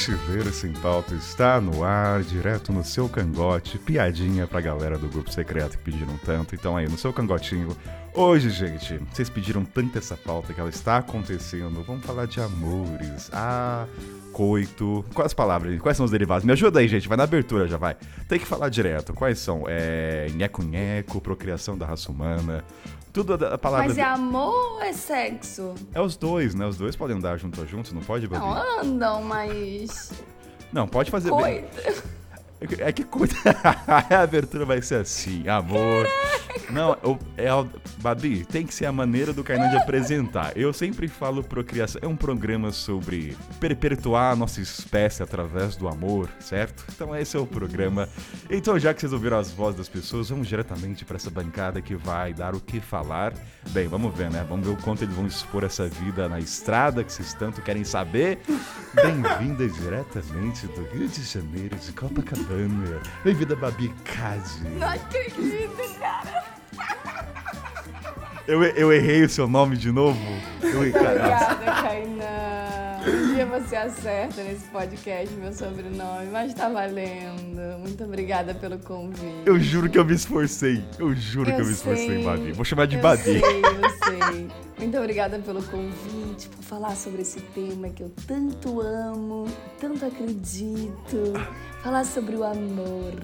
Mochileiro Sem Pauta está no ar, direto no seu cangote. Piadinha pra galera do grupo secreto que pediram tanto. Então aí, no seu cangotinho. Hoje, gente, vocês pediram tanto essa pauta que ela está acontecendo. Vamos falar de amores. Ah, coito. Quais palavras? Quais são os derivados? Me ajuda aí, gente. Vai na abertura já, vai. Tem que falar direto. Quais são? É. Nheco-nheco, procriação da raça humana. Tudo a palavra. Mas é amor ou é sexo? É os dois, né? Os dois podem andar junto a junto, não pode, Babi? Não, andam, mas. Não, pode fazer bem. É que coisa. a abertura vai ser assim, amor. Não, eu- é, Babi, tem que ser a maneira do Kainan de apresentar. Eu sempre falo procriação. É um programa sobre perpetuar a nossa espécie através do amor, certo? Então esse é o programa. Então, já que vocês ouviram as vozes das pessoas, vamos diretamente para essa bancada que vai dar o que falar. Bem, vamos ver, né? Vamos ver o quanto eles vão expor essa vida na estrada que vocês tanto querem saber. Bem-vinda diretamente do Rio de Janeiro, de Copacabana. Bem-vinda, Babi Cade. Não acredito, cara. Eu, eu errei o seu nome de novo? Eu. Obrigada, Kainan. Você acerta nesse podcast meu sobrenome, mas tá valendo. Muito obrigada pelo convite. Eu juro que eu me esforcei. Eu juro que eu me esforcei, sei. Babi. Vou chamar de eu Babi. sei, eu sei. Muito obrigada pelo convite, por falar sobre esse tema que eu tanto amo, tanto acredito. Falar sobre o amor.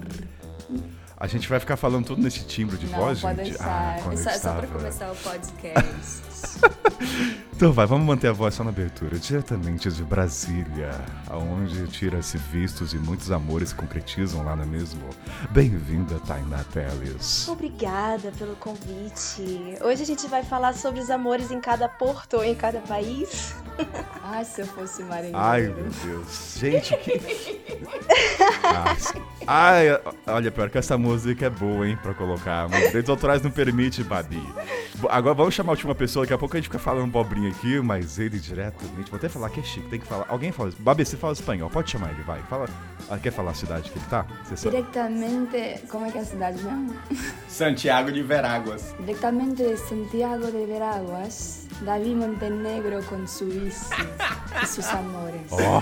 A gente vai ficar falando tudo nesse timbre de Não, voz, pode gente? deixar. Ah, quando é só, eu é só pra começar o podcast. Então vai, vamos manter a voz só na abertura. Diretamente de Brasília, aonde tira-se vistos e muitos amores se concretizam lá, não é mesmo? Bem-vinda, Tainá Teles. Obrigada pelo convite. Hoje a gente vai falar sobre os amores em cada porto, em cada país. Ai, se eu fosse marinheiro. Ai, meu Deus. Gente, que... Nossa. Ai, olha, pior que essa música é boa, hein, pra colocar. Mas direitos autorais não permite, Babi. Agora vamos chamar a última pessoa, daqui a pouco a gente fica falando bobrinha aqui, mas ele diretamente. Vou até falar que é chique, tem que falar. Alguém fala. Babi, você fala espanhol, pode chamar ele, vai. Fala. Ah, quer falar a cidade que ele tá? Você sabe. Diretamente. Como é que é a cidade mesmo? Santiago de Veráguas. Diretamente de Santiago de Veraguas, David Montenegro com su bici e seus amores. Ó,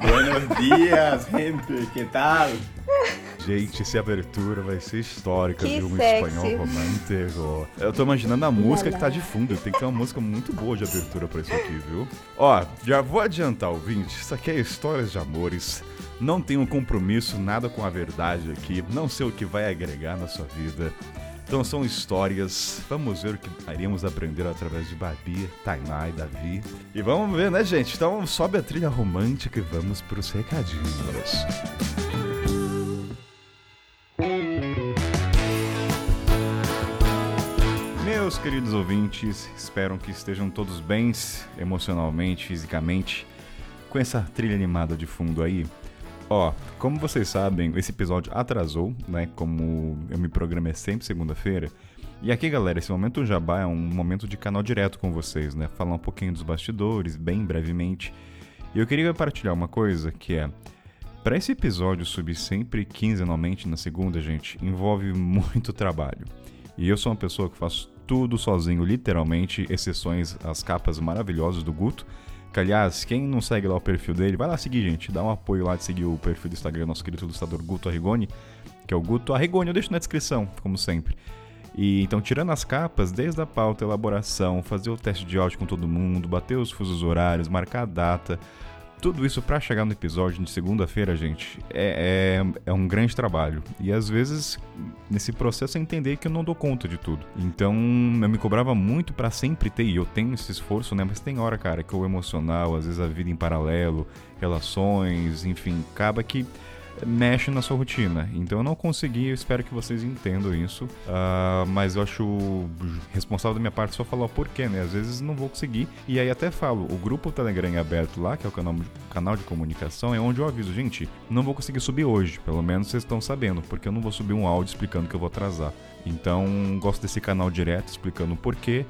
Buenos dias, gente. Que tal? gente, essa abertura vai ser histórica, Que viu? Um espanhol romântico. Eu tô imaginando a música que tá de fundo. Tem que ter uma música muito boa de abertura pra isso aqui, viu? Ó, já vou adiantar, ouvinte. Isso aqui é histórias de amores. Não tenho compromisso, nada com a verdade aqui. Não sei o que vai agregar na sua vida. Então são histórias. Vamos ver o que iremos aprender através de Babi, Tainá e Davi. E vamos ver, né, gente? Então sobe a trilha romântica e vamos pros recadinhos. Meus queridos ouvintes, espero que estejam todos bem emocionalmente, fisicamente, com essa trilha animada de fundo aí. Ó, como vocês sabem, esse episódio atrasou, né? Como eu me programei sempre segunda-feira. E aqui, galera, esse momento jabá é um momento de canal direto com vocês, né? Falar um pouquinho dos bastidores, bem brevemente. E eu queria partilhar uma coisa que é. Para esse episódio subir sempre quinzenalmente na segunda, gente, envolve muito trabalho. E eu sou uma pessoa que faço tudo sozinho, literalmente, exceções às capas maravilhosas do Guto. Que, aliás, quem não segue lá o perfil dele, vai lá seguir, gente. Dá um apoio lá de seguir o perfil do Instagram do nosso querido ilustrador Guto Arrigoni, que é o Guto Arrigoni. Eu deixo na descrição, como sempre. E então, tirando as capas, desde a pauta, elaboração, fazer o teste de áudio com todo mundo, bater os fusos horários, marcar a data, tudo isso pra chegar no episódio de segunda-feira, gente, é, é, é um grande trabalho. E às vezes, nesse processo, eu entender que eu não dou conta de tudo. Então, eu me cobrava muito pra sempre ter, e eu tenho esse esforço, né? Mas tem hora, cara, que o emocional, às vezes a vida em paralelo, relações, enfim, acaba que mexe na sua rotina. Então eu não consegui, eu espero que vocês entendam isso. Ah, mas eu acho responsável da minha parte só falar o porquê, né? Às vezes não vou conseguir. E aí até falo, o grupo Telegram é aberto lá, que é o canal, canal de comunicação, é onde eu aviso, gente, não vou conseguir subir hoje. Pelo menos vocês estão sabendo, porque eu não vou subir um áudio explicando que eu vou atrasar. Então, gosto desse canal direto explicando o porquê.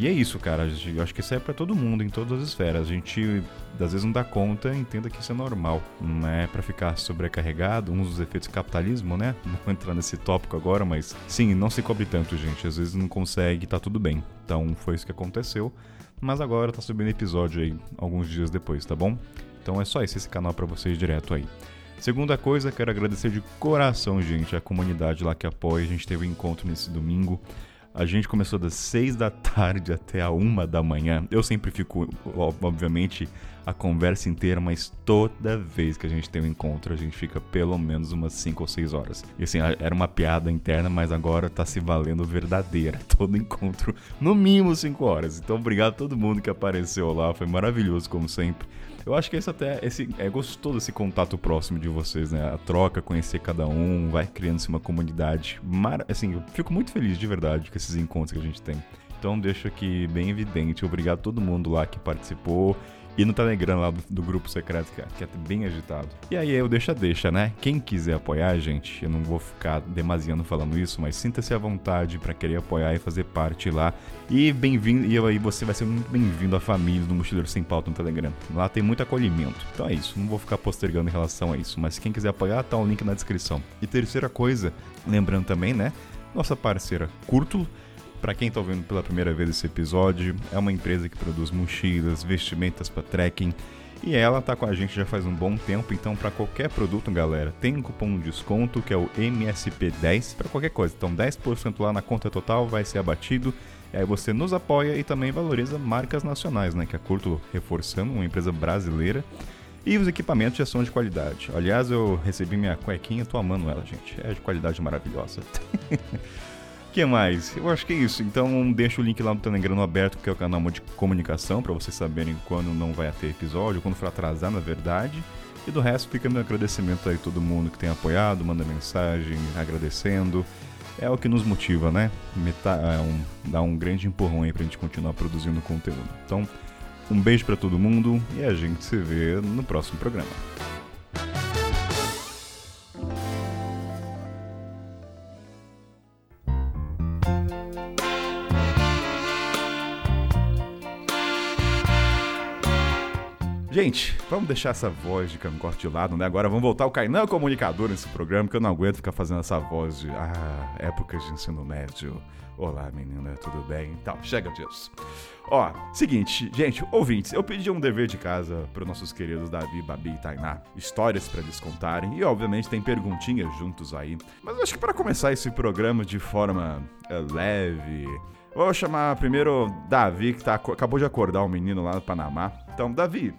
E é isso, cara. Eu acho que isso é pra todo mundo, em todas as esferas. A gente, às vezes, não dá conta, entenda que isso é normal. Não é pra ficar sobrecarregado, um dos efeitos do capitalismo, né? Não vou entrar nesse tópico agora, mas sim, não se cobre tanto, gente. Às vezes não consegue, tá tudo bem. Então, foi isso que aconteceu. Mas agora tá subindo episódio aí, alguns dias depois, tá bom? Então Então é só esse, esse canal para vocês direto aí. Segunda coisa, quero agradecer de coração, gente, a comunidade lá que apoia. A gente teve um encontro nesse domingo. A gente começou das 6 da tarde até a 1 da manhã. Eu sempre fico, obviamente, a conversa inteira, mas toda vez que a gente tem um encontro, a gente fica pelo menos umas 5 ou 6 horas. E assim, era uma piada interna, mas agora tá se valendo verdadeira. Todo encontro, no mínimo 5 horas. Então, obrigado a todo mundo que apareceu lá. Foi maravilhoso, como sempre. Eu acho que esse até esse, é gostoso esse contato próximo de vocês, né? A troca, conhecer cada um, vai criando-se uma comunidade. Mar... Assim, eu fico muito feliz de verdade com esses encontros que a gente tem. Então deixo aqui bem evidente, obrigado a todo mundo lá que participou e no Telegram lá do, do grupo secreto, que é, é, bem agitado. E aí eu deixa, deixa, né? Quem quiser apoiar, gente, eu não vou ficar demasiado falando isso, mas sinta-se à vontade para querer apoiar e fazer parte lá. E bem-vindo, e aí você vai ser muito bem-vindo à família do Mochileiro Sem Pauta no Telegram. Lá tem muito acolhimento. Então é isso, não vou ficar postergando em relação a isso, mas quem quiser apoiar, tá o link na descrição. E terceira coisa, lembrando também, né? Nossa parceira Curtulo para quem está ouvindo pela primeira vez esse episódio, é uma empresa que produz mochilas, vestimentas para trekking e ela está com a gente já faz um bom tempo, então para qualquer produto, galera, tem um cupom de desconto que é o MSP10 para qualquer coisa. Então 10% lá na conta total vai ser abatido. E aí você nos apoia e também valoriza marcas nacionais, né? Que é curto reforçando, uma empresa brasileira. E os equipamentos já são de qualidade. Aliás, eu recebi minha cuequinha, tô amando ela, gente. É de qualidade maravilhosa. que mais? Eu acho que é isso. Então deixa o link lá no Telegram aberto, que é o canal de comunicação, para vocês saberem quando não vai ter episódio, quando for atrasar, na verdade. E do resto fica meu agradecimento aí a todo mundo que tem apoiado, manda mensagem agradecendo. É o que nos motiva, né? Meta é um, dá um grande empurrão aí pra gente continuar produzindo conteúdo. Então, um beijo para todo mundo e a gente se vê no próximo programa. Gente, vamos deixar essa voz de Cancorte de lado, né? Agora vamos voltar o Kainan comunicador nesse programa, porque eu não aguento ficar fazendo essa voz de ah, épocas de ensino médio. Olá, menina, tudo bem? Então, chega disso. Ó, seguinte, gente, ouvintes, eu pedi um dever de casa para nossos queridos Davi, Babi e Tainá. Histórias para eles contarem e, obviamente, tem perguntinhas juntos aí. Mas acho que para começar esse programa de forma é, leve, vou chamar primeiro Davi, que tá, acabou de acordar um menino lá no Panamá. Então, Davi,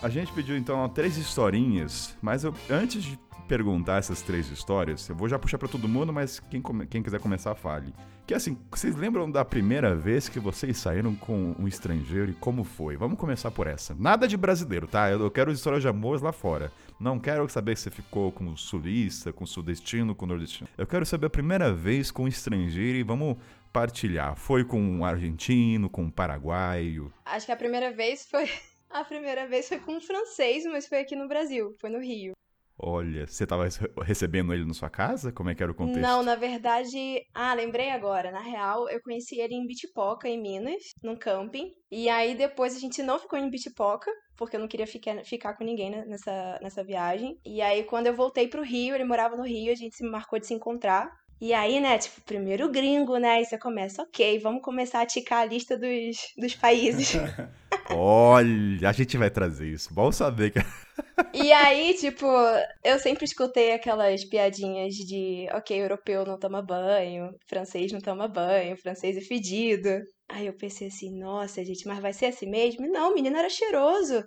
a gente pediu então três historinhas, mas eu, antes de perguntar essas três histórias, eu vou já puxar para todo mundo, mas quem, quem quiser começar, fale. Que assim, vocês lembram da primeira vez que vocês saíram com um estrangeiro e como foi? Vamos começar por essa. Nada de brasileiro, tá? Eu, quero histórias de amor lá fora. Não quero saber se você ficou com o sulista, com o sudestino, com o nordestino. Eu quero saber a primeira vez com um estrangeiro e vamos partilhar. Foi com um argentino, com um paraguaio? Acho que a primeira vez foi a primeira vez foi com um francês, mas foi aqui no Brasil, foi no Rio. Olha, você estava recebendo ele na sua casa? Como é que era o contexto? Não, na verdade. Ah, lembrei agora. Na real, eu conheci ele em Bitipoca, em Minas, num camping. E aí depois a gente não ficou em Bitipoca, porque eu não queria ficar, ficar com ninguém nessa, nessa viagem. E aí, quando eu voltei pro Rio, ele morava no Rio, a gente se marcou de se encontrar. E aí, né, tipo, primeiro gringo, né? Aí você começa, ok, vamos começar a ticar a lista dos, dos países. Olha, a gente vai trazer isso. Bom saber que. e aí, tipo, eu sempre escutei aquelas piadinhas de, ok, europeu não toma banho, francês não toma banho, francês é fedido. Aí eu pensei assim, nossa, gente, mas vai ser assim mesmo? Não, o menino era cheiroso.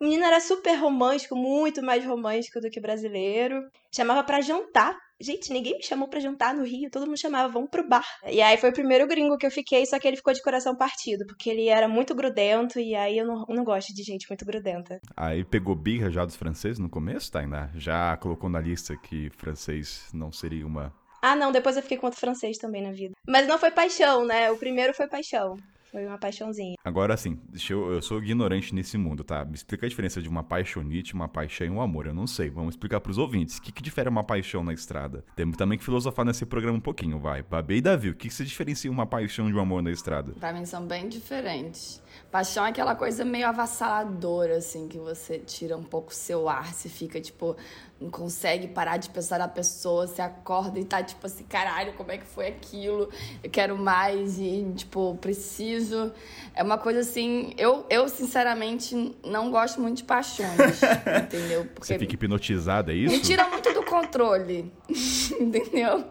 O menino era super romântico, muito mais romântico do que brasileiro. Chamava para jantar. Gente, ninguém me chamou para jantar no Rio, todo mundo chamava, vamos pro bar. E aí foi o primeiro gringo que eu fiquei, só que ele ficou de coração partido, porque ele era muito grudento e aí eu não, não gosto de gente muito grudenta. Aí pegou birra já dos franceses no começo, Tainá? Já colocou na lista que francês não seria uma ah, não, depois eu fiquei com outro francês também na vida. Mas não foi paixão, né? O primeiro foi paixão. Foi uma paixãozinha. Agora, assim, eu, eu sou ignorante nesse mundo, tá? Me explica a diferença de uma paixonite, uma paixão e um amor. Eu não sei. Vamos explicar pros ouvintes. O que, que difere uma paixão na estrada? Temos também que filosofar nesse programa um pouquinho, vai. Babê e Davi, o que, que se diferencia uma paixão de um amor na estrada? Pra mim são bem diferentes. Paixão é aquela coisa meio avassaladora, assim, que você tira um pouco o seu ar, você fica, tipo, não consegue parar de pensar na pessoa, você acorda e tá, tipo assim, caralho, como é que foi aquilo? Eu quero mais e, tipo, preciso. É uma coisa assim. Eu, eu sinceramente, não gosto muito de paixões. entendeu? Porque Você fica hipnotizada, é isso? Me tira muito do controle. entendeu?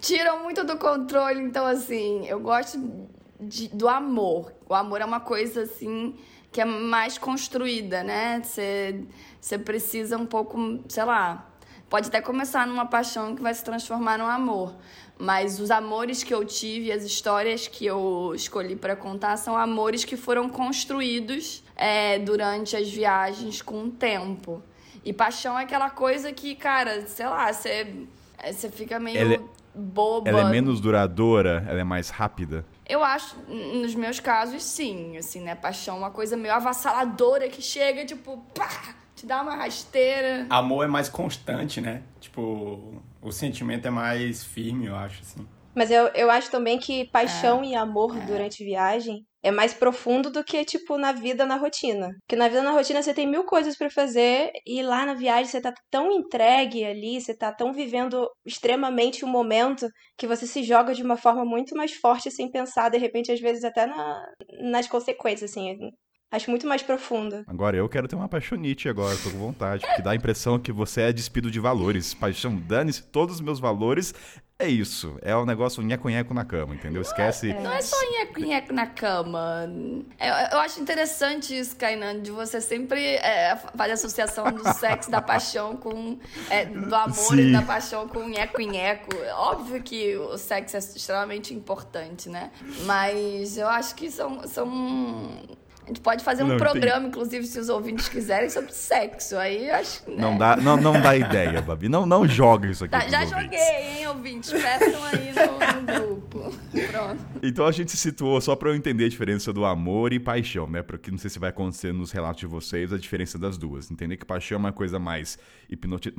Tiram muito do controle. Então, assim, eu gosto de, do amor. O amor é uma coisa, assim, que é mais construída, né? Você precisa um pouco, sei lá. Pode até começar numa paixão que vai se transformar num amor. Mas os amores que eu tive, as histórias que eu escolhi para contar, são amores que foram construídos é, durante as viagens com o tempo. E paixão é aquela coisa que, cara, sei lá, você, é, você fica meio ela é, boba. Ela é menos duradoura, ela é mais rápida. Eu acho, nos meus casos, sim. Assim, né? Paixão é uma coisa meio avassaladora que chega, tipo, pá! te dá uma rasteira. Amor é mais constante, né? Tipo, o sentimento é mais firme, eu acho, assim. Mas eu, eu acho também que paixão é. e amor é. durante viagem é mais profundo do que, tipo, na vida, na rotina. Porque na vida, na rotina, você tem mil coisas para fazer e lá na viagem você tá tão entregue ali, você tá tão vivendo extremamente o um momento que você se joga de uma forma muito mais forte sem pensar, de repente, às vezes até na, nas consequências, assim. Acho muito mais profundo. Agora eu quero ter uma paixonite agora, tô com vontade. Porque dá a impressão que você é despido de valores. Paixão, dane-se todos os meus valores. É isso. É o um negócio nheco-nheco na cama, entendeu? Esquece. Não é só nheco-nheco na cama. Eu, eu, acho interessante isso, Kainan, de você sempre é, fazer associação do sexo, da paixão com. É, do amor Sim. e da paixão com nheco-nheco. Óbvio que o sexo é extremamente importante, né? Mas eu acho que são. são a gente pode fazer um não, programa, tem... inclusive, se os ouvintes quiserem, sobre sexo. Aí acho né? não dá Não, não dá ideia, Babi. Não, não joga isso aqui. Tá, já ouvintes. joguei, hein, ouvintes? Peçam aí no, no grupo. Pronto. Então a gente se situou só para eu entender a diferença do amor e paixão, né? Porque não sei se vai acontecer nos relatos de vocês a diferença das duas. Entender que paixão é uma coisa mais hipnoti...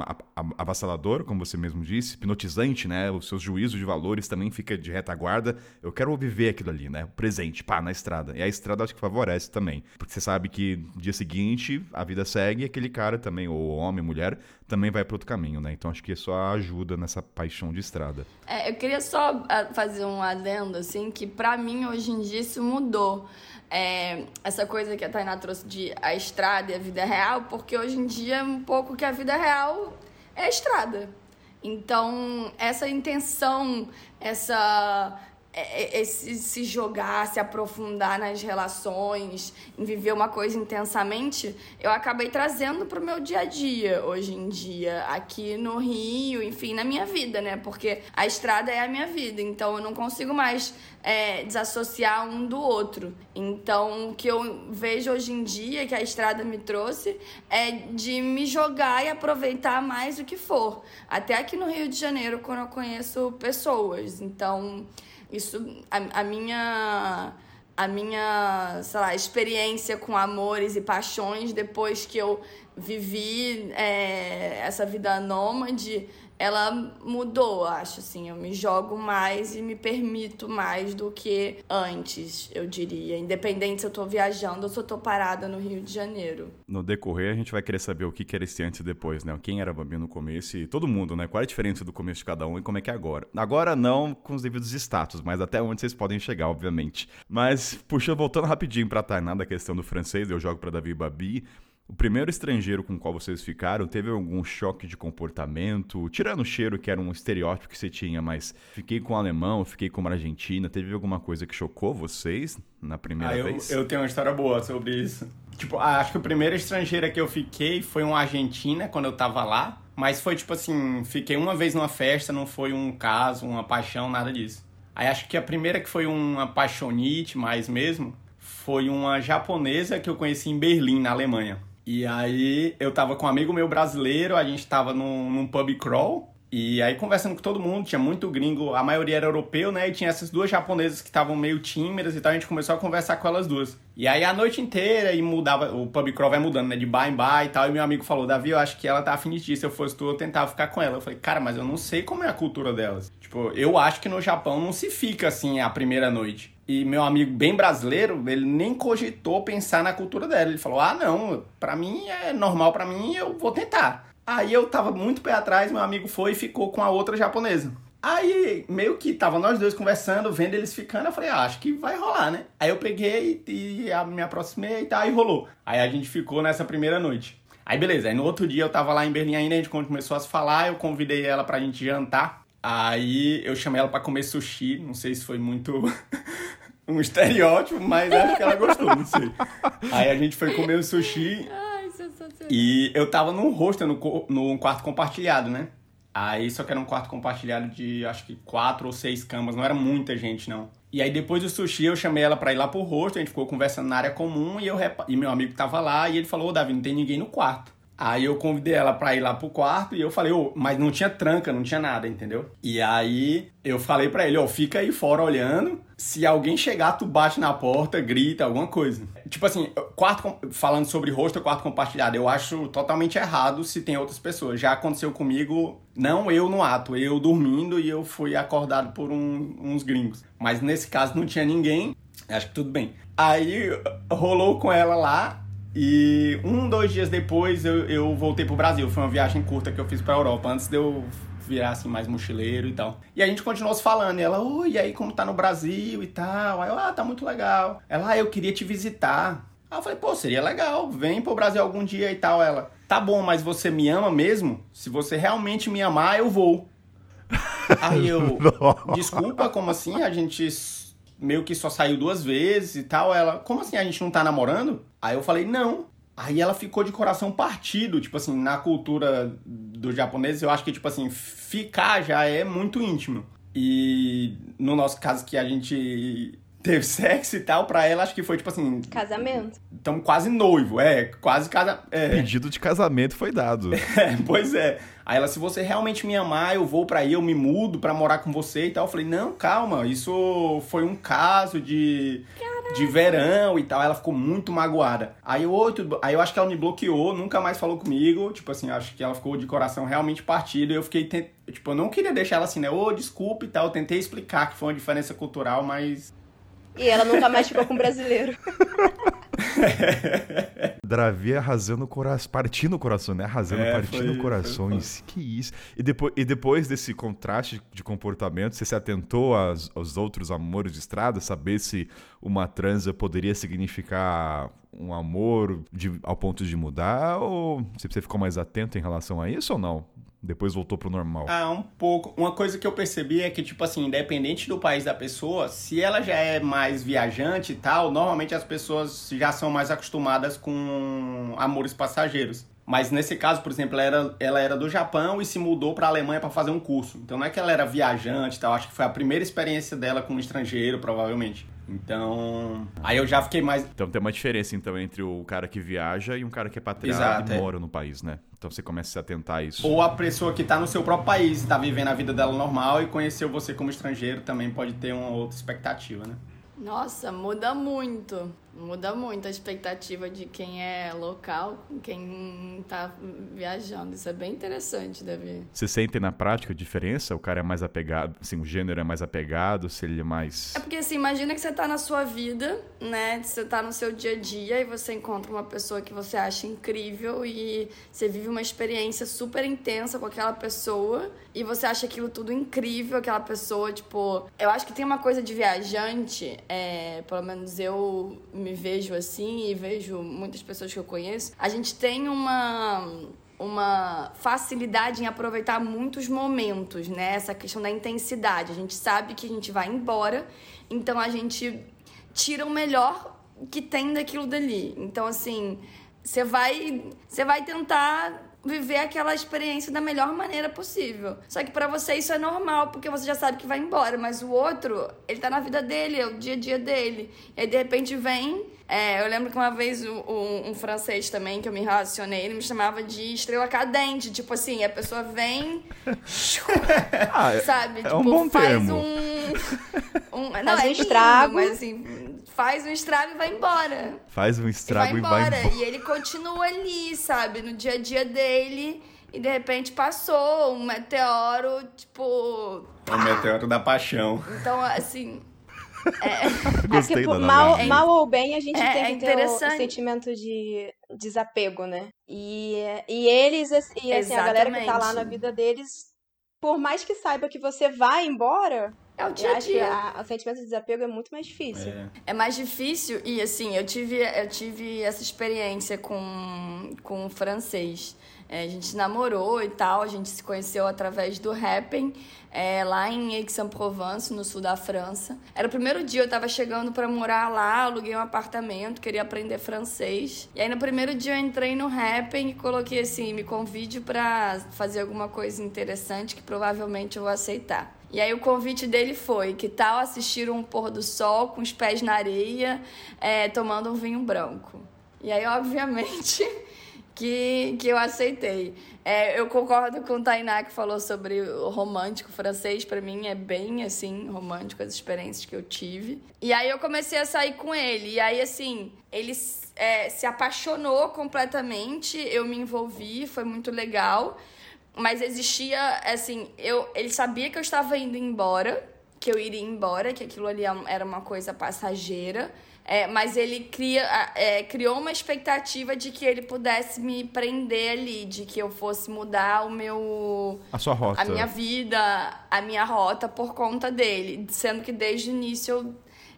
avassaladora, como você mesmo disse, hipnotizante, né? Os seus juízos de valores também fica de retaguarda. Eu quero viver aquilo ali, né? O presente, pá, na estrada. E a estrada acho que favorece também. Porque você sabe que no dia seguinte a vida segue e aquele cara também, ou homem, mulher, também vai para outro caminho, né? Então acho que isso ajuda nessa paixão de estrada. É, eu queria só ah, fazer um adendo, assim, que para mim hoje em dia isso mudou. É, essa coisa que a Tainá trouxe de a estrada e a vida real, porque hoje em dia é um pouco que a vida real é a estrada. Então, essa intenção, essa esse se jogar, se aprofundar nas relações, em viver uma coisa intensamente, eu acabei trazendo para o meu dia a dia hoje em dia, aqui no Rio, enfim, na minha vida, né? Porque a estrada é a minha vida, então eu não consigo mais é, desassociar um do outro. Então, o que eu vejo hoje em dia que a estrada me trouxe é de me jogar e aproveitar mais o que for. Até aqui no Rio de Janeiro, quando eu conheço pessoas. Então. Isso, a, a minha a minha, sei lá, experiência com amores e paixões depois que eu vivi é, essa vida nômade ela mudou, acho assim. Eu me jogo mais e me permito mais do que antes, eu diria. Independente se eu tô viajando ou se eu tô parada no Rio de Janeiro. No decorrer, a gente vai querer saber o que era esse antes e depois, né? Quem era Bambi no começo e todo mundo, né? Qual é a diferença do começo de cada um e como é que é agora. Agora não com os devidos status, mas até onde vocês podem chegar, obviamente. Mas, puxa, voltando rapidinho pra Tainá da questão do francês, eu jogo pra Davi e Babi. O primeiro estrangeiro com o qual vocês ficaram teve algum choque de comportamento? Tirando o cheiro, que era um estereótipo que você tinha, mas fiquei com um alemão, fiquei com uma argentina. Teve alguma coisa que chocou vocês na primeira ah, vez? Eu, eu tenho uma história boa sobre isso. Tipo, ah, acho que a primeira estrangeira que eu fiquei foi uma argentina quando eu tava lá. Mas foi tipo assim, fiquei uma vez numa festa, não foi um caso, uma paixão, nada disso. Aí acho que a primeira que foi uma paixonite mais mesmo, foi uma japonesa que eu conheci em Berlim, na Alemanha. E aí eu tava com um amigo meu brasileiro, a gente tava num, num pub crawl. E aí, conversando com todo mundo, tinha muito gringo, a maioria era europeu, né? E tinha essas duas japonesas que estavam meio tímidas e tal. A gente começou a conversar com elas duas. E aí, a noite inteira, e mudava, o pub crawl vai mudando, né? De bar em bar e tal. E meu amigo falou: Davi, eu acho que ela tá afim ti. Se eu fosse tu, eu tentava ficar com ela. Eu falei: Cara, mas eu não sei como é a cultura delas. Tipo, eu acho que no Japão não se fica assim a primeira noite. E meu amigo bem brasileiro, ele nem cogitou pensar na cultura dela. Ele falou: "Ah, não, para mim é normal para mim, eu vou tentar". Aí eu tava muito pé atrás, meu amigo foi e ficou com a outra japonesa. Aí, meio que tava nós dois conversando, vendo eles ficando, eu falei, ah, acho que vai rolar, né? Aí eu peguei e, e me aproximei e tal, aí rolou. Aí a gente ficou nessa primeira noite. Aí beleza, aí no outro dia eu tava lá em Berlim ainda, a gente começou a se falar, eu convidei ela pra gente jantar. Aí eu chamei ela pra comer sushi, não sei se foi muito um estereótipo, mas acho que ela gostou, não sei. Aí a gente foi comer o sushi. Ai. E eu tava num hostel, num quarto compartilhado, né? Aí só que era um quarto compartilhado de acho que quatro ou seis camas, não era muita gente, não. E aí depois do sushi eu chamei ela pra ir lá pro hostel, a gente ficou conversando na área comum e, eu e meu amigo tava lá e ele falou, ô Davi, não tem ninguém no quarto. Aí eu convidei ela pra ir lá pro quarto e eu falei, ô, mas não tinha tranca, não tinha nada, entendeu? E aí eu falei pra ele, ó, fica aí fora olhando. Se alguém chegar, tu bate na porta, grita, alguma coisa. Tipo assim, quarto falando sobre hostel, quarto compartilhado, eu acho totalmente errado se tem outras pessoas. Já aconteceu comigo, não eu no ato, eu dormindo e eu fui acordado por um- uns gringos. Mas nesse caso não tinha ninguém, acho que tudo bem. Aí rolou com ela lá, e um, dois dias depois eu, eu voltei pro Brasil. Foi uma viagem curta que eu fiz pra Europa, antes de eu virar assim mais mochileiro e tal. E a gente continuou se falando. E ela, oi, e aí como tá no Brasil e tal? Aí eu, ah, tá muito legal. Ela, ah, eu queria te visitar. Aí eu falei, pô, seria legal, vem pro Brasil algum dia e tal. Ela, tá bom, mas você me ama mesmo? Se você realmente me amar, eu vou. Aí eu, desculpa, como assim? A gente meio que só saiu duas vezes e tal. Ela, como assim a gente não tá namorando? Aí eu falei, não. Aí ela ficou de coração partido, tipo assim, na cultura dos japoneses, eu acho que, tipo assim, ficar já é muito íntimo. E no nosso caso que a gente teve sexo e tal, pra ela acho que foi, tipo assim, Casamento. estamos quase noivo, é, quase casa... É. Pedido de casamento foi dado. É, pois é. Aí ela, se você realmente me amar, eu vou pra aí, eu me mudo pra morar com você e tal. Eu falei, não, calma, isso foi um caso de, de verão e tal. Ela ficou muito magoada. Aí eu, "Oi, tudo bom?" aí eu acho que ela me bloqueou, nunca mais falou comigo. Tipo assim, acho que ela ficou de coração realmente partido. E eu fiquei, tent... tipo, eu não queria deixar ela assim, né? Ô, desculpa e tal. Eu tentei explicar que foi uma diferença cultural, mas E ela nunca mais ficou com brasileiro. Dravi arrasando o coração, partindo o coração, né? Arrasando, É, partindo foi- corações. Que isso. E depois, e depois desse contraste de comportamento, você se atentou às- aos outros amores de estrada? Saber se uma transa poderia significar um amor de- ao ponto de mudar? Ou se você ficou mais atento em relação a isso ou não? Depois voltou pro normal. Ah, um pouco. Uma coisa que eu percebi é que, tipo assim, independente do país da pessoa, se ela já é mais viajante e tal, normalmente as pessoas já são mais acostumadas com amores passageiros. Mas nesse caso, por exemplo, ela era, ela era do Japão e se mudou pra Alemanha pra fazer um curso. Então não é que ela era viajante e tal, acho que foi a primeira experiência dela com um estrangeiro, provavelmente. Então. Aí eu já fiquei mais. Então tem uma diferença então entre o cara que viaja e um cara que é patriarca Exato, e é. mora no país, né? Então você começa a se atentar a isso. Ou a pessoa que tá no seu próprio país, tá vivendo a vida dela normal e conheceu você como estrangeiro, também pode ter uma outra expectativa, né? Nossa, muda muito. Muda muito a expectativa de quem é local com quem tá viajando. Isso é bem interessante, Davi. Você sente na prática a diferença? O cara é mais apegado, assim, o gênero é mais apegado, se ele é mais. É porque assim, imagina que você tá na sua vida, né? Você tá no seu dia a dia e você encontra uma pessoa que você acha incrível e você vive uma experiência super intensa com aquela pessoa e você acha aquilo tudo incrível, aquela pessoa, tipo. Eu acho que tem uma coisa de viajante, é, pelo menos eu me vejo assim e vejo muitas pessoas que eu conheço. A gente tem uma uma facilidade em aproveitar muitos momentos, né? Essa questão da intensidade. A gente sabe que a gente vai embora, então a gente tira o melhor que tem daquilo dali. Então, assim, você vai, você vai tentar viver aquela experiência da melhor maneira possível. Só que pra você isso é normal, porque você já sabe que vai embora, mas o outro, ele tá na vida dele, é o dia a dia dele. E aí, de repente, vem é, eu lembro que uma vez um, um- um francês também, que eu me relacionei, ele me chamava de estrela cadente. Tipo assim, a pessoa vem, Ah, é- sabe? é tipo, um bom faz termo. um. um não, Faz é um lindo, estrago. Mas assim, faz um estrago e vai embora. Faz um E estrago vai e vai embora. embora. E ele continua ali, sabe? No dia a dia dele. E de repente passou um meteoro, tipo. É o meteoro da paixão. Então, assim. É Gostei tipo, da mal, mal ou bem, a gente É- tem é que ter o- sentimento de desapego, né? E, e eles, assim, e, assim, a galera que tá lá Exatamente. na vida deles por mais que saiba que você vai embora, É o eu dia a dia. a- o sentimento de desapego é muito mais difícil. É. É mais difícil e assim, eu tive, eu tive essa experiência com, com o francês. É, a gente namorou e tal, a gente se conheceu através do rapping é, lá em Aix-en-Provence, no sul da França. Era o primeiro dia, eu tava chegando pra morar lá, aluguei um apartamento, queria aprender francês. E aí no primeiro dia eu entrei no rapping e coloquei assim, me convide pra fazer alguma coisa interessante que provavelmente eu vou aceitar. E aí o convite dele foi, que tal assistir um pôr do sol com os pés na areia, é, tomando um vinho branco. E aí, obviamente, que, que eu aceitei. É, eu concordo com o Tainá que falou sobre o romântico francês. Pra mim é bem, assim, romântico as experiências que eu tive. E aí eu comecei a sair com ele. E aí, assim, ele é, se apaixonou completamente. Eu me envolvi, foi muito legal. Mas existia, assim, eu, ele sabia que eu estava indo embora, que eu iria embora, que aquilo ali era uma coisa passageira. É, mas ele cria, é, criou uma expectativa de que ele pudesse me prender ali, de que eu fosse mudar o meu. A sua rota. a minha vida, a minha rota por conta dele. Sendo que desde o início eu,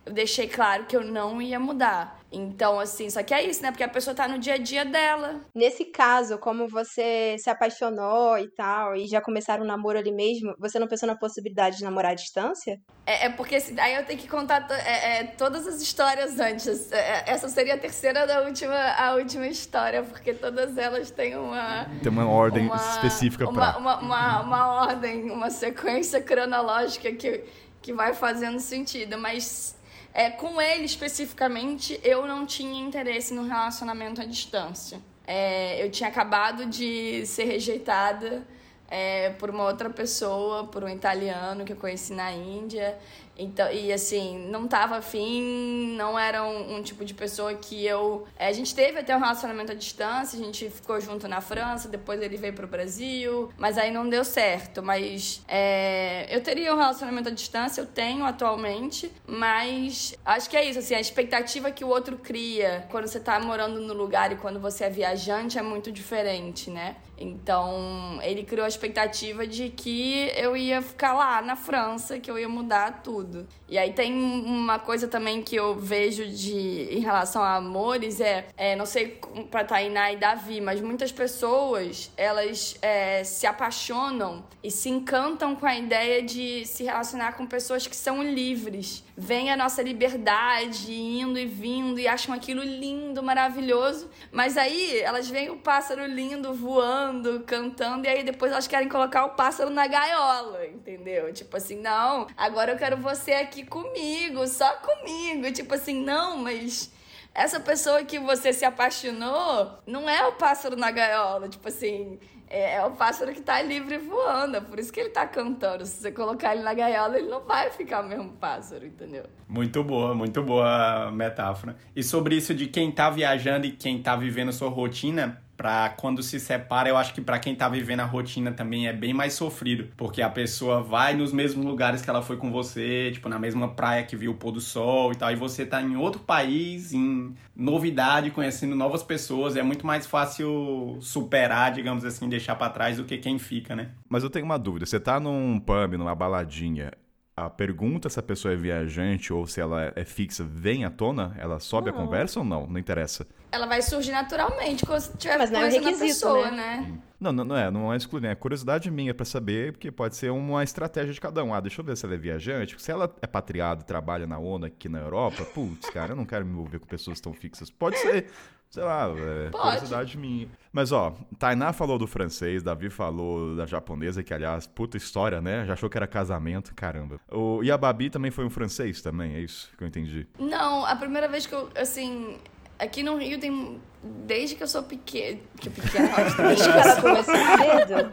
eu deixei claro que eu não ia mudar. Então, assim, só que é isso, né? Porque a pessoa tá no dia a dia dela. Nesse caso, como você se apaixonou e tal, e já começaram um namoro ali mesmo, você não pensou na possibilidade de namorar à distância? É, é porque aí eu tenho que contar to- é, é, todas as histórias antes. É, é, essa seria a terceira da última, a última história, porque todas elas têm uma. Tem uma ordem uma- específica uma, pra. uma, uma, uma ordem, uma sequência cronológica que, que vai fazendo sentido. Mas é, com ele especificamente, eu não tinha interesse no relacionamento à distância. É, eu tinha acabado de ser rejeitada é, por uma outra pessoa, por um italiano que eu conheci na Índia. Então, e assim, não tava afim, não era um, um tipo de pessoa que eu. é, a gente teve até um relacionamento à distância, a gente ficou junto na França, depois ele veio pro Brasil, mas aí não deu certo. Mas é, eu teria um relacionamento à distância, eu tenho atualmente, mas acho que é isso, assim, a expectativa que o outro cria quando você tá morando no lugar e quando você é viajante é muito diferente, né? Então, ele criou a expectativa de que eu ia ficar lá na França, que eu ia mudar tudo. E aí tem uma coisa também que eu vejo de em relação a amores é, é não sei pra Tainá e Davi, mas muitas pessoas elas é, se apaixonam e se encantam com a ideia de se relacionar com pessoas que são livres. Vem a nossa liberdade indo e vindo e acham aquilo lindo, maravilhoso, mas aí elas veem o pássaro lindo voando, cantando e aí depois elas querem colocar o pássaro na gaiola, entendeu? Tipo assim, não, agora eu quero você aqui comigo, só comigo. Tipo assim, não, mas essa pessoa que você se apaixonou não é o pássaro na gaiola, tipo assim, é, é o pássaro que tá livre voando, é por isso que ele tá cantando. Se você colocar ele na gaiola, ele não vai ficar o mesmo pássaro, entendeu? Muito boa, muito boa metáfora. E sobre isso de quem tá viajando e quem tá vivendo sua rotina, pra quando se separa, eu acho que pra quem tá vivendo a rotina também é bem mais sofrido, porque a pessoa vai nos mesmos lugares que ela foi com você, tipo na mesma praia que viu o pôr do sol e tal, e você tá em outro país, em novidade, conhecendo novas pessoas, é muito mais fácil superar, digamos assim, deixar pra trás do que quem fica, né? Mas eu tenho uma dúvida. Você tá num pub, numa baladinha, a pergunta se a pessoa é viajante ou se ela é fixa vem à tona? Ela sobe a Não. conversa ou não? Não interessa. Ela vai surgir naturalmente quando você tiver Mas não é requisito, pessoa, né? né? Não, não, não é, não é excluir, é curiosidade minha pra saber, porque pode ser uma estratégia de cada um. Ah, deixa eu ver se ela é viajante. Se ela é patriada e trabalha na ONU aqui na Europa, putz, cara, eu não quero me envolver com pessoas tão fixas. Pode ser, sei lá, é, Pode. curiosidade minha. Mas ó, Tainá falou do francês, Davi falou da japonesa, que aliás, puta história, né? Já achou que era casamento, caramba. O, e a Babi também foi um francês também, é isso que eu entendi. Não, a primeira vez que eu, assim, aqui no Rio tem. Desde que eu sou pequena. Que pequena, Desde que ela começou cedo,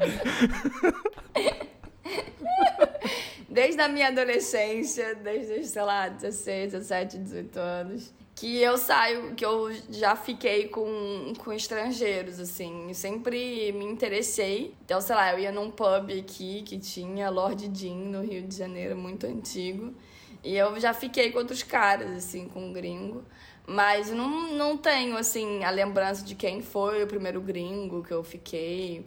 Desde a minha adolescência, desde, sei lá, 16, 17, 18 anos, que eu saio, que eu já fiquei com, com estrangeiros, assim. Eu sempre me interessei. Então, sei lá, eu ia num pub aqui que tinha Lord Jean no Rio de Janeiro, muito antigo. E eu já fiquei com outros caras, assim, com um gringo. Mas não, não tenho, assim, a lembrança de quem foi o primeiro gringo que eu fiquei.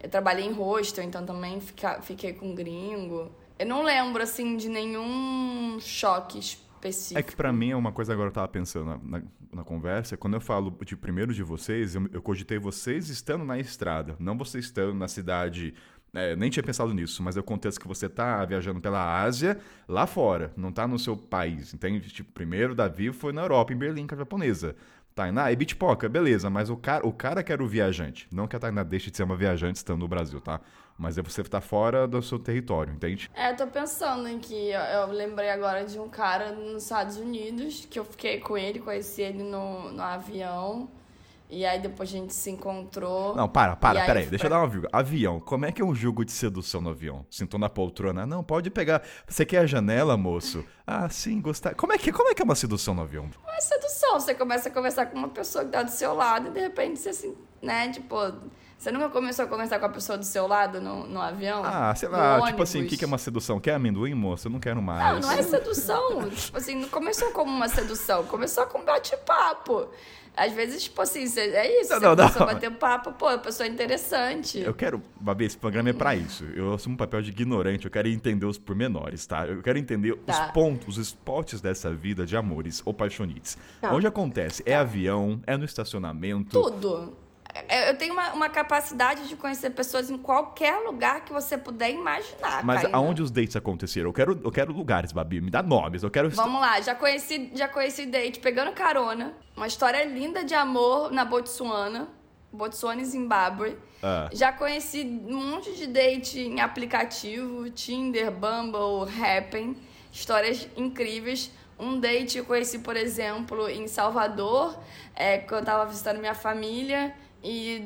Eu trabalhei em hostel, então também fica, fiquei com gringo. Eu não lembro, assim, de nenhum choque específico. É que pra mim é uma coisa agora eu tava pensando na, na, na conversa, quando eu falo de primeiro de vocês, eu, eu cogitei vocês estando na estrada, não vocês estando na cidade. é, nem tinha pensado nisso, mas é o contexto que você tá viajando pela Ásia, lá fora, não tá no seu país, entende? Tipo, primeiro Davi foi na Europa, em Berlim, com a japonesa. Tainá é bitpoca, beleza, mas o cara, o cara que era o viajante. Não que a Tainá deixe de ser uma viajante estando no Brasil, tá? Mas é você que tá fora do seu território, entende? É, eu tô pensando em que eu, eu lembrei agora de um cara nos Estados Unidos, que eu fiquei com ele, conheci ele no, no avião. E aí depois a gente se encontrou. Não, para, para, aí peraí, foi- deixa eu dar uma vírgula. Avião, como é que é um jogo de sedução no avião? Sentou na poltrona? Não, pode pegar. Você quer a janela, moço? Ah, sim, gostar. Como é que, como é, que é uma sedução no avião? É sedução, você começa a conversar com uma pessoa que tá do seu lado e de repente você assim, né, tipo, você nunca começou a conversar com a pessoa do seu lado no, no avião? Ah, sei lá, tipo assim, o que, que é uma sedução? Quer amendoim, moço? Eu não quero Não, mais. não é sedução. tipo assim, não começou como uma sedução, começou com bate-papo. Às vezes, tipo assim, é isso, Não, você não, começou não. a bater papo, pô, a pessoa é interessante. Eu quero, Babi, esse programa é pra isso. Eu assumo um papel de ignorante, eu quero entender os pormenores, tá? Eu quero entender Tá. os pontos, os spots dessa vida de amores ou paixonites. Tá. Onde acontece? É avião? É no estacionamento? Tudo. É, Eu tenho uma, uma capacidade de conhecer pessoas em qualquer lugar que você puder imaginar. Mas Karina. aonde os dates aconteceram? Eu quero, eu quero lugares, Babi. Me dá nomes. Eu quero. Vamos lá, já conheci, já conheci date pegando carona. Uma história linda de amor na Botsuana. Botsuana e Zimbábue. Ah. Já conheci um monte de date em aplicativo, Tinder, Bumble, Happn. Histórias incríveis. Um date eu conheci, por exemplo, em Salvador, é, quando eu tava visitando minha família. E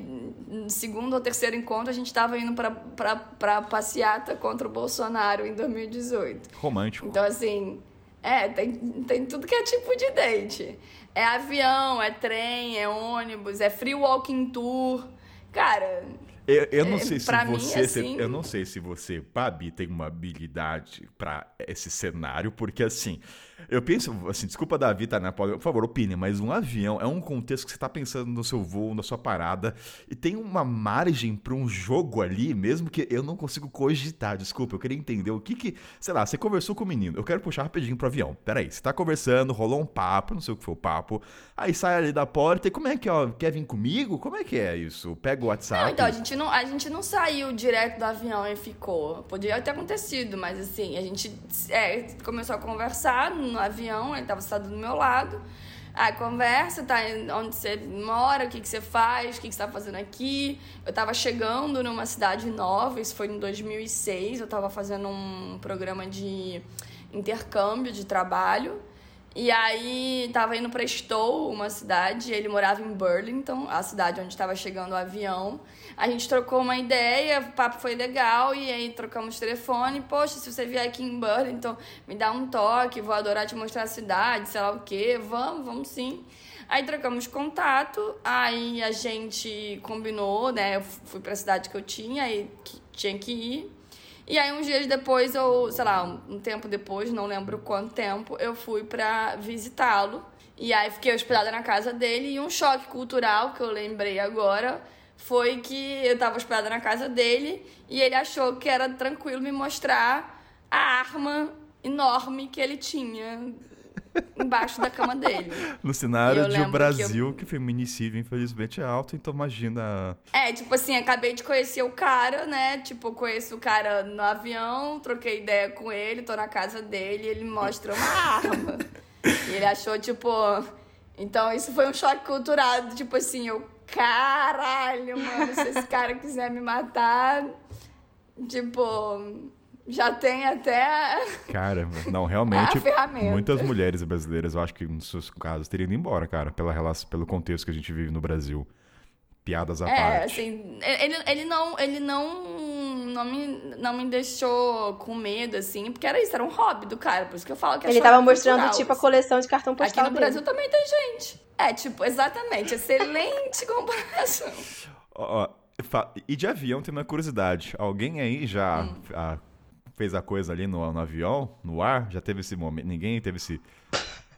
no segundo ou terceiro encontro a gente tava indo pra passeata contra o Bolsonaro em 2018. Romântico. Então, assim, é, tem, tem tudo que é tipo de date. É avião, é trem, é ônibus, é free walking tour. Cara, Eu, eu não É, sei se pra mim, você. assim- Eu não sei se você, Babi, tem uma habilidade pra esse cenário, porque assim. Eu penso, assim, desculpa Davi, tá, né? Por favor, opine, mas um avião é um contexto que você tá pensando no seu voo, na sua parada, e tem uma margem pra um jogo ali, mesmo que eu não consigo cogitar. Desculpa, eu queria entender o que que. Sei lá, você conversou com o menino, eu quero puxar rapidinho pro avião. Peraí, você tá conversando, rolou um papo, não sei o que foi o papo, aí sai ali da porta e como é que, ó, quer vir comigo? Como é que é isso? Pega o WhatsApp. Não, então, a gente não, a gente não saiu direto do avião e ficou. Podia ter acontecido, mas assim, a gente é, começou a conversar no avião, ele tava sentado do meu lado. Aí conversa, tá? Onde você mora, o que, que você faz, o que, que você tá fazendo aqui. Eu tava chegando numa cidade nova, isso foi em 2006, eu tava fazendo um programa de intercâmbio de trabalho. E aí tava indo pra Stowe, uma cidade, ele morava em Burlington, a cidade onde estava chegando o avião. A gente trocou uma ideia, o papo foi legal, e aí trocamos telefone. Poxa, se você vier aqui em Burlington, me dá um toque, vou adorar te mostrar a cidade, sei lá o quê. Vamos, vamos sim. Aí trocamos contato, aí a gente combinou, né? Eu fui pra cidade que eu tinha e que tinha que ir. E aí, uns dias depois, eu, sei lá, um tempo depois, não lembro quanto tempo, eu fui pra visitá-lo. E aí, fiquei hospedada na casa dele. E um choque cultural que eu lembrei agora foi que eu tava hospedada na casa dele e ele achou que era tranquilo me mostrar a arma enorme que ele tinha embaixo da cama dele. No cenário Eu de lembro um que Brasil que, feminicídio, infelizmente, é alto, então imagina. É, tipo assim, acabei de conhecer o cara, né? Tipo, conheço o cara no avião, troquei ideia com ele, tô na casa dele, ele mostra uma arma. e ele achou, tipo. Então, isso foi um choque cultural, tipo assim, eu, caralho, mano, se esse cara quiser me matar, tipo, já tem até. Cara, não, realmente. É a ferramenta. muitas mulheres brasileiras, eu acho que nos seus casos, teriam ido embora, cara, pela relação, pelo contexto que a gente vive no Brasil. Piadas à É, parte. assim, ele, ele não, ele não, não, me, não me deixou com medo, assim, porque era isso, era um hobby do cara, por isso que eu falo que é Ele tava mostrando, cultural, tipo, a assim. coleção de cartão Aqui postal no dele. Brasil também tem gente. É, tipo, exatamente, excelente comparação. Ó, e de avião tem uma curiosidade. Alguém aí já Hum. ah, fez a coisa ali no, no avião, no ar? Já teve esse momento? Ninguém teve esse.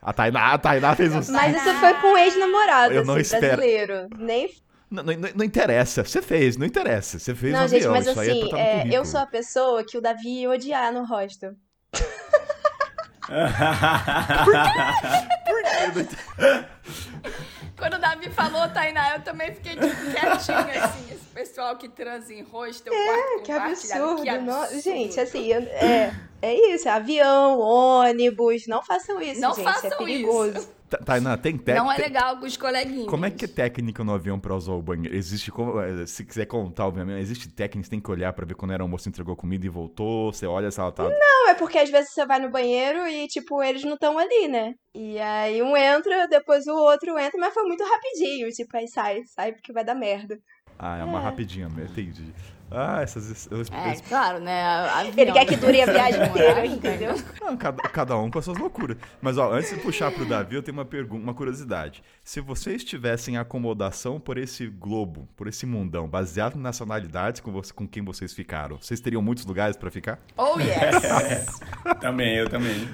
A Tainá, a Tainá fez um. Mas isso foi com um ex-namorado, Eu não assim, espero. brasileiro. Nem Não, não, não interessa. Você fez, não interessa. Você fez Não, no gente, avião. mas Isso aí é assim, no é, eu sou a pessoa que o Davi ia odiar no hostel. Quando o Davi falou, Tainá, eu também fiquei tipo, quietinha, assim. Esse pessoal que transa em rosto, É, Que absurdo. que no- absurdo. Gente, assim, é, é isso. É avião, ônibus. Não façam isso, Não gente. é façam perigoso. isso. Ta- Tainá, tem técnica. Não é legal com os coleguinhas. Como é que é técnica no avião pra usar o banheiro? Existe, como- eh, se quiser contar, obviamente, existe técnica, você tem que olhar pra ver quando era almoço, entregou comida e voltou, você olha se ela tá... Não, é porque às vezes você vai no banheiro e, tipo, eles não estão ali, né? E aí um entra, depois o outro entra, mas foi muito rapidinho. Tipo, aí sai, sai porque vai dar merda. Ah, é uma rapidinha, mesmo, entendi. Ah, essas... eu- É, claro, né? Avião, Ele quer que dure a viagem inteira, entendeu? Não, cada, cada um com as suas loucuras. Mas, ó, antes de puxar pro Davi, eu tenho uma pergunta, uma curiosidade. Se vocês tivessem acomodação por esse globo, por esse mundão, baseado em nacionalidades com, você, com quem vocês ficaram, vocês teriam muitos lugares pra ficar? Oh, yes. também, eu também.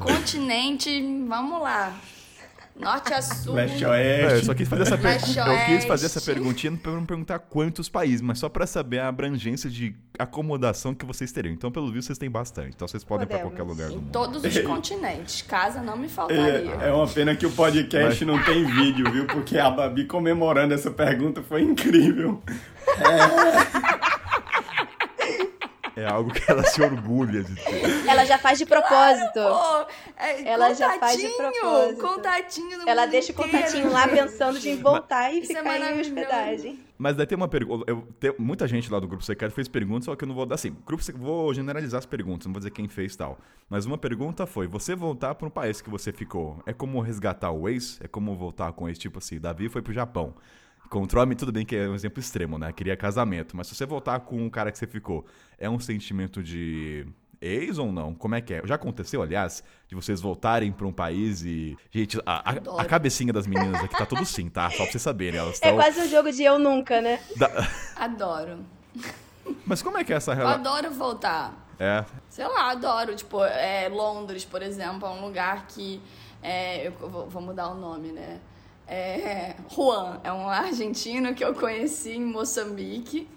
Continente, vamos lá. Norte a sul. Leste É, eu Oeste. só quis fazer essa per... Eu quis fazer essa oeste. perguntinha pra não perguntar quantos países, mas só pra saber a abrangência de acomodação que vocês teriam. Então, pelo visto, vocês têm bastante. Então, vocês podem ir pra Podemos. qualquer lugar do Em mundo. todos os continentes. Casa não me faltaria. É, é uma pena que o podcast não tem vídeo, viu? Porque a Babi comemorando essa pergunta foi incrível. É algo que ela se orgulha de ter. Ela já faz de propósito. Pô, é, Ela já faz de contatinho, propósito. Contatinho no Ela mundo deixa o inteiro, contatinho lá pensando em voltar e Isso é ficar em maravilhoso. hospedagem. Mas daí tem uma pergunta. Muita gente lá do Grupo Secreto fez perguntas, só que eu não vou dar assim. Grupo Secreto, vou generalizar as perguntas, não vou dizer quem fez tal. Mas uma pergunta foi: você voltar para um país que você ficou, é como resgatar o ex? É como voltar com esse tipo assim? Davi foi pro Japão. Controle, tudo bem que é um exemplo extremo, né? Queria casamento. Mas se você voltar com um cara que você ficou, é um sentimento de ex ou não? Como é que é? Já aconteceu, aliás, de vocês voltarem para um país e. Gente, a, a- a cabecinha das meninas aqui tá tudo sim, tá? Só pra vocês saberem. Elas É estão. quase um jogo de eu nunca, né? Adoro. Mas como é que é essa Eu relação? adoro voltar. É. Sei lá, adoro. Tipo, é, Londres, por exemplo, é um lugar que. é, eu vou, vou mudar o nome, né? É, Juan é um argentino que eu conheci em Moçambique.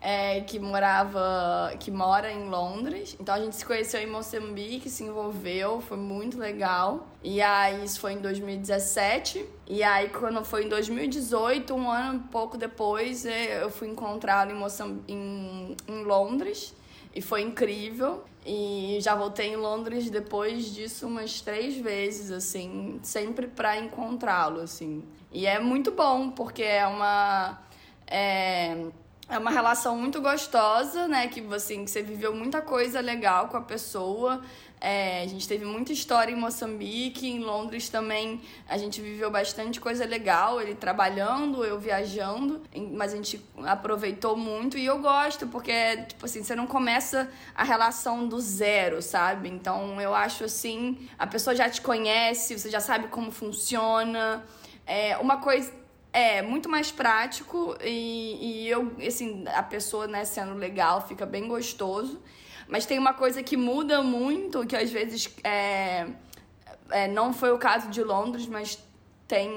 é, que morava, que mora em Londres. Então a gente se conheceu em Moçambique, se envolveu, foi muito legal. E aí isso foi em 2017. E aí quando foi em 2018, um ano e pouco depois, eu fui encontrá-lo em, Moçam- em, em Londres. E foi incrível. E já voltei em Londres depois disso umas três vezes, assim, sempre pra encontrá-lo, assim. E é muito bom, porque é uma. É, é uma relação muito gostosa, né? Que, assim, que você viveu muita coisa legal com a pessoa. É, a gente teve muita história em Moçambique, em Londres também a gente viveu bastante coisa legal, ele trabalhando, eu viajando, mas a gente aproveitou muito e eu gosto, porque, tipo assim, você não começa a relação do zero, sabe? Então eu acho assim, a pessoa já te conhece, você já sabe como funciona. É uma coisa. É, muito mais prático e, e eu, assim, a pessoa, né, sendo legal, fica bem gostoso. Mas tem uma coisa que muda muito, que às vezes é, é, não foi o caso de Londres, mas tem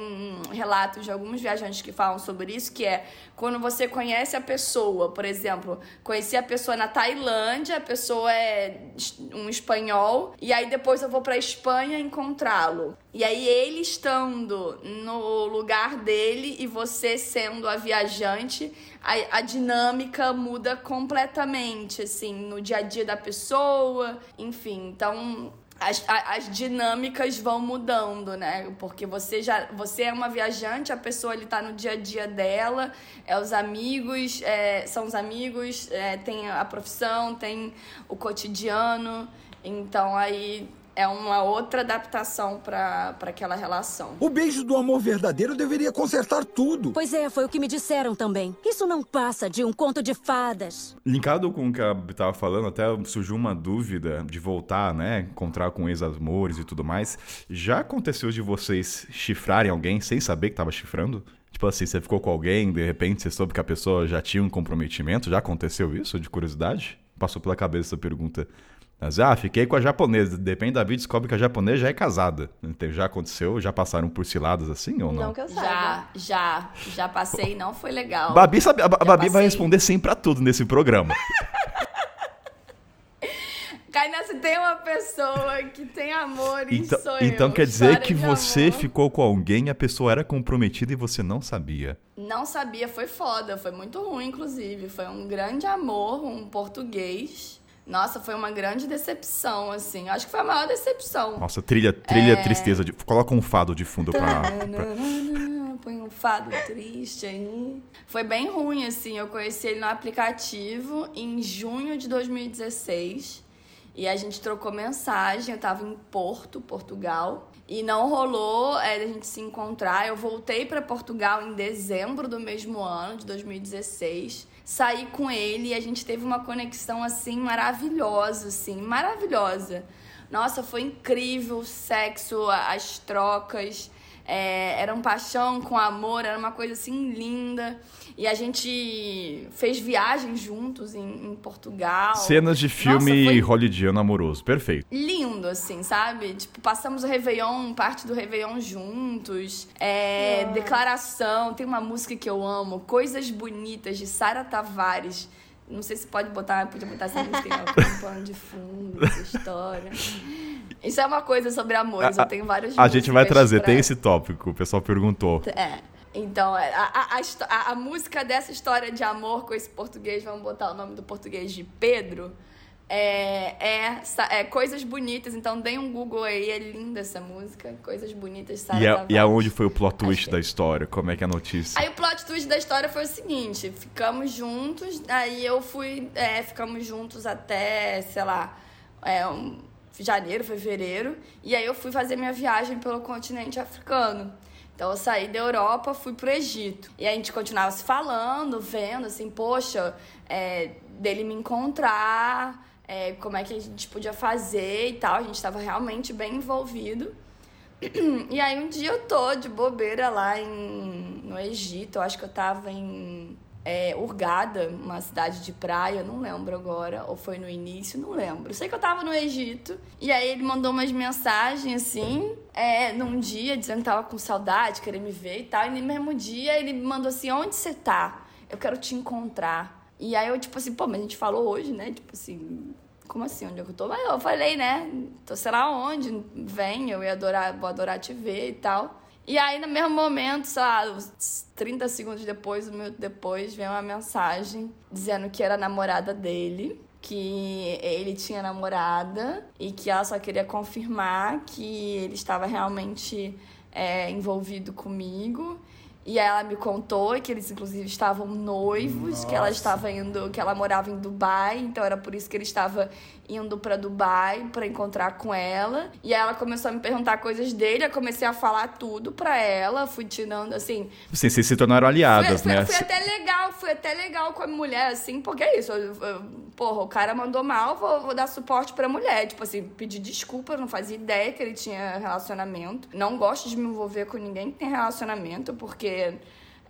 relatos de alguns viajantes que falam sobre isso, que é quando você conhece a pessoa, por exemplo, conheci a pessoa na Tailândia, a pessoa é um espanhol, e aí depois eu vou pra Espanha encontrá-lo. E aí ele estando no lugar dele e você sendo a viajante, a, a dinâmica muda completamente, assim, no dia a dia da pessoa, enfim. Então, as, as dinâmicas vão mudando, né? Porque você já você é uma viajante, a pessoa ali tá no dia a dia dela, é os amigos, é, são os amigos, é, tem a profissão, tem o cotidiano. Então aí é uma outra adaptação para aquela relação. O beijo do amor verdadeiro deveria consertar tudo. Pois é, foi o que me disseram também. Isso não passa de um conto de fadas. Linkado com o que a Bi tava falando, até surgiu uma dúvida de voltar, né? Encontrar com ex-amores e tudo mais. Já aconteceu de vocês chifrarem alguém sem saber que tava chifrando? Tipo assim, você ficou com alguém, de repente você soube que a pessoa já tinha um comprometimento? Já aconteceu isso, de curiosidade? Passou pela cabeça essa pergunta. Mas, ah, fiquei com a japonesa. Depende da vida, descobre que a japonesa já é casada. Então, Já aconteceu? Já passaram por ciladas assim ou não? Não que eu saiba. Já, já, já passei, não foi legal. Babi, sabe, a, Babi vai passei. responder sim pra tudo nesse programa. Kainá, se tem uma pessoa que tem amor e Então, sou então eu. quer dizer História que você amor. ficou com alguém, a pessoa era comprometida e você não sabia. Não sabia, foi foda, foi muito ruim, inclusive. Foi um grande amor, um português. Nossa, foi uma grande decepção, assim. Acho que foi a maior decepção. Nossa, trilha, trilha É. tristeza. De... Coloca um fado de fundo pra. pra- Põe um fado triste aí. Foi bem ruim, assim. Eu conheci ele no aplicativo em junho de 2016. E a gente trocou mensagem. Eu tava em Porto, Portugal. E não rolou é, a gente se encontrar. Eu voltei para Portugal em dezembro do mesmo ano, de 2016. Saí com ele e a gente teve uma conexão, assim, maravilhosa, assim. Maravilhosa. Nossa, foi incrível o sexo, as trocas. É, era um paixão com amor, era uma coisa assim linda. E a gente fez viagens juntos em, em Portugal. Cenas de filme Nossa, foi hollywoodiano amoroso. Perfeito. lindo, assim, sabe? Tipo, passamos o Réveillon, parte do Réveillon juntos. É, declaração, tem uma música que eu amo, Coisas Bonitas, de Sara Tavares. Não sei se pode botar, podia botar essa música em plano de fundo, essa história. Isso é uma coisa sobre amores, eu tenho várias A gente vai trazer, pra- tem esse tópico, o pessoal perguntou. é. Então, é, a, a, a a- a música dessa história de amor com esse português, vamos botar o nome do português de Pedro, é, é, é Coisas Bonitas. Então, deem um Google aí, é linda essa música. Coisas Bonitas, Sara E, a, e aonde foi o plot twist que- da história? Como é que é a notícia? Aí o plot twist da história foi o seguinte: ficamos juntos, aí eu fui. é, ficamos juntos até, sei lá, é, um- janeiro, fevereiro. E aí eu fui fazer minha viagem pelo continente africano. Então eu saí da Europa, fui pro Egito. E a gente continuava se falando, vendo assim, poxa, é, dele me encontrar, é, como é que a gente podia fazer e tal. A gente estava realmente bem envolvido. E aí um dia eu tô de bobeira lá em, no Egito, eu acho que eu tava em é, Hurghada, uma cidade de praia, não lembro agora, ou foi no início, não lembro. Sei que eu tava no Egito, e aí ele mandou umas mensagens assim, é, num dia, dizendo que tava com saudade, queria me ver e tal, e no mesmo dia ele mandou assim, onde você tá? Eu quero te encontrar. E aí eu, tipo assim, pô, mas a gente falou hoje, né? Tipo assim, como assim? Onde é que eu tô? Mas eu falei, né? Tô sei lá onde, vem, eu ia adorar, vou adorar te ver e tal. E aí, no mesmo momento, sei lá, uns 30 segundos depois, um minuto depois, vem uma mensagem dizendo que era a namorada dele, que ele tinha namorada e que ela só queria confirmar que ele estava realmente é, envolvido comigo. E aí ela me contou que eles inclusive estavam noivos, que ela estava indo, que ela morava em Dubai, então era por isso que ele estava indo pra Dubai pra encontrar com ela. E aí ela começou a me perguntar coisas dele, eu comecei a falar tudo pra ela, fui tirando assim, Vocês, vocês se tornaram aliadas, né? foi, foi até legal, foi até legal com a mulher, assim, porque é isso. eu- eu- porra, o cara mandou mal, vou, vou dar suporte pra mulher. Tipo assim, pedir desculpa, eu não fazia ideia que ele tinha relacionamento. Não gosto de me envolver com ninguém que tem relacionamento, porque.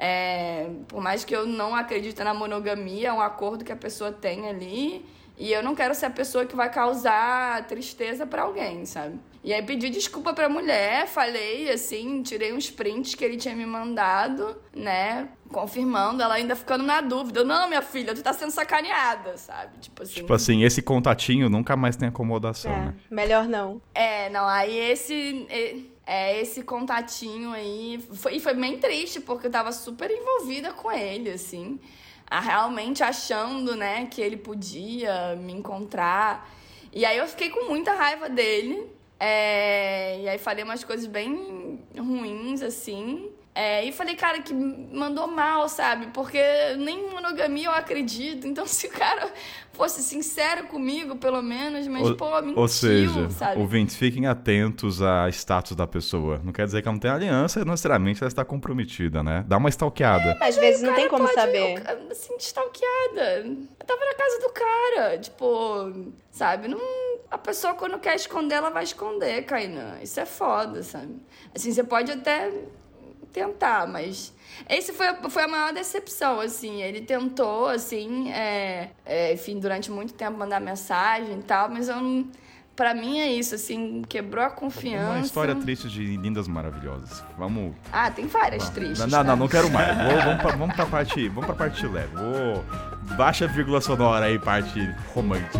é, por mais que eu não acredite na monogamia, é um acordo que a pessoa tem ali. E eu não quero ser a pessoa que vai causar tristeza pra alguém, sabe? E aí pedi desculpa pra mulher, falei assim, tirei uns prints que ele tinha me mandado, né? Confirmando, ela ainda ficando na dúvida. Não, minha filha, tu tá sendo sacaneada, sabe? Tipo assim. Tipo assim, esse contatinho nunca mais tem acomodação, É, né? melhor não. É, não, aí esse. é, É, esse contatinho aí. Foi, e foi bem triste, porque eu tava super envolvida com ele, assim. Realmente achando, né, que ele podia me encontrar. E aí eu fiquei com muita raiva dele. É, e aí falei umas coisas bem ruins, assim. É, e falei, cara, que mandou mal, sabe? Porque nem em monogamia eu acredito. Então, se o cara fosse sincero comigo, pelo menos, mas, Ou- pô, mentiu, Ou seja, sabe? ouvintes, fiquem atentos a status da pessoa. Não quer dizer que ela não tem aliança, não necessariamente ela está comprometida, né? Dá uma stalkeada. Às vezes não tem como pode- saber. Assim, stalkeada. Eu tava na casa do cara. Tipo, sabe? Não, a pessoa, quando quer esconder, ela vai esconder, Kainan. Isso é foda, sabe? Assim, você pode até tentar, mas esse foi, foi a maior decepção, assim. Ele tentou, assim, é, é, enfim, durante muito tempo mandar mensagem e tal, mas eu não. Pra mim é isso, assim, quebrou a confiança. Uma história triste de lindas maravilhosas. Vamos. Ah, tem várias tristes. Não, não, tá? não quero mais. Vou- vamos, pra, vamos pra parte. Vamos pra parte leve. Vou. Baixa a vírgula sonora aí, parte romântica.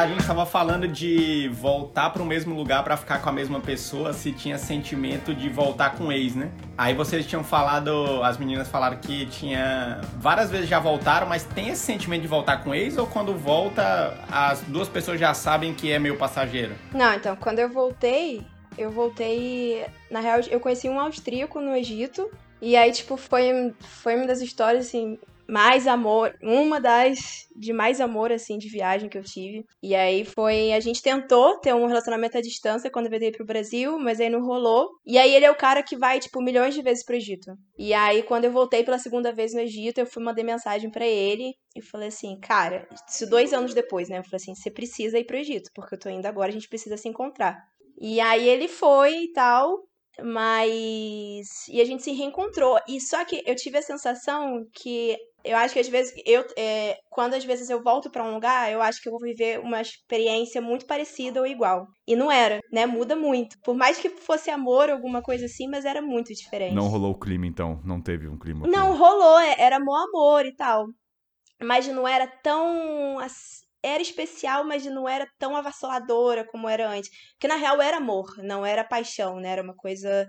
A gente tava falando de voltar pro mesmo lugar pra ficar com a mesma pessoa se tinha sentimento de voltar com o ex, né? Aí vocês tinham falado, as meninas falaram que tinha várias vezes já voltaram, mas tem esse sentimento de voltar com o ex ou quando volta as duas pessoas já sabem que é meio passageiro? Não, então, quando eu voltei, eu voltei. Na real, eu conheci um austríaco no Egito. E aí, tipo, foi, foi uma das histórias, assim, mais amor. Uma das de mais amor, assim, de viagem que eu tive. E aí foi. A gente tentou ter um relacionamento à distância quando eu veio pro Brasil, mas aí não rolou. E aí ele é o cara que vai, tipo, milhões de vezes pro Egito. E aí, quando eu voltei pela segunda vez no Egito, eu fui mandei mensagem pra ele. E falei assim, cara, isso dois anos depois, né? Eu falei assim, você precisa ir pro Egito, porque eu tô indo agora, a gente precisa se encontrar. E aí ele foi e tal, mas. E a gente se reencontrou. E só que eu tive a sensação que. Eu acho que às vezes eu é, quando às vezes eu volto pra um lugar, eu acho que eu vou viver uma experiência muito parecida ou igual. E não era, né? Muda muito. Por mais que fosse amor, alguma coisa assim, mas era muito diferente. Não rolou o clima, então. Não teve um clima. Não, rolou, é- era amor, amor e tal. Mas não era tão. Era especial, mas não era tão avassaladora como era antes. Porque na real era amor, não era paixão, né? Era uma coisa.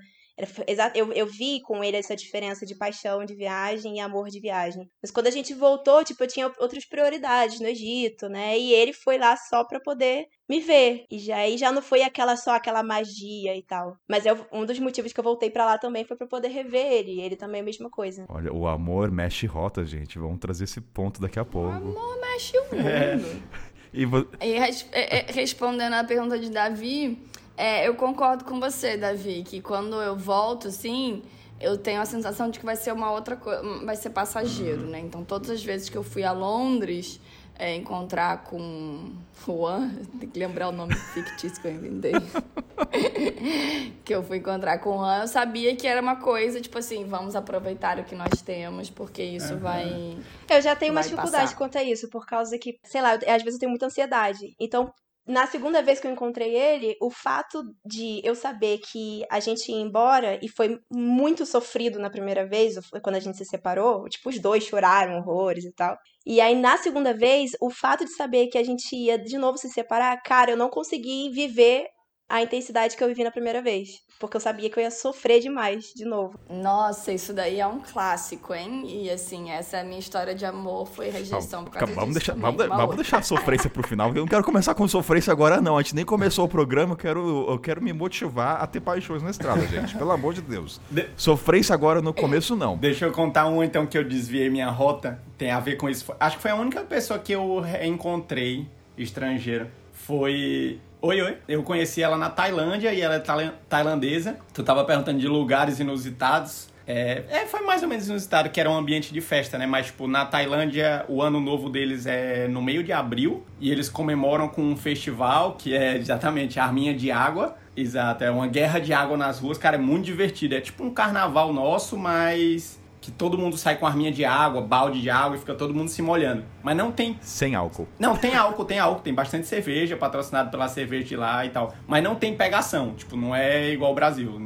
Eu, eu vi com ele essa diferença de paixão de viagem e amor de viagem. Mas quando a gente voltou, tipo, eu tinha outras prioridades no Egito, né? E ele foi lá só pra poder me ver. E já aí já não foi aquela só aquela magia e tal. Mas é um dos motivos que eu voltei pra lá também foi pra poder rever ele. E ele também é a mesma coisa. Olha, o amor mexe rota, gente. Vamos trazer esse ponto daqui a pouco. Amor mexe o mundo. E vo- E res- é, é, respondendo a pergunta de Davi, é, eu concordo com você, Davi, que quando eu volto, assim, eu tenho a sensação de que vai ser uma outra coisa, vai ser passageiro, né? Então, todas as vezes que eu fui a Londres é, encontrar com Juan, tem que lembrar o nome fictício que eu inventei. que eu fui encontrar com o Juan, eu sabia que era uma coisa, tipo assim, vamos aproveitar o que nós temos, porque isso vai. Eu já tenho uma dificuldade passar. quanto a isso, por causa que, sei lá, eu- às vezes eu tenho muita ansiedade. Então, na segunda vez que eu encontrei ele, o fato de eu saber que a gente ia embora e foi muito sofrido na primeira vez, quando a gente se separou, tipo, os dois choraram horrores e tal. E aí, na segunda vez, o fato de saber que a gente ia de novo se separar, cara, eu não consegui viver a intensidade que eu vivi na primeira vez. Porque eu sabia que eu ia sofrer demais de novo. Nossa, isso daí é um clássico, hein? E assim, essa é a minha história de amor, foi rejeição por causa Calma, vamos disso deixar, também, vamos, vamos deixar a sofrência pro final. porque Eu não quero começar com sofrência agora, não. A gente nem começou o programa. Eu quero, eu quero me motivar a ter paixões na estrada, gente. Pelo amor de Deus. De- Sofrência agora no começo, não. Deixa eu contar um então que eu desviei minha rota. Tem a ver com isso. Acho que foi a única pessoa que eu encontrei estrangeira. Foi. Oi, oi. Eu conheci ela na Tailândia e ela é tailan- tailandesa. Tu tava perguntando de lugares inusitados. É, é, foi mais ou menos inusitado, que era um ambiente de festa, né? Mas, tipo, na Tailândia, o ano novo deles é no meio de abril. E eles comemoram com um festival, que é exatamente a arminha de água. Exato, é uma guerra de água nas ruas, cara, é muito divertido. É tipo um carnaval nosso, mas que todo mundo sai com arminha de água, balde de água e fica todo mundo se molhando. Mas não tem Sem álcool. não, tem álcool, tem álcool, tem bastante cerveja, patrocinado pela cerveja de lá e tal. Mas não tem pegação, tipo, não é igual o Brasil.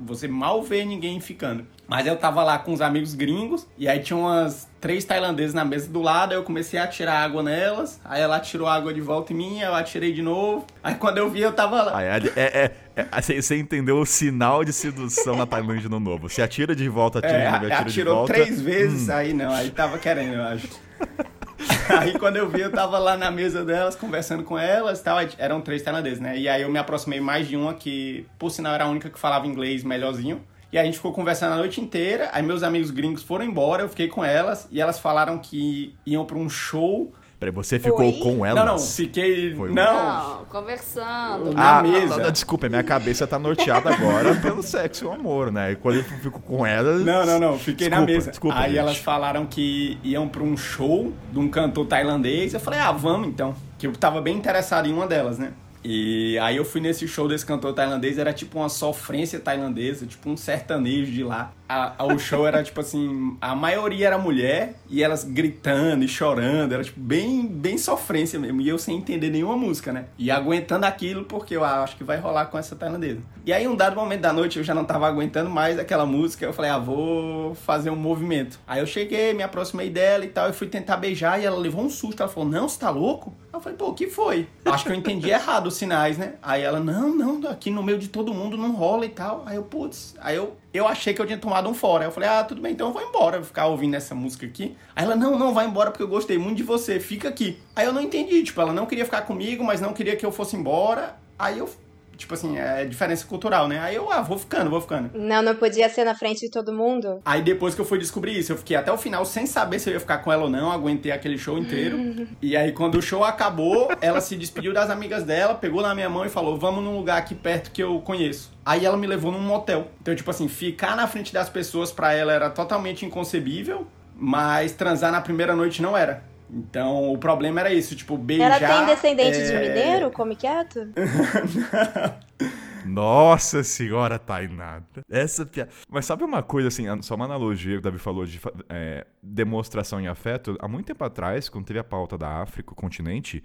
você mal vê ninguém ficando. Mas eu tava lá com os amigos gringos, e aí tinha umas três tailandesas na mesa do lado, aí eu comecei a tirar água nelas, aí ela tirou água de volta em mim, eu atirei de novo. Aí quando eu vi, eu tava lá. Aí, é, é, é, é, você entendeu o sinal de sedução na Tailândia no novo. Você atira de volta, atira É, de novo, atira de atirou volta. três vezes, Hum. aí não, aí tava querendo, eu acho. aí quando eu vi, eu tava lá na mesa delas, conversando com elas e tal, eram três tailandeses, né? E aí eu me aproximei mais de uma que, por sinal, era a única que falava inglês melhorzinho. E aí a gente ficou conversando a noite inteira, aí meus amigos gringos foram embora, eu fiquei com elas, e elas falaram que iam pra um show Peraí, você ficou Oi? com ela? Não, não, fiquei. Foi um- não. Não, conversando. Na Ah, mesa. não, desculpa, minha cabeça tá norteada agora pelo sexo e o amor, né? E quando eu fico com ela. Não, não, não, fiquei na Desculpa, mesa. desculpa, Aí gente. elas falaram que iam pra um show de um cantor tailandês. Eu falei, ah, vamos então. Que eu tava bem interessado em uma delas, né? E aí eu fui nesse show desse cantor tailandês, era tipo uma sofrência tailandesa, tipo um sertanejo de lá. A- o show era tipo assim, a maioria era mulher e elas gritando e chorando, era tipo bem, bem sofrência mesmo. E eu sem entender nenhuma música, né? E aguentando aquilo porque eu acho que vai rolar com essa tailandesa. E aí um dado momento da noite eu já não tava aguentando mais aquela música, eu falei, ah, vou fazer um movimento. Aí eu cheguei, me aproximei dela e tal, e fui tentar beijar e ela levou um susto, ela falou, não, você tá louco? Eu falei, pô, o que foi? Acho que eu entendi errado os sinais, né? Aí ela, não, não, aqui no meio de todo mundo não rola e tal. Aí eu, putz, aí eu, eu achei que eu tinha tomado um fora. Eu falei, ah, tudo bem, então eu vou embora, vou ficar ouvindo essa música aqui. Aí ela, não, não, vai embora porque eu gostei muito de você, fica aqui. Aí eu não entendi, tipo, ela não queria ficar comigo, mas não queria que eu fosse embora. Aí eu, tipo assim, é diferença cultural, né? Aí eu, ah, vou ficando, vou ficando. Não, não podia ser na frente de todo mundo. Aí depois que eu fui descobrir isso, eu fiquei até o final sem saber se eu ia ficar com ela ou não, aguentei aquele show inteiro. e aí quando o show acabou, ela se despediu das amigas dela, pegou na minha mão e falou: "Vamos num lugar aqui perto que eu conheço". Aí ela me levou num motel. Então, tipo assim, ficar na frente das pessoas pra ela era totalmente inconcebível, mas transar na primeira noite não era. Então, o problema era isso, tipo, beijar. Ela tem descendente de é, mineiro? Come quieto? Nossa senhora, Tainá. Essa piada. Mas sabe uma coisa assim, só uma analogia que o Davi falou de é, demonstração em afeto? Há muito tempo atrás, quando teve a pauta da África, o continente,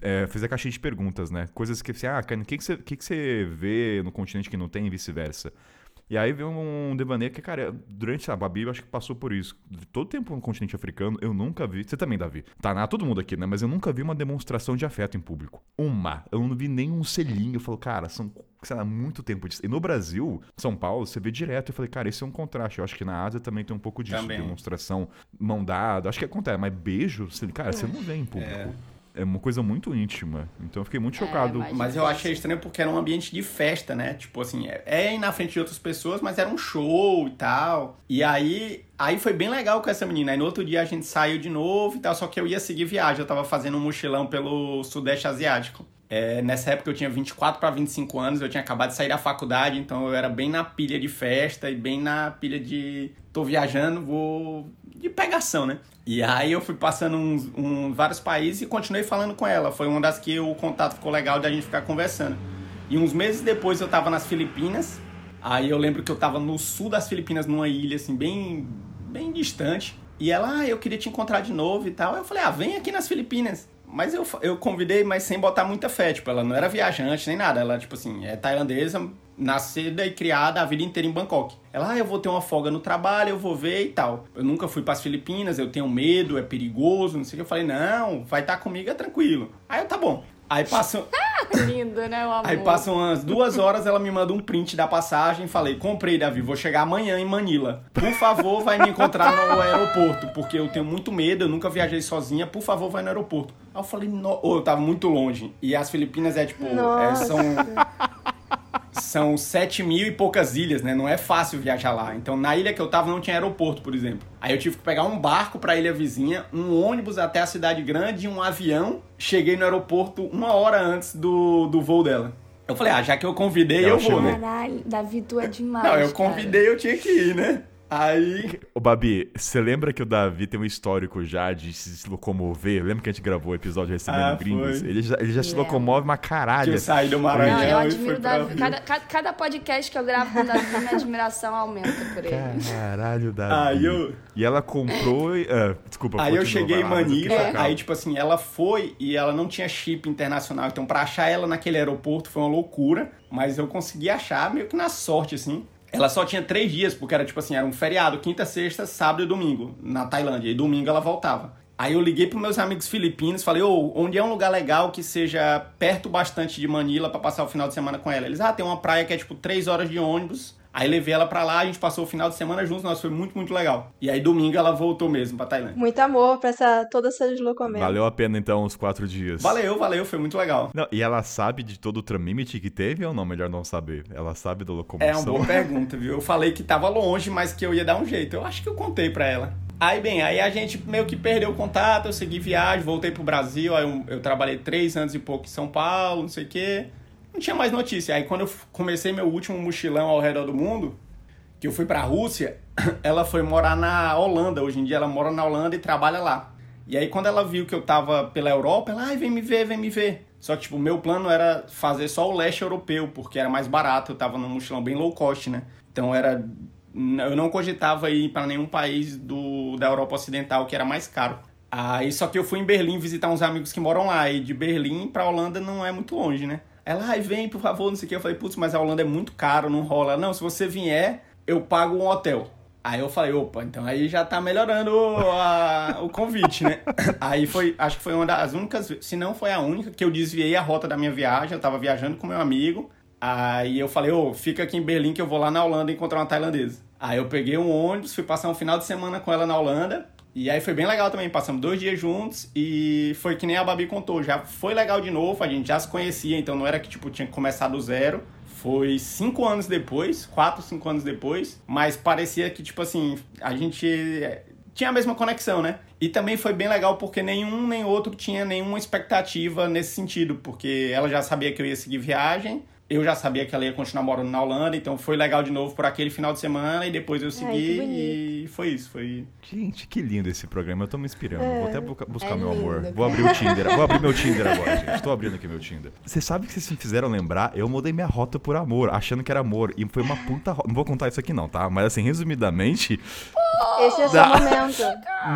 é, fiz a caixinha de perguntas, né? Coisas que assim, ah, o que, que, você, que, que você vê no continente que não tem e vice-versa? E aí veio um devaneio que, cara, durante a Babi, eu acho que passou por isso. Todo tempo no continente africano, eu nunca vi. Você também, Davi. Tá, na todo mundo aqui, né? Mas eu nunca vi uma demonstração de afeto em público. Uma. Eu não vi nenhum selinho. Eu falo, cara, são, sei lá, muito tempo disso. E no Brasil, São Paulo, você vê direto. Eu falei, cara, esse é um contraste. Eu acho que na Ásia também tem um pouco disso. Também. Demonstração, mão dada. Acho que acontece, mas beijo, cara, você não vê em público. É. uma coisa muito íntima. Então eu fiquei muito chocado. mas- Mas eu achei estranho porque era um ambiente de festa, né? Tipo assim, é- é ir na frente de outras pessoas, mas era um show e tal. E aí, aí foi bem legal com essa menina. Aí no outro dia a gente saiu de novo e tal, só que eu ia seguir viagem. Eu tava fazendo um mochilão pelo Sudeste Asiático. É, nessa época eu tinha 24 para 25 anos, eu tinha acabado de sair da faculdade, então eu era bem na pilha de festa e bem na pilha de tô viajando, vou de pegação, né? E aí eu fui passando uns, uns vários países e continuei falando com ela. Foi uma das que o contato ficou legal da gente ficar conversando. E uns meses depois eu tava nas Filipinas. Aí eu lembro que eu tava no sul das Filipinas, numa ilha assim, bem, bem distante. E ela, ah, eu queria te encontrar de novo e tal. Eu falei, ah, vem aqui nas Filipinas. Mas eu, eu convidei, mas sem botar muita fé. Tipo, ela não era viajante nem nada. Ela, tipo assim, é tailandesa, nascida e criada a vida inteira em Bangkok. Ela, ah, eu vou ter uma folga no trabalho, eu vou ver e tal. Eu nunca fui para as Filipinas, eu tenho medo, é perigoso, não sei o que. Eu falei, não, vai estar comigo, é tranquilo. Aí eu, tá bom. Aí passou. Lindo, né, o amor? Aí passam umas duas horas, ela me manda um print da passagem. Falei, comprei, Davi, vou chegar amanhã em Manila. Por favor, vai me encontrar no aeroporto, porque eu tenho muito medo, eu nunca viajei sozinha. Por favor, vai no aeroporto. Aí eu falei, no... oh, eu tava muito longe. E as Filipinas é tipo, é, são. São sete mil e poucas ilhas, né? Não é fácil viajar lá. Então, na ilha que eu tava, não tinha aeroporto, por exemplo. Aí eu tive que pegar um barco pra ilha vizinha, um ônibus até a cidade grande e um avião. Cheguei no aeroporto uma hora antes do, do voo dela. Eu falei, ah, já que eu convidei, Ela eu vou, chegou. né? Caralho, Davi, tu é demais. Não, eu cara. convidei, eu tinha que ir, né? Aí. Ô, Babi, você lembra que o Davi tem um histórico já de se locomover? Lembra que a gente gravou o episódio recebendo Ah, gringos? foi. Ele já, ele já se locomove uma Que caralho. eu saí do Não, Maranhão eu e fui admiro o Davi. Cada, cada, podcast que eu gravo com o Davi, minha admiração aumenta por ele. Caralho, Davi. Aí eu- E ela comprou e... ah, desculpa, Aí eu cheguei em eu Manila, chocado. aí tipo assim, ela foi e ela não tinha chip internacional, então pra achar ela naquele aeroporto foi uma loucura, mas eu consegui achar meio que na sorte, assim. Ela só tinha três dias, porque era tipo assim, era um feriado, quinta, sexta, sábado e domingo, na Tailândia, e domingo ela voltava. Aí eu liguei pros meus amigos filipinos, falei, ô, onde é um lugar legal que seja perto bastante de Manila pra passar o final de semana com ela? Eles, ah, tem uma praia que é tipo três horas de ônibus, Aí levei ela pra lá, a gente passou o final de semana juntos, nossa, foi muito, muito legal. E aí domingo ela voltou mesmo pra Tailândia. Muito amor pra essa, todo esse deslocamento. Valeu a pena, então, os quatro dias. Valeu, valeu, foi muito legal. Não, e ela sabe de todo o tramite que teve ou não? Melhor não saber. Ela sabe da É locomoção. uma boa pergunta, viu? Eu falei que tava longe, mas que eu ia dar um jeito. Eu acho que eu contei pra ela. Aí, bem, aí a gente meio que perdeu o contato, eu segui viagem, voltei pro Brasil, aí eu, eu trabalhei três anos e pouco em São Paulo, não sei o quê. Não tinha mais notícia. Aí quando eu comecei meu último mochilão ao redor do mundo, que eu fui pra Rússia, ela foi morar na Holanda. Hoje em dia ela mora na Holanda e trabalha lá. E aí quando ela viu que eu tava pela Europa, ela, ai, vem me ver, vem me ver. Só que, tipo, meu plano era fazer só o leste europeu, porque era mais barato, eu tava num mochilão bem low cost, né? Então era eu não cogitava ir para nenhum país do, da Europa Ocidental que era mais caro. Aí só que eu fui em Berlim visitar uns amigos que moram lá e de Berlim para Holanda não é muito longe, né? Ela, ai, vem, por favor, não sei o que. Eu falei, putz, mas a Holanda é muito caro, não rola. Não, se você vier, eu pago um hotel. Aí eu falei, opa, então aí já tá melhorando a, o convite, né? Aí foi, acho que foi uma das únicas, se não foi a única, que eu desviei a rota da minha viagem. Eu tava viajando com meu amigo. Aí eu falei, ô, oh, fica aqui em Berlim que eu vou lá na Holanda encontrar uma tailandesa. Aí eu peguei um ônibus, fui passar um final de semana com ela na Holanda. E aí foi bem legal também, passamos dois dias juntos e foi que nem a Babi contou, já foi legal de novo, a gente já se conhecia, então não era que tipo tinha que começar do zero. Foi cinco anos depois, quatro, cinco anos depois, mas parecia que tipo assim, a gente tinha a mesma conexão, né? E também foi bem legal porque nenhum nem outro tinha nenhuma expectativa nesse sentido, porque ela já sabia que eu ia seguir viagem eu já sabia que ela ia continuar morando na Holanda, então foi legal de novo por aquele final de semana e depois eu segui Ai, e foi isso, foi... Gente, que lindo esse programa, eu tô me inspirando, é, vou até buscar é meu lindo, amor. Cara. Vou abrir o Tinder, vou abrir meu Tinder agora, gente, tô abrindo aqui meu Tinder. Você sabe que vocês me fizeram lembrar, eu mudei minha rota por amor, achando que era amor, e foi uma puta rota, não vou contar isso aqui não, tá? Mas assim, resumidamente... Esse é o seu momento.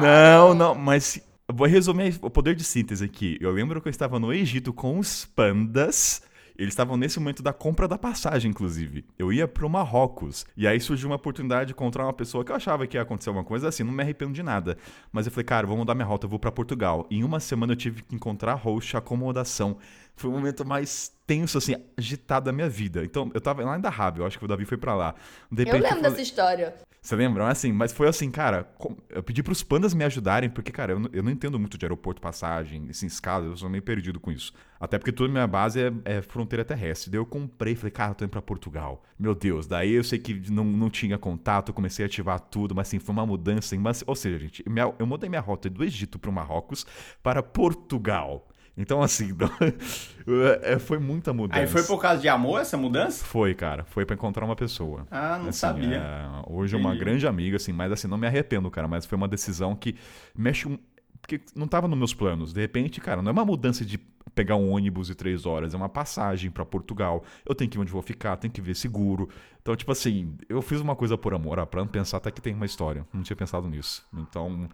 Não, não, mas... Vou resumir o poder de síntese aqui. Eu lembro que eu estava no Egito com os pandas eles estavam nesse momento da compra da passagem, inclusive. Eu ia pro Marrocos. E aí surgiu uma oportunidade de encontrar uma pessoa que eu achava que ia acontecer alguma coisa assim, não me arrependo de nada. Mas eu falei, cara, vou mudar minha rota, eu vou para Portugal. E em uma semana eu tive que encontrar host, acomodação. Foi o momento mais tenso, assim, agitado da minha vida. Então, eu tava lá em Dahab, eu acho que o Davi foi para lá. De repente, eu lembro eu falei... dessa história. Você lembra? Assim, mas foi assim, cara, eu pedi pros pandas me ajudarem, porque, cara, eu não, eu não entendo muito de aeroporto, passagem, assim, escala, eu sou meio perdido com isso. Até porque toda minha base é, é fronteira terrestre. Daí eu comprei, falei, cara, eu tô indo pra Portugal. Meu Deus, daí eu sei que não, não tinha contato, comecei a ativar tudo, mas assim, foi uma mudança. Mas, ou seja, gente, eu mudei minha rota do Egito pro Marrocos para Portugal. Então, assim, é, foi muita mudança. Aí foi por causa de amor essa mudança? Foi, cara. Foi para encontrar uma pessoa. Ah, não assim, sabia. É, hoje é uma grande amiga, assim, mas assim, não me arrependo, cara. Mas foi uma decisão que mexe um. Porque não tava nos meus planos. De repente, cara, não é uma mudança de pegar um ônibus de três horas, é uma passagem para Portugal. Eu tenho que ir onde vou ficar, tenho que ver seguro. Então, tipo assim, eu fiz uma coisa por amor, ah, pra não pensar até que tem uma história. Não tinha pensado nisso. Então.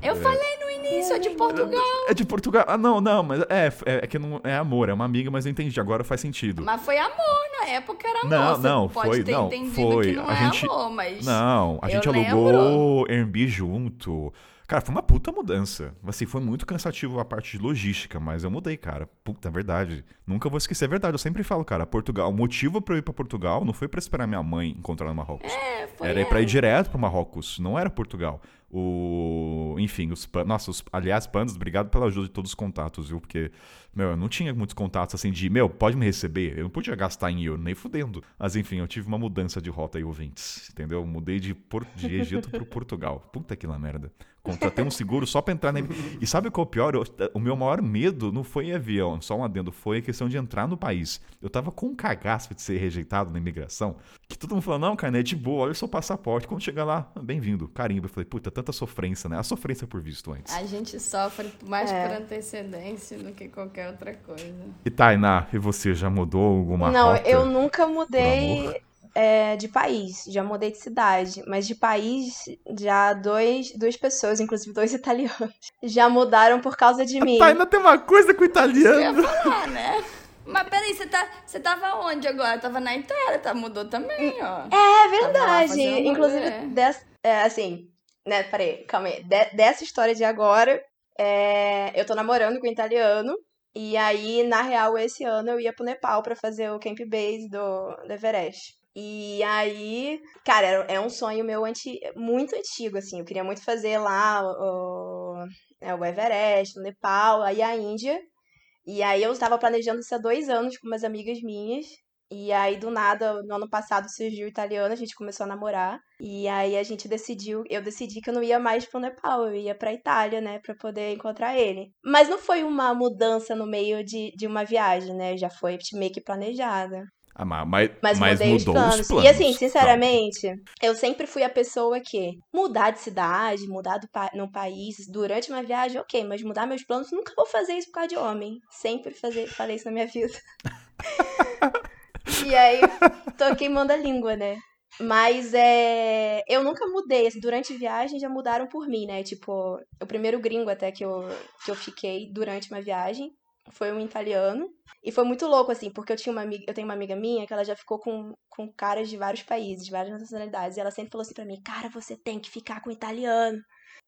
Eu é... falei no início, é de Portugal. É de Portugal. Ah, não, não, mas é, é, é, que não é amor, é uma amiga, mas eu entendi, agora faz sentido. Mas foi amor, na época era amor. Não, não, Você foi, ter não, entendido foi. que não a é gente, amor, mas. Não, a gente lembro. alugou Airbnb junto. Cara, foi uma puta mudança. Assim, foi muito cansativo a parte de logística, mas eu mudei, cara. Puta, é verdade. Nunca vou esquecer, é verdade. Eu sempre falo, cara, Portugal. O motivo pra eu ir pra Portugal não foi pra esperar minha mãe encontrar no Marrocos. É, foi era ir pra ir direto pro Marrocos. Não era Portugal. O. Enfim, os. Nossa, os... aliás, Pandas, obrigado pela ajuda de todos os contatos, viu? Porque, meu, eu não tinha muitos contatos assim de, meu, pode me receber. Eu não podia gastar em euro, nem fudendo. Mas enfim, eu tive uma mudança de rota aí, ouvintes. Entendeu? Mudei de, Por... de Egito pro Portugal. Puta que lá merda. Contratei um seguro só pra entrar nele. E sabe qual é o pior? Eu, o meu maior medo não foi em avião, só um adendo, foi a questão de entrar no país. Eu tava com um cagaço de ser rejeitado na imigração, que todo mundo falou, não, cara, é de boa, olha o seu passaporte. Quando chegar lá, bem-vindo, carimbo. Eu falei, puta, tanta sofrência, né? A sofrência por visto antes. A gente sofre mais é. por antecedência do que qualquer outra coisa. E Tainá, e você já mudou alguma não, rota? Não, eu nunca mudei é, de país, já mudei de cidade, mas de país já dois, duas pessoas, inclusive dois italianos, já mudaram por causa de mim. Tá, ainda tem uma coisa com o italiano. Isso falar, né? Mas peraí, você, tá, você tava onde agora? Tava na Itália, tá? Mudou também, ó. É verdade. Inclusive, dessa, é, assim, né, peraí, calma aí. De, dessa história de agora, é, eu tô namorando com um italiano. E aí, na real, esse ano eu ia pro Nepal para fazer o camp base do, do Everest. E aí, cara, é um sonho meu anti, muito antigo, assim. Eu queria muito fazer lá o, é, o Everest, o Nepal, aí a Índia. E aí eu estava planejando isso há dois anos com umas amigas minhas. E aí, do nada, no ano passado surgiu o italiano, a gente começou a namorar. E aí a gente decidiu, eu decidi que eu não ia mais pro Nepal, eu ia pra Itália, né, pra poder encontrar ele. Mas não foi uma mudança no meio de, de uma viagem, né? Já foi meio que planejada. Ah, mas, mas, Mas, mudou planos. os planos. E assim, sinceramente, eu sempre fui a pessoa que mudar de cidade, mudar do pa no país durante uma viagem, ok, mas mudar meus planos, nunca vou fazer isso por causa de homem. Sempre fazer, falei isso na minha vida. e aí, tô queimando a língua, né? Mas é. Eu nunca mudei. assim, Durante viagem já mudaram por mim, né? Tipo, o primeiro gringo até que eu, que eu fiquei durante uma viagem foi um italiano. E foi muito louco, assim, porque eu tinha uma amiga, eu tenho uma amiga minha que ela já ficou com, com caras de vários países, de várias nacionalidades. E ela sempre falou assim pra mim, cara, você tem que ficar com italiano.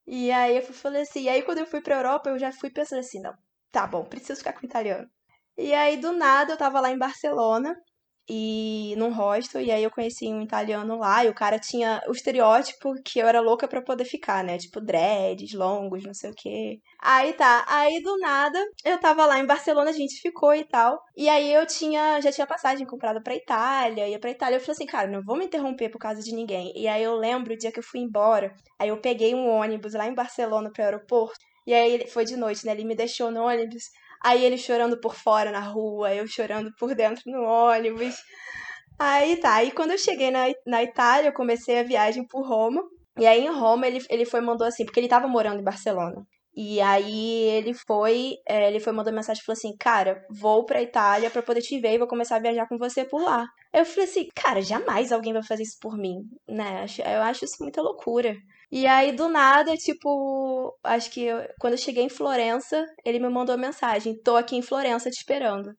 E aí eu falei assim, e aí quando eu fui pra Europa, eu já fui pensando assim, não, tá bom, preciso ficar com italiano. E aí, do nada, eu tava lá em Barcelona, e num hostel, e aí eu conheci um italiano lá, e o cara tinha o estereótipo que eu era louca pra poder ficar, né? Tipo, dreads, longos, não sei o quê. Aí tá, aí do nada, eu tava lá em Barcelona, a gente ficou e tal. E aí eu tinha, já tinha passagem comprada pra Itália, ia pra Itália. Eu falei assim, cara, não vou me interromper por causa de ninguém. E aí eu lembro o dia que eu fui embora, aí eu peguei um ônibus lá em Barcelona pro aeroporto. E aí foi de noite, né? Ele me deixou no ônibus. Aí ele chorando por fora na rua, eu chorando por dentro no ônibus. Aí tá, aí quando eu cheguei na, na Itália, eu comecei a viagem por Roma. E aí em Roma ele, ele foi mandou assim, porque ele tava morando em Barcelona. E aí ele foi, é, ele foi mandou mensagem e falou assim, cara, vou pra Itália pra poder te ver e vou começar a viajar com você por lá. Eu falei assim, cara, jamais alguém vai fazer isso por mim, né? Eu acho isso muita loucura. E aí, do nada, tipo, acho que eu- quando eu cheguei em Florença, ele me mandou mensagem: tô aqui em Florença te esperando.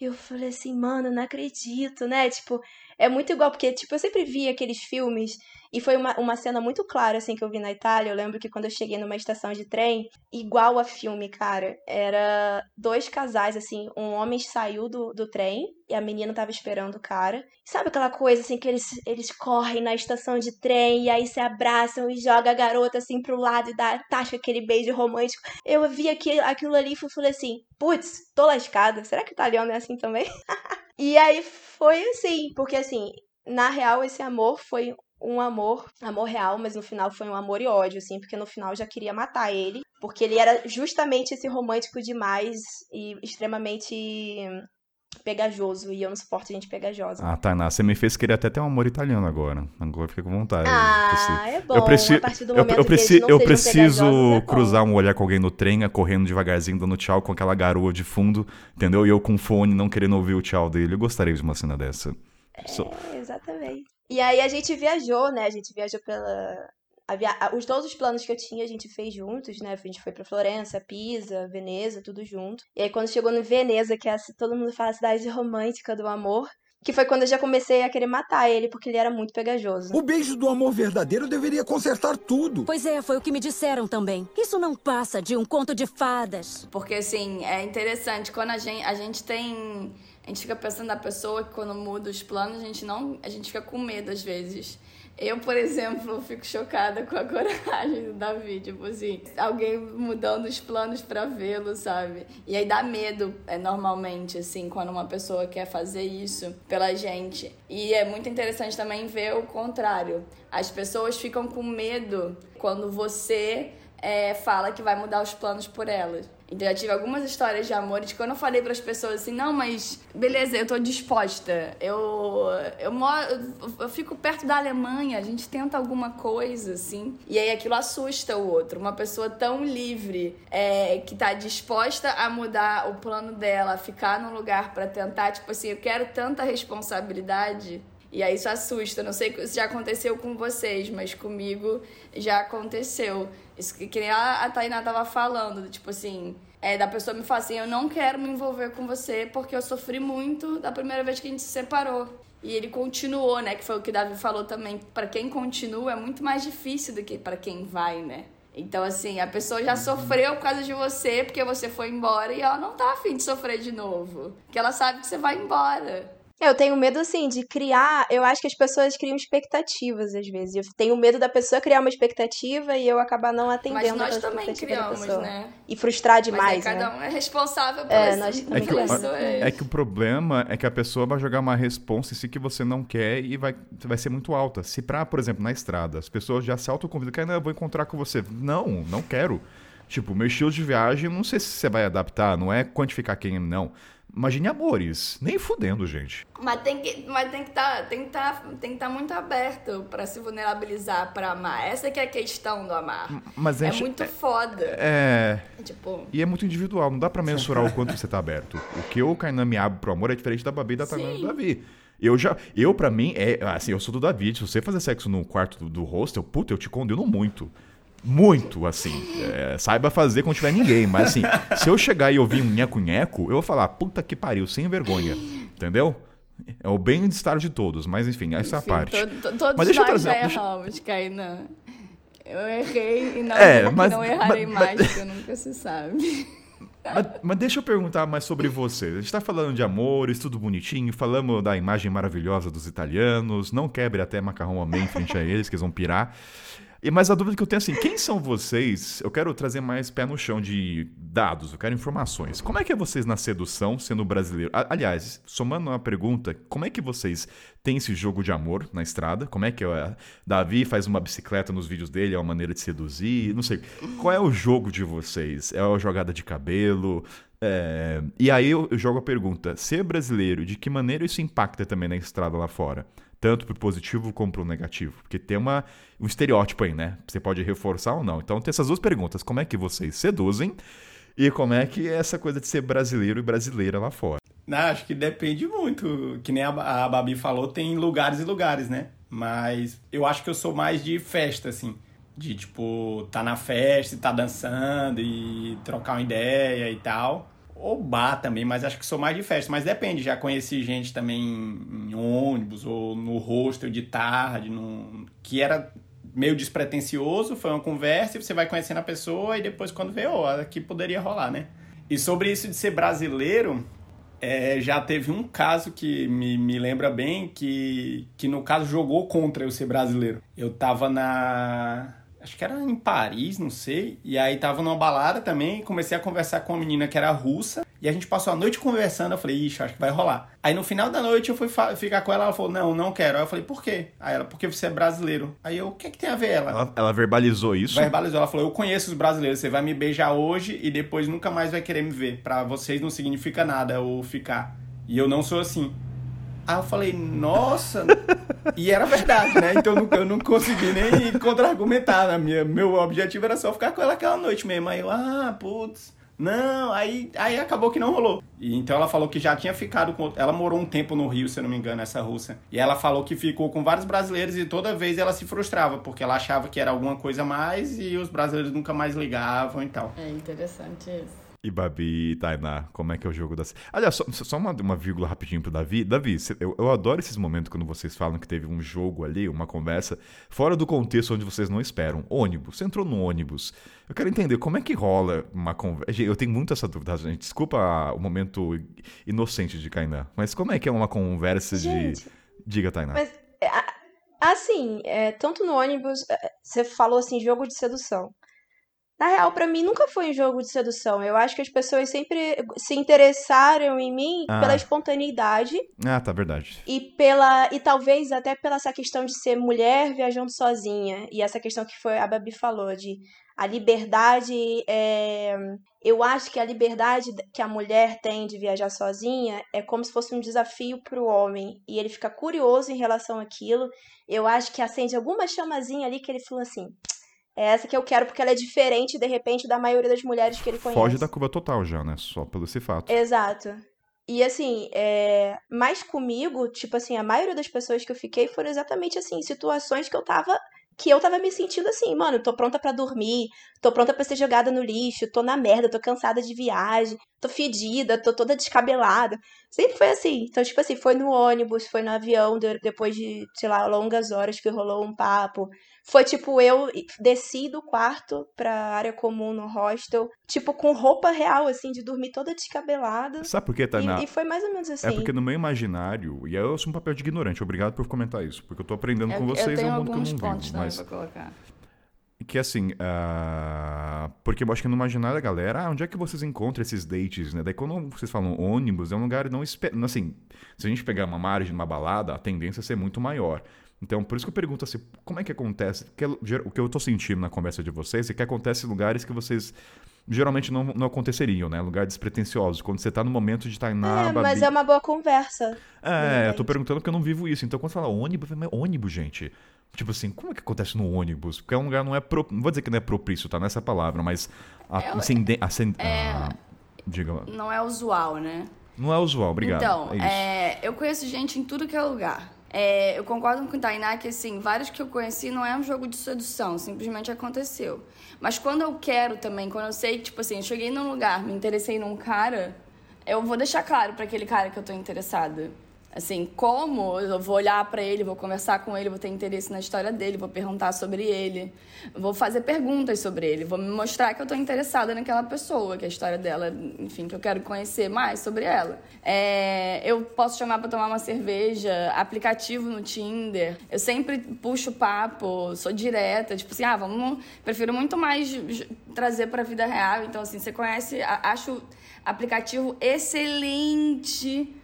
E eu falei assim, mano, não acredito, né? Tipo, é muito igual, porque, tipo, eu sempre vi aqueles filmes, e foi uma, uma cena muito clara, assim, que eu vi na Itália. Eu lembro que quando eu cheguei numa estação de trem, igual a filme, cara, era dois casais, assim, um homem saiu do, do trem e a menina tava esperando o cara. Sabe aquela coisa, assim, que eles, eles correm na estação de trem e aí se abraçam e joga a garota, assim, pro lado e dá, tasca aquele beijo romântico. Eu vi aquilo, aquilo ali e falei assim, putz, tô lascada. Será que o italiano é assim também? E aí foi assim, porque assim, na real esse amor foi um amor, amor real, mas no final foi um amor e ódio, assim, porque no final eu já queria matar ele, porque ele era justamente esse romântico demais e extremamente pegajoso, e eu não suporto gente pegajosa. Ah, Tainá, você me fez querer até ter um amor italiano agora. Agora eu fiquei com vontade. Ah, é bom. eu preciso, a partir do eu, momento eu, preci- eu preciso é cruzar um olhar com alguém no trem, correndo devagarzinho, dando tchau com aquela garoa de fundo, entendeu? E eu com fone, não querendo ouvir o tchau dele. Eu gostaria de uma cena dessa. É, exatamente. E aí a gente viajou, né? A gente viajou pela. a via- Os, todos os planos que eu tinha a gente fez juntos, né? A gente foi pra Florença, Pisa, Veneza, tudo junto. E aí quando chegou no Veneza, que é a, todo mundo fala a cidade romântica do amor, que foi quando eu já comecei a querer matar ele, porque ele era muito pegajoso. O beijo do amor verdadeiro deveria consertar tudo. Pois é, foi o que me disseram também. Isso não passa de um conto de fadas. Porque, assim, é interessante, quando a gente, a gente tem... A gente fica pensando na pessoa que quando muda os planos, a gente não... A gente fica com medo, às vezes. Eu, por exemplo, fico chocada com a coragem do Davi, tipo assim, alguém mudando os planos pra vê-lo, sabe? E aí dá medo, é, normalmente, assim, quando uma pessoa quer fazer isso pela gente. E é muito interessante também ver o contrário. As pessoas ficam com medo quando você é, fala que vai mudar os planos por elas. Então, eu tive algumas histórias de amor de quando eu falei para as pessoas assim, não, mas beleza, eu tô disposta. Eu eu moro, eu, fico perto da Alemanha, a gente tenta alguma coisa assim. E aí aquilo assusta o outro. Uma pessoa tão livre, é, que tá disposta a mudar o plano dela, ficar num lugar para tentar, tipo assim, eu quero tanta responsabilidade. E aí isso assusta. Não sei se já aconteceu com vocês, mas comigo já aconteceu. Isso que, que nem a, a Tainá tava falando, tipo assim, é, da pessoa me falar assim, eu não quero me envolver com você porque eu sofri muito da primeira vez que a gente se separou. E ele continuou, né? Que foi o que o Davi falou também. Pra quem continua é muito mais difícil do que pra quem vai, né? Então, assim, a pessoa já sofreu por causa de você, porque você foi embora, e ela não tá afim de sofrer de novo. Porque ela sabe que você vai embora. Eu tenho medo, assim, de criar. Eu acho que as pessoas criam expectativas às vezes. Eu tenho medo da pessoa criar uma expectativa e eu acabar não atendendo Mas nós também criamos, pessoa. né? E frustrar Mas demais, aí cada né? um é responsável por É, nós É que, o- criamos. é que o problema é que a pessoa vai jogar uma resposta em si que você não quer e vai, vai ser muito alta. Se pra, por exemplo, na estrada, as pessoas já se autoconvidam, que eu vou encontrar com você. Não, não quero. Tipo, meu estilo de viagem, não sei se você vai adaptar, não é quantificar quem não. Imagine amores. Nem fudendo, gente. Mas tem que mas tem que tá, tem que tá, tem que estar muito aberto pra se vulnerabilizar pra amar. Essa que é a questão do amar. Mas É gente- muito foda. É. Tipo, E é muito individual, não dá pra mensurar o quanto você tá aberto. O que eu, Kainan, me abro pro amor é diferente da Babi e da Tainá do. Davi. Eu já, eu pra mim, é assim, eu sou do Davi. Se você fazer sexo no quarto do, do hostel, puta, eu te condeno muito. Muito, assim. É, saiba fazer quando tiver ninguém. Mas assim, se eu chegar e ouvir um nheco-nheco, eu vou falar, puta que pariu, sem vergonha. Entendeu? É o bem-estar de todos, mas enfim, essa é a parte. to- to- todos Mas deixa eu nós trazer- já deixa- erramos, Kainan. Eu errei e não, É, que mas- não errarei mas- mais, porque nunca se sabe. Mas, mas deixa eu perguntar mais sobre vocês. A gente tá falando de amores, tudo bonitinho, falamos da imagem maravilhosa dos italianos, não quebre até macarrão amém frente a eles, que eles vão pirar. E mas a dúvida que eu tenho é assim, quem são vocês? Eu quero trazer mais pé no chão de dados, eu quero informações. Como é que é vocês na sedução sendo brasileiro? Aliás, somando uma pergunta, como é que vocês têm esse jogo de amor na estrada? Como é que é? Davi faz uma bicicleta nos vídeos dele, é uma maneira de seduzir, não sei. Qual é o jogo de vocês? É a jogada de cabelo? É, E aí eu jogo a pergunta: ser brasileiro, de que maneira isso impacta também na estrada lá fora? Tanto pro positivo como pro negativo. Porque tem uma, um estereótipo aí, né? Você pode reforçar ou não. Então tem essas duas perguntas: como é que vocês seduzem? E como é que é essa coisa de ser brasileiro e brasileira lá fora? Não, acho que depende muito. Que nem a, a Babi falou, tem lugares e lugares, né? Mas eu acho que eu sou mais de festa, assim. De, tipo, tá na festa e tá dançando e trocar uma ideia e tal. Ou bar também, mas acho que sou mais de festa. Mas depende, já conheci gente também em ônibus ou no hostel de tarde, num... que era meio despretensioso, foi uma conversa e você vai conhecendo a pessoa e depois quando vê, ó, aqui poderia rolar, né? E sobre isso de ser brasileiro, é, já teve um caso que me, me lembra bem, que, que no caso jogou contra eu ser brasileiro. Eu tava na. Acho que era em Paris, não sei. E aí tava numa balada também. Comecei a conversar com uma menina que era russa. E a gente passou a noite conversando. Eu falei, ixi, acho que vai rolar. Aí no final da noite eu fui ficar com ela. Ela falou, não, não quero. Aí eu falei, por quê? Aí ela, porque você é brasileiro. Aí eu, o que, que tem a ver ela? Ela, ela verbalizou isso? Verbalizou, ela falou: Eu conheço os brasileiros, você vai me beijar hoje e depois nunca mais vai querer me ver. Pra vocês não significa nada ou ficar. E eu não sou assim. Aí eu falei, nossa. e era verdade, né? Então eu não, eu não consegui nem contra-argumentar. né? Meu objetivo era só ficar com ela aquela noite mesmo. Aí eu, ah, putz. Não, aí, aí acabou que não rolou. E então ela falou que já tinha ficado com. Ela morou um tempo no Rio, se eu não me engano, essa russa. E ela falou que ficou com vários brasileiros e toda vez ela se frustrava, porque ela achava que era alguma coisa a mais e os brasileiros nunca mais ligavam e tal. É interessante isso. E Babi e Tainá, como é que é o jogo das. Aliás, só, só uma, uma vírgula rapidinho pro Davi. Davi, eu, eu adoro esses momentos quando vocês falam que teve um jogo ali, uma conversa, fora do contexto onde vocês não esperam. Ônibus, você entrou no ônibus. Eu quero entender como é que rola uma conversa. Eu tenho muito essa dúvida, gente. Desculpa o momento inocente de Kainá, mas como é que é uma conversa Gente, de. Diga, Tainá. Mas, é, assim, é, tanto no ônibus, é, você falou assim, jogo de sedução. Na real, pra mim, nunca foi um jogo de sedução. Eu acho que as pessoas sempre se interessaram em mim Ah. pela espontaneidade Ah, tá, verdade. e pela e talvez até pela essa questão de ser mulher viajando sozinha e essa questão que foi a Babi falou de a liberdade é, eu acho que a liberdade que a mulher tem de viajar sozinha é como se fosse um desafio para o homem e ele fica curioso em relação àquilo eu acho que acende alguma chamazinha ali que ele falou assim é essa que eu quero porque ela é diferente de repente da maioria das mulheres que ele conhece Foge da curva total já, né? Só pelo esse fato. Exato. E assim, é... mas comigo, tipo assim, a maioria das pessoas que eu fiquei foram exatamente assim, situações que eu tava que eu tava me sentindo assim, mano, tô pronta pra dormir, tô pronta pra ser jogada no lixo, tô na merda, tô cansada de viagem, tô fedida, tô toda descabelada. Sempre foi assim. Então, tipo assim, foi no ônibus, foi no avião, de- depois de, sei lá, longas horas que rolou um papo, Foi tipo, eu desci do quarto pra área comum no hostel, tipo, com roupa real, assim, de dormir toda descabelada. Sabe por que, Tainá? E, e foi mais ou menos assim. É porque no meu imaginário, e eu sou um papel de ignorante, obrigado por comentar isso, porque eu tô aprendendo Eu, com vocês, é um mundo que eu alguns não pontos vivo. também Mas pra colocar. que assim, ah, porque eu acho que no imaginário da galera, ah, onde é que vocês encontram esses dates, né? Daí quando vocês falam ônibus, é um lugar não espera, assim, se a gente pegar uma margem, uma balada, a tendência é ser muito maior. Então, por isso que eu pergunto assim, como é que acontece? Porque o que eu tô sentindo na conversa de vocês é que acontece em lugares que vocês geralmente não, não aconteceriam, né? Lugares despretensiosos, quando você tá no momento de estar na É, mas é uma boa conversa. é, eu tô perguntando porque eu não vivo isso. Então, quando fala ônibus, mas ônibus, gente. Tipo assim, como é que acontece no ônibus? Porque é um lugar não é pro... não vou dizer que não é propício, tá nessa palavra, mas a, É, acende... acende- é- a- diga, Não é usual, né? não é usual, obrigado. Então, é é, eu conheço gente em tudo que é lugar. É, eu concordo com o Tainá que, assim, vários que eu conheci não é um jogo de sedução, simplesmente aconteceu. Mas quando eu quero também, quando eu sei, tipo assim, eu cheguei num lugar, me interessei num cara, eu vou deixar claro pra aquele cara que eu tô interessada. Assim, como eu vou olhar pra ele, vou conversar com ele, vou ter interesse na história dele, vou perguntar sobre ele, vou fazer perguntas sobre ele, vou me mostrar que eu tô interessada naquela pessoa, que a história dela, enfim, que eu quero conhecer mais sobre ela. É, eu posso chamar pra tomar uma cerveja, aplicativo no Tinder. Eu sempre puxo papo, sou direta, tipo assim, ah, vamos. Prefiro muito mais trazer pra vida real. Então, assim, você conhece, a- acho aplicativo excelente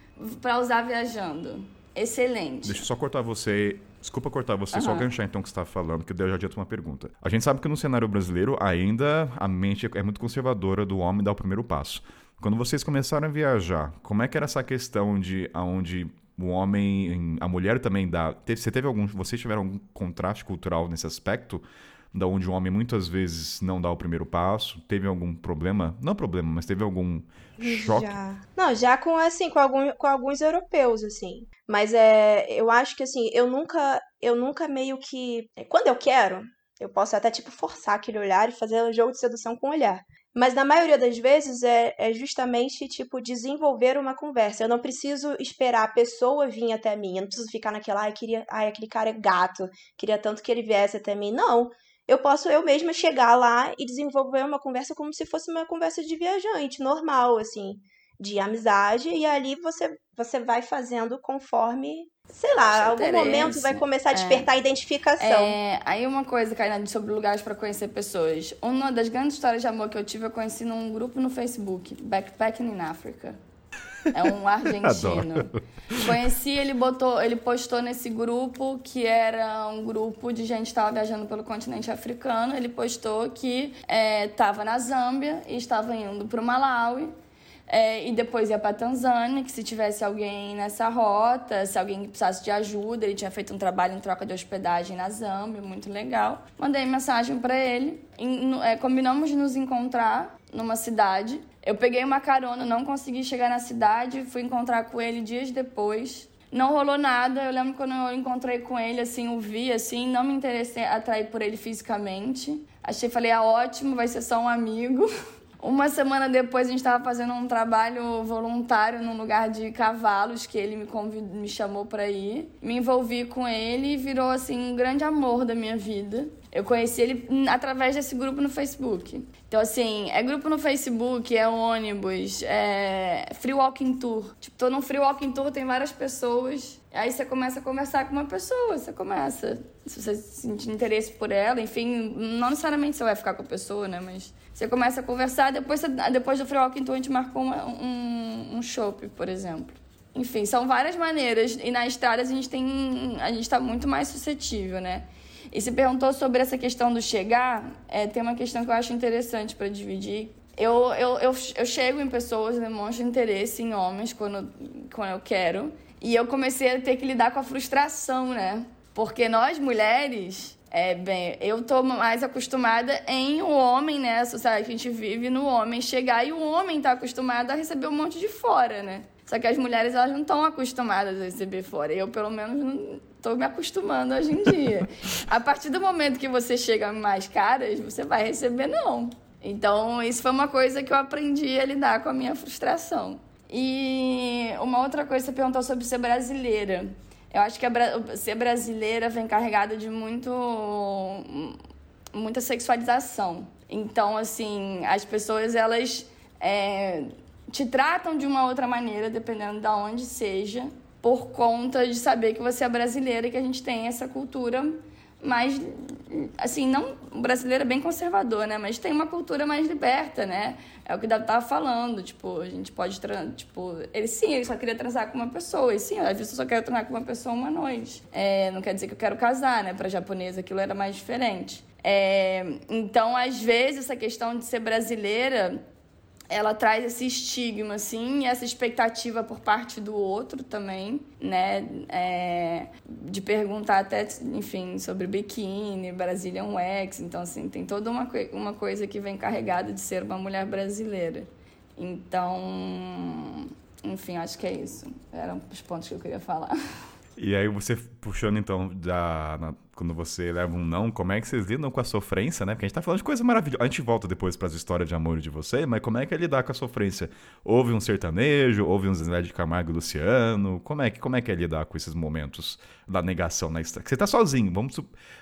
pra usar viajando. Excelente. Deixa eu só cortar você. Desculpa cortar você, só Aham. ganchar então o que você estava falando, que eu já adianto uma pergunta. A gente sabe que no cenário brasileiro ainda a mente é muito conservadora do homem dar o primeiro passo. Quando vocês começaram a viajar, como é que era essa questão de aonde o homem, a mulher também dá. Você teve algum. Vocês tiveram algum contraste cultural nesse aspecto? Da onde o homem muitas vezes não dá o primeiro passo? Teve algum problema? Não problema, mas teve algum choque? Já. Não, já com assim, com, algum, com alguns europeus, assim. Mas é, eu acho que assim, eu nunca, eu nunca meio que. Quando eu quero, eu posso até, tipo, forçar aquele olhar e fazer o jogo de sedução com o olhar. Mas na maioria das vezes é, é justamente, tipo, desenvolver uma conversa. Eu não preciso esperar a pessoa vir até mim. Eu não preciso ficar naquela, ai, queria, ai, aquele cara é gato, queria tanto que ele viesse até mim. Não. Eu posso eu mesma chegar lá e desenvolver uma conversa como se fosse uma conversa de viajante, normal, assim, de amizade, e ali você, você vai fazendo conforme, sei lá, algum interesse. momento vai começar a É. despertar a identificação. É, aí uma coisa, Karina, sobre lugares pra conhecer pessoas. Uma das grandes histórias de amor que eu tive, eu conheci num grupo no Facebook, Backpacking in Africa. É um argentino. Conheci, ele botou, ele postou nesse grupo que era um grupo de gente que estava viajando pelo continente africano. Ele postou que estava na Zâmbia e estava indo para o Malawi. É, e depois ia para Tanzânia, que se tivesse alguém nessa rota, se alguém precisasse de ajuda, ele tinha feito um trabalho em troca de hospedagem na Zâmbia, muito legal. Mandei mensagem para ele, é, combinamos de nos encontrar numa cidade. Eu peguei uma carona, não consegui chegar na cidade, fui encontrar com ele dias depois. Não rolou nada. Eu lembro quando eu encontrei com ele, assim, o vi, assim, não me interessei atrair por ele fisicamente. Achei, falei, ah, ótimo, vai ser só um amigo. Uma semana depois a gente estava fazendo um trabalho voluntário num lugar de cavalos que ele me, me chamou para ir. Me envolvi com ele e virou assim um grande amor da minha vida. Eu conheci ele através desse grupo no Facebook. Então, assim, é grupo no Facebook, é ônibus, é free walking tour. Tipo, tô num free walking tour, tem várias pessoas. Aí você começa a conversar com uma pessoa, você começa. Se você sentir interesse por ela, enfim, não necessariamente você vai ficar com a pessoa, né? Mas você começa a conversar, depois, você- depois do free walking tour a gente marcou uma- um, um shopping, por exemplo. Enfim, são várias maneiras. E na estrada a gente tem. A gente tá muito mais suscetível, né? E se perguntou sobre essa questão do chegar, é, tem uma questão que eu acho interessante para dividir. Eu, eu, eu, eu chego em pessoas, demonstro interesse em homens quando, quando eu quero. E eu comecei a ter que lidar com a frustração, né? Porque nós mulheres, é, bem, eu tô mais acostumada em o homem, né? A sociedade que a gente vive, no homem chegar e o homem tá acostumado a receber um monte de fora, né? Só que as mulheres, elas não estão acostumadas a receber fora. Eu, pelo menos, não tô me acostumando hoje em dia. a partir do momento que você chega mais caras, você vai receber não. Então, isso foi uma coisa que eu aprendi a lidar com a minha frustração. E uma outra coisa, você perguntou sobre ser brasileira. Eu acho que a, ser brasileira vem carregada de muito muita sexualização. Então, assim, as pessoas elas é, te tratam de uma outra maneira, dependendo de onde seja, por conta de saber que você é brasileira e que a gente tem essa cultura mais assim não o brasileiro é bem conservador né? Mas tem uma cultura mais liberta né? É o que Davi tava falando tipo a gente pode tipo ele sim ele só queria transar com uma pessoa e sim às vezes eu só quero transar com uma pessoa uma noite. É, não quer dizer que eu quero casar né? Para japonesa aquilo era mais diferente. É, então às vezes essa questão de ser brasileira ela traz esse estigma, assim, essa expectativa por parte do outro também, né? É, de perguntar até, enfim, sobre biquíni, Brazilian Wax. Então, assim, tem toda uma, uma coisa que vem carregada de ser uma mulher brasileira. Então, enfim, acho que é isso. Eram os pontos que eu queria falar. E aí você puxando então da na, quando você leva um não, como é que vocês lidam com a sofrência, né? Porque a gente tá falando de coisa maravilhosa. A gente volta depois para as histórias de amor de você, mas como é que é lidar com a sofrência? Houve um sertanejo, houve um Zé de Camargo e Luciano. Como é que como é que é lidar com esses momentos da negação na estrada? Você tá sozinho, vamos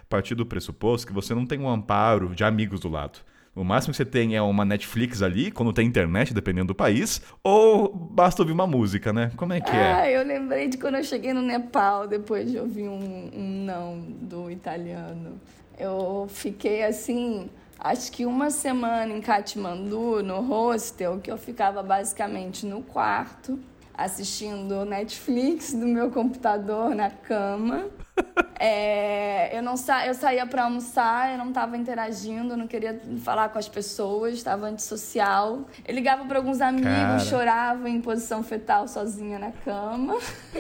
partir do pressuposto que você não tem um amparo de amigos do lado. O máximo que você tem é uma Netflix ali, quando tem internet, dependendo do país, ou basta ouvir uma música, né? Como é que é? Ah, eu lembrei de quando eu cheguei no Nepal, depois de ouvir um, um não do italiano. Eu fiquei assim, acho que uma semana em Katmandu, no hostel, que eu ficava basicamente no quarto, assistindo Netflix do meu computador na cama. É, eu não sa eu saía para almoçar, eu não estava interagindo, não queria falar com as pessoas, estava antissocial. Eu ligava para alguns amigos, Cara. chorava em posição fetal sozinha na cama.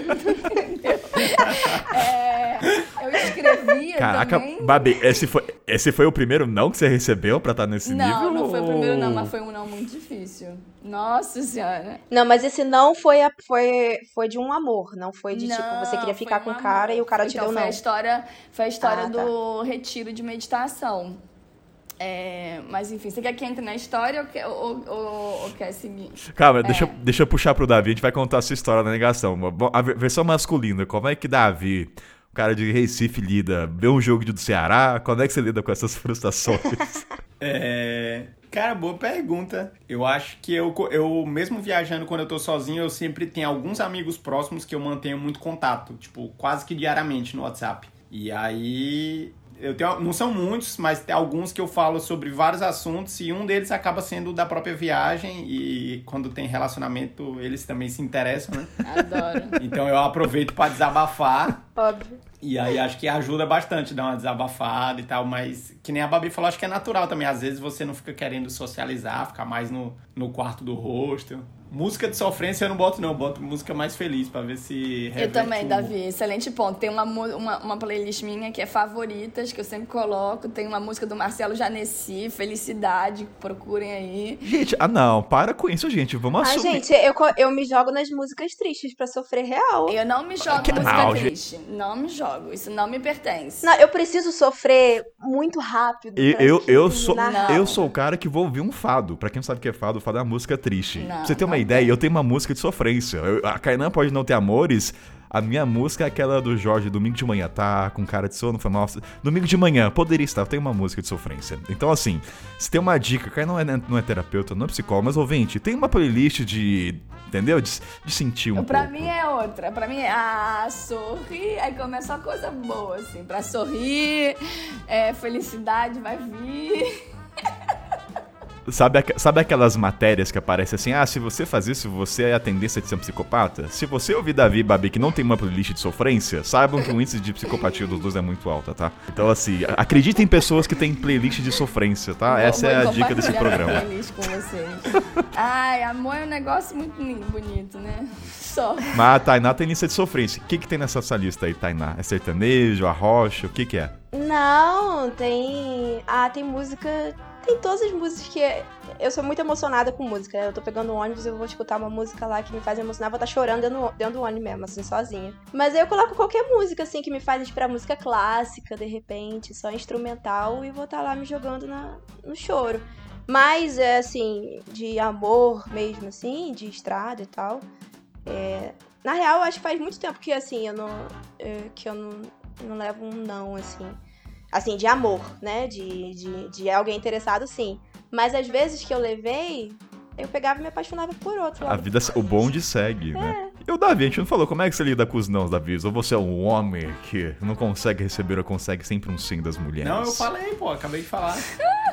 é, eu escrevia Caraca, também. Babi, esse foi, esse foi o primeiro não que você recebeu para estar tá nesse não, nível? Não, não foi o primeiro não, mas foi um não muito difícil. Nossa senhora. Não, mas esse não foi, a, foi, foi de um amor, não foi de não, tipo, você queria ficar um com o cara e o cara te então, deu foi não. A história, foi a história ah, do tá. retiro de meditação. É, mas enfim, você quer que entre na história ou quer, ou, ou, ou quer seguir? Calma, é. deixa, deixa eu puxar pro Davi, a gente vai contar a sua história da negação. A versão masculina, como é que Davi, o cara de Recife, lida? Vê um jogo do Ceará, como é que você lida com essas frustrações? é, Cara, boa pergunta. Eu acho que eu, eu, mesmo viajando quando eu tô sozinho, eu sempre tenho alguns amigos próximos que eu mantenho muito contato, tipo, quase que diariamente no WhatsApp. E aí, eu tenho, não são muitos, mas tem alguns que eu falo sobre vários assuntos e um deles acaba sendo da própria viagem e quando tem relacionamento eles também se interessam, né? Adoro. Então eu aproveito para desabafar. Óbvio. E aí acho que ajuda bastante dar uma desabafada e tal, mas que nem a Babi falou, acho que é natural também. Às vezes você não fica querendo socializar, ficar mais no, no quarto do hostel. Música de sofrência eu não boto, não. Eu boto música mais feliz pra ver se. Eu também, Davi. Excelente ponto. Tem uma, uma, uma, playlist minha que é favoritas, que eu sempre coloco. Tem uma música do Marcelo Janesi, Felicidade. Procurem aí. Gente, ah não, para com isso, gente. Vamos ah, assumir. Ah, gente, eu, eu me jogo nas músicas tristes pra sofrer real. Eu não me jogo em música não, triste. Gente. Não me jogo. Isso não me pertence. Não, eu preciso sofrer muito rápido. Eu, eu, eu, sou, eu sou o cara que vou ouvir um fado. Pra quem não sabe o que é fado, fado é uma música triste. Não, você ter uma ideia, eu tenho uma música de sofrência. Eu, a Kainan pode não ter amores. A minha música é aquela do Jorge, Domingo de Manhã, tá? Com cara de sono, foi mal. Domingo de Manhã, poderia estar, tem uma música de sofrência. Então, assim, se tem uma dica, Kainan não é, não é terapeuta, não é psicólogo, mas ouvinte, tem uma playlist de. Entendeu? De, de sentir um pra pouco. Mim é outra. Pra mim é, ah, sorrir, aí começa uma coisa boa, assim. Pra sorrir, é, felicidade vai vir. Sabe, sabe aquelas matérias que aparecem assim? Ah, se você faz isso, você é a tendência de ser um psicopata? Se você ouvir Davi e Babi que não tem uma playlist de sofrência, saibam que o índice de psicopatia dos dois é muito alta, tá? Então, assim, acreditem em pessoas que têm playlist de sofrência, tá? Essa é a dica desse programa. Playlist com vocês. Ai, amor é um negócio muito bonito, né? Só. Mas a Tainá tem lista de sofrência. O que, que tem nessa lista aí, Tainá? É sertanejo, arrocha? O que, que é? Não, tem. Ah, tem música tem todas as músicas que. Eu sou muito emocionada com música. Né? Eu tô pegando um ônibus e vou escutar uma música lá que me faz emocionar, vou estar tá chorando dentro, dentro do ônibus mesmo, assim, sozinha. Mas aí eu coloco qualquer música, assim, que me faz inspirar música clássica, de repente, só instrumental, e vou estar tá lá me jogando na, no choro. Mas, é assim, de amor mesmo, assim, de estrada e tal. É, Na real, acho que faz muito tempo que, assim, eu não. é, que eu não, não levo um não, assim. Assim, de amor, né? De, de, de alguém interessado, sim. Mas às vezes que eu levei, eu pegava e me apaixonava por outro. A vida, o bonde segue, né? É. E o Davi, a gente não falou como é que você lida com os nãos, Davi? Ou você é um homem que não consegue receber ou consegue sempre um sim das mulheres? Não, eu falei, pô, acabei de falar.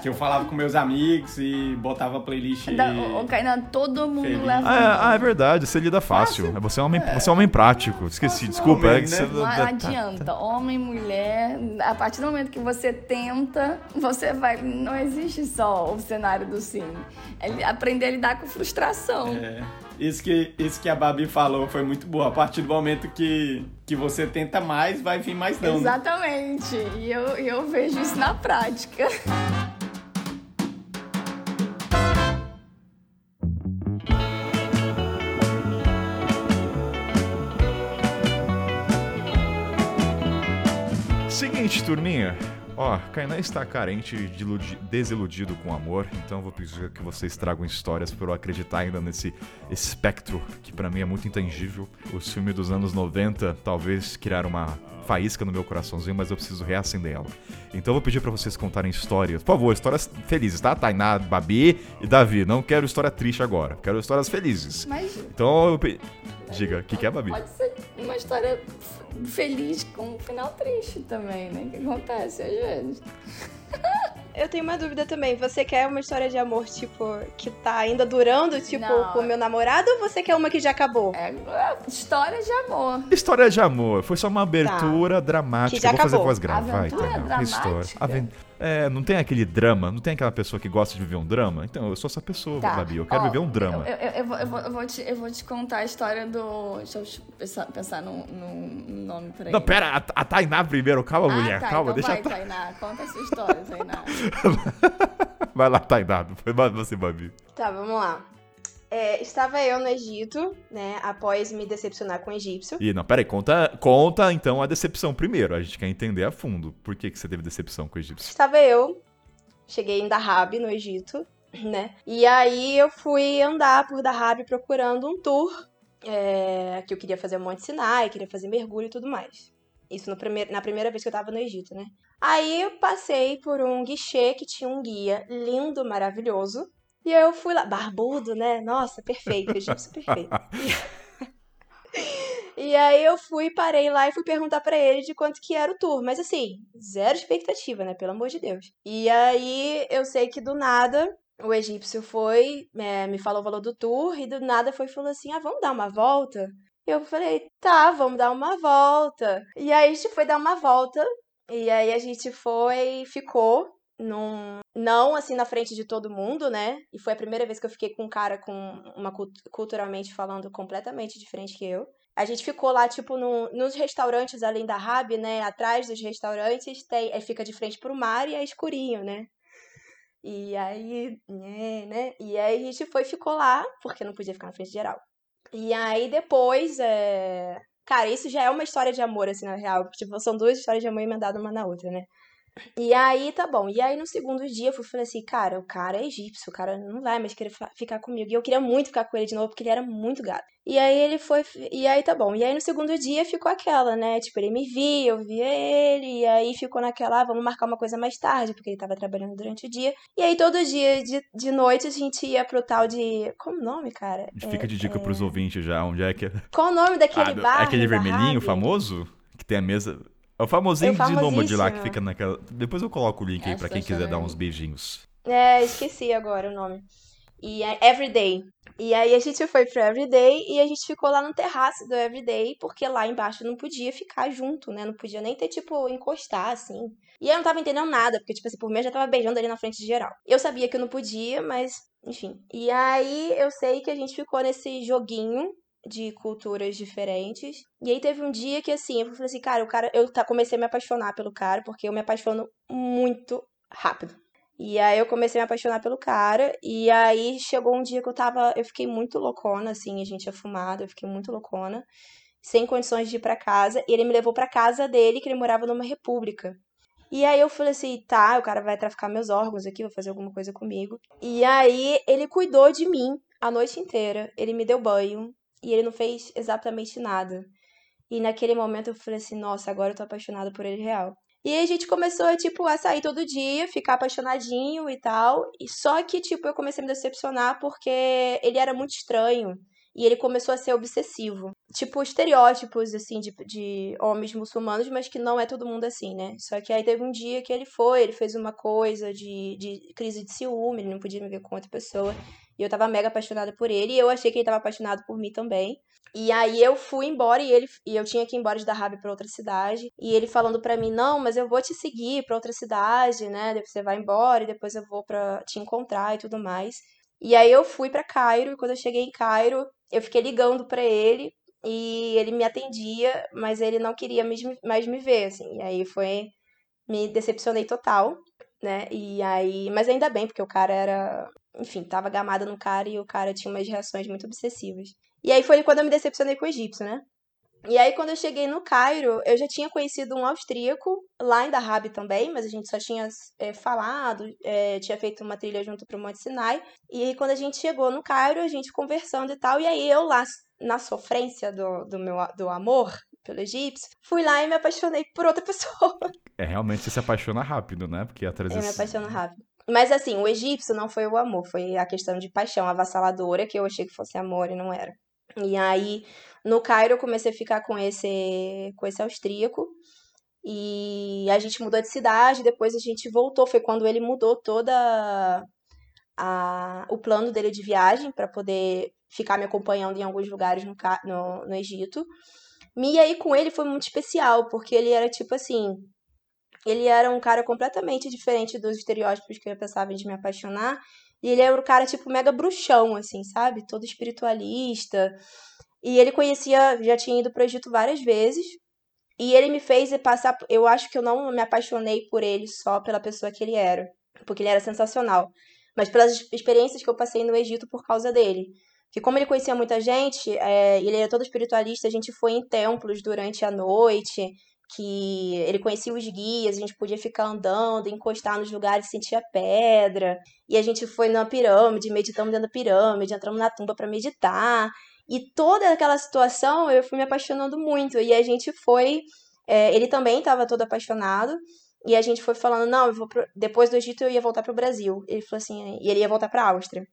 que eu falava com meus amigos e botava playlist. Da, ô, Kainan, todo mundo Feliz. leva. Ah, é, ah, é verdade, você lida fácil. Você é um homem, você é um homem prático. Esqueci, desculpa. é homem, que né? você- Não tá- adianta, homem, mulher, a partir do momento que você tenta, você vai. Não existe só o cenário do sim. É aprender a lidar com frustração. É, isso, que, isso que a Babi falou foi muito boa. A partir do momento que, que você tenta mais, vai vir mais não. né? Exatamente. E eu, e eu vejo isso na prática. Seguinte, turminha. Ó, Kainan está carente, iludi- desiludido com o amor, então eu vou pedir que vocês tragam histórias para eu acreditar ainda nesse espectro, que pra mim é muito intangível. Os filmes dos anos 90 talvez criaram uma faísca no meu coraçãozinho, mas eu preciso reacender ela. Então eu vou pedir pra vocês contarem histórias. Por favor, histórias felizes, tá? Tainá, Babi e Davi. Não quero história triste agora, quero histórias felizes. Mas Então eu. Diga, o que, que é, Babi? pode ser uma história feliz com um final triste também, né? Que acontece às vezes. Eu tenho uma dúvida também. Você quer uma história de amor, tipo, que tá ainda durando, tipo, Não. com o meu namorado, ou você quer uma que já acabou? É é história de amor. História de amor, foi só uma abertura dramática. Que já Eu vou fazer acabou. voz grave, vai, Aventura Tainá. dramática? História. É, não tem aquele drama, não tem aquela pessoa que gosta de viver um drama? Então, eu sou essa pessoa, Tá. Babi, eu quero Ó, viver um drama. Eu, eu- eu vou, eu, vou, eu, vou te, eu vou te contar a história do. Deixa eu pensar, pensar num, num nome pra Não, pera, a, a Tainá primeiro, calma, Ah, mulher, tá, calma, então deixa vai, a Ta- Tainá. Conta essa história, Tainá. Vai lá, Tainá, foi mais você, Babi. Tá, vamos lá. É, estava eu no Egito, né, após me decepcionar com o egípcio. Ih, não, pera aí, conta, conta então a decepção primeiro, a gente quer entender a fundo. Por que, que você teve decepção com o egípcio? Estava eu, cheguei em Dahab, no Egito, né? E aí eu fui andar por Dahab procurando um tour, é, que eu queria fazer o Monte Sinai, queria fazer mergulho e tudo mais. Isso no primeiro, na primeira vez que eu tava no Egito, né? Aí eu passei por um guichê que tinha um guia lindo, maravilhoso. E aí eu fui lá, barbudo, né? Nossa, perfeito, egípcio perfeito. E aí eu fui, parei lá e fui perguntar pra ele de quanto que era o tour. Mas assim, zero expectativa, né? Pelo amor de Deus. E aí eu sei que do nada o egípcio foi, é, me falou o valor do tour e do nada foi e falou assim: ah, vamos dar uma volta? Eu falei, tá, vamos dar uma volta. E aí a gente foi dar uma volta. E aí a gente foi, ficou num. Não assim na frente de todo mundo, né? E foi a primeira vez que eu fiquei com um cara com uma cult- culturalmente falando completamente diferente que eu. A gente ficou lá, tipo, no, nos restaurantes além da Rab, né? Atrás dos restaurantes, tem, fica de frente pro mar e é escurinho, né? E aí, né, né? E aí a gente foi ficou lá, porque não podia ficar na frente geral. E aí depois, é... Cara, isso já é uma história de amor, assim, na real. Tipo, são duas histórias de amor emendadas uma na outra, né? E aí, tá bom. E aí, no segundo dia, eu fui falei assim, cara, o cara é egípcio, o cara não vai mais querer ficar comigo. E eu queria muito ficar com ele de novo, porque ele era muito gato. E aí ele foi. E aí tá bom. E aí no segundo dia ficou aquela, né? Tipo, ele me via, eu via ele. E aí ficou naquela, ah, vamos marcar uma coisa mais tarde, porque ele tava trabalhando durante o dia. E aí todo dia de, de noite a gente ia pro tal de. Como o nome, cara? Fica de dica pros ouvintes já, onde é que é. Qual o nome daquele Ah, bar? aquele da vermelhinho Harvey? famoso, que tem a mesa. É o famosinho É o de nômade lá, que fica naquela. Depois eu coloco o link aí pra quem quiser dar uns beijinhos. É, esqueci agora o nome. E é Everyday. E aí a gente foi pro Everyday e a gente ficou lá no terraço do Everyday, porque lá embaixo não podia ficar junto, né? Não podia nem ter, tipo, encostar, assim. E eu não tava entendendo nada, porque, tipo assim, por mim eu já tava beijando ali na frente de geral. Eu sabia que eu não podia, mas, enfim. E aí eu sei que a gente ficou nesse joguinho de culturas diferentes. E aí teve um dia que, assim, eu falei assim, cara, o cara, eu tá- comecei a me apaixonar pelo cara, porque eu me apaixono muito rápido. E aí eu comecei a me apaixonar pelo cara. E aí chegou um dia que eu tava. Eu fiquei muito loucona, assim, a gente tinha fumado, eu fiquei muito loucona, sem condições de ir pra casa. E ele me levou pra casa dele, que ele morava numa república. E aí eu falei assim, tá, o cara vai traficar meus órgãos aqui, vai fazer alguma coisa comigo. E aí ele cuidou de mim a noite inteira. Ele me deu banho, e ele não fez exatamente nada. E naquele momento eu falei assim, nossa, agora eu tô apaixonada por ele real. E a gente começou, tipo, a sair todo dia, ficar apaixonadinho e tal. E só que, tipo, eu comecei a me decepcionar porque ele era muito estranho. E ele começou a ser obsessivo. Tipo, estereótipos, assim, de, de homens muçulmanos, mas que não é todo mundo assim, né? Só que aí teve um dia que ele foi, ele fez uma coisa de, de crise de ciúme, ele não podia me ver com outra pessoa. E eu tava mega apaixonada por ele, e eu achei que ele tava apaixonado por mim também. E aí eu fui embora e ele e eu tinha que ir embora de Dahab para outra cidade, e ele falando para mim: "Não, mas eu vou te seguir para outra cidade, né? Depois você vai embora e depois eu vou para te encontrar e tudo mais". E aí eu fui para Cairo, e quando eu cheguei em Cairo, eu fiquei ligando para ele e ele me atendia, mas ele não queria mais me ver, assim. E aí foi me decepcionei total, né? E aí, mas ainda bem, porque o cara era, enfim, tava gamada no cara e o cara tinha umas reações muito obsessivas. E aí foi quando eu me decepcionei com o egípcio, né? E aí, quando eu cheguei no Cairo, eu já tinha conhecido um austríaco, lá em Dahab também, mas a gente só tinha é, falado, é, tinha feito uma trilha junto pro Monte Sinai. E aí, quando a gente chegou no Cairo, a gente conversando e tal, e aí eu lá, na sofrência do, do meu do amor pelo egípcio, fui lá e me apaixonei por outra pessoa. É, realmente você se apaixona rápido, né? Porque a transição... Eu me apaixono rápido. Mas assim, o egípcio não foi o amor, foi a questão de paixão avassaladora, que eu achei que fosse amor e não era. E aí, no Cairo, eu comecei a ficar com esse, com esse austríaco. E a gente mudou de cidade, depois a gente voltou. Foi quando ele mudou toda a, o plano dele de viagem para poder ficar me acompanhando em alguns lugares no, no, no Egito. E aí com ele foi muito especial, porque ele era tipo assim. Ele era um cara completamente diferente dos estereótipos que eu pensava de me apaixonar. E ele era um cara, tipo, mega bruxão, assim, sabe? Todo espiritualista. E ele conhecia, já tinha ido pro Egito várias vezes. E ele me fez passar. Eu acho que eu não me apaixonei por ele só pela pessoa que ele era, porque ele era sensacional, mas pelas experiências que eu passei no Egito por causa dele. Que como ele conhecia muita gente, é, ele era todo espiritualista, a gente foi em templos durante a noite, que ele conhecia os guias, a gente podia ficar andando, encostar nos lugares, sentir a pedra. E a gente foi na pirâmide, meditamos dentro da pirâmide, entramos na tumba para meditar. E toda aquela situação eu fui me apaixonando muito. E a gente foi. É, ele também estava todo apaixonado. E a gente foi falando: não, pro... depois do Egito eu ia voltar para o Brasil. Ele falou assim: e ele ia voltar para a Áustria.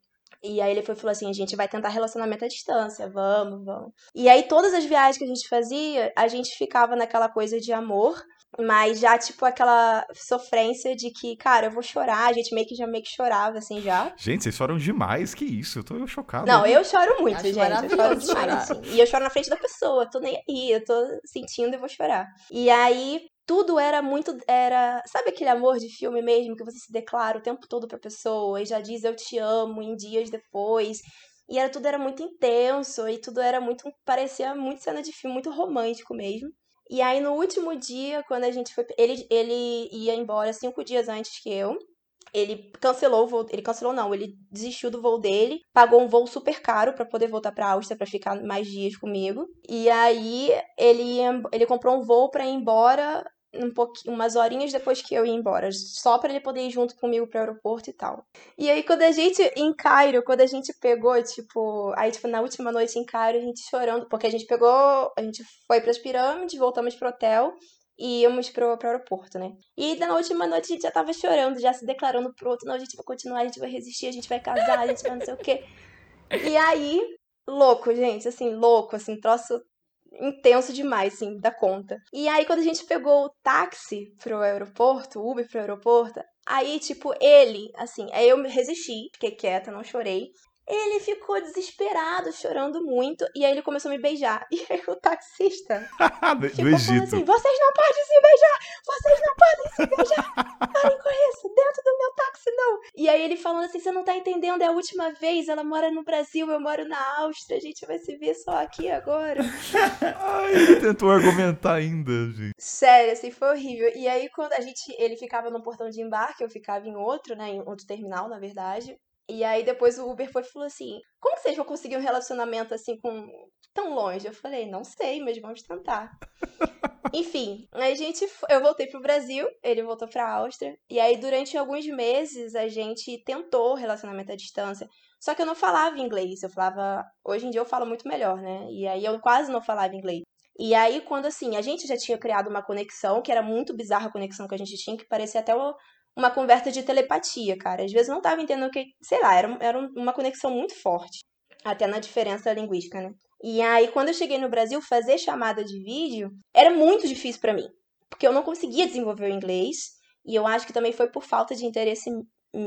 E aí ele foi falou assim: a gente vai tentar relacionamento à distância, vamos, vamos. E aí todas as viagens que a gente fazia, a gente ficava naquela coisa de amor, mas já, tipo, aquela sofrência de que, cara, eu vou chorar. A gente meio que já meio que chorava, assim, já. Gente, vocês choram demais, que isso? Eu tô chocado. Não, eu choro muito, Acho gente. Eu choro demais, assim. E eu choro na frente da pessoa, tô nem aí, eu tô sentindo e vou chorar. E aí, tudo era muito. Era. Sabe aquele amor de filme mesmo que você se declara o tempo todo pra pessoa e já diz eu te amo em dias depois. E era, tudo era muito intenso e tudo era muito. parecia muito cena de filme, muito romântico mesmo. E aí no último dia, quando a gente foi. Ele, ele ia embora cinco dias antes que eu. Ele cancelou o voo, ele cancelou não, ele desistiu do voo dele, pagou um voo super caro para poder voltar para Áustria para ficar mais dias comigo. E aí ele ele comprou um voo para ir embora um pouquinho, umas horinhas depois que eu ia embora, só para ele poder ir junto comigo pro aeroporto e tal. E aí quando a gente em Cairo, quando a gente pegou, tipo, aí tipo na última noite em Cairo, a gente chorando, porque a gente pegou, a gente foi para as pirâmides, voltamos pro hotel e íamos pro, pro aeroporto, né? E na última noite a gente já tava chorando, já se declarando pro outro, não, a gente vai continuar, a gente vai resistir, a gente vai casar, a gente vai não sei o quê. E aí, louco, gente, assim, louco, assim, troço intenso demais, assim, da conta. E aí, quando a gente pegou o táxi pro aeroporto, o Uber pro aeroporto, aí, tipo, ele, assim, aí eu resisti, fiquei quieta, não chorei. Ele ficou desesperado, chorando muito, e aí ele começou a me beijar. E aí o taxista ficou Egito. assim, vocês não podem se beijar! Vocês não podem se beijar! Parem com isso! Dentro do meu táxi, não! E aí ele falando assim, você não tá entendendo, é a última vez, ela mora no Brasil, eu moro na Áustria, a gente vai se ver só aqui agora. Ai, ele tentou argumentar ainda, gente. Sério, assim, foi horrível. E aí quando a gente, ele ficava num portão de embarque, eu ficava em outro, né, em outro terminal, na verdade. E aí depois o Uber foi e falou assim: Como que vocês vão conseguir um relacionamento assim com tão longe? Eu falei, não sei, mas vamos tentar. Enfim, a gente eu voltei pro Brasil, ele voltou pra Áustria, e aí durante alguns meses a gente tentou relacionamento à distância. Só que eu não falava inglês, eu falava. Hoje em dia eu falo muito melhor, né? E aí eu quase não falava inglês. E aí, quando assim, a gente já tinha criado uma conexão, que era muito bizarra a conexão que a gente tinha, que parecia até uma conversa de telepatia, cara. Às vezes não tava entendendo o que. Sei lá, era, era uma conexão muito forte. Até na diferença linguística, né? E aí, quando eu cheguei no Brasil, fazer chamada de vídeo era muito difícil para mim. Porque eu não conseguia desenvolver o inglês. E eu acho que também foi por falta de interesse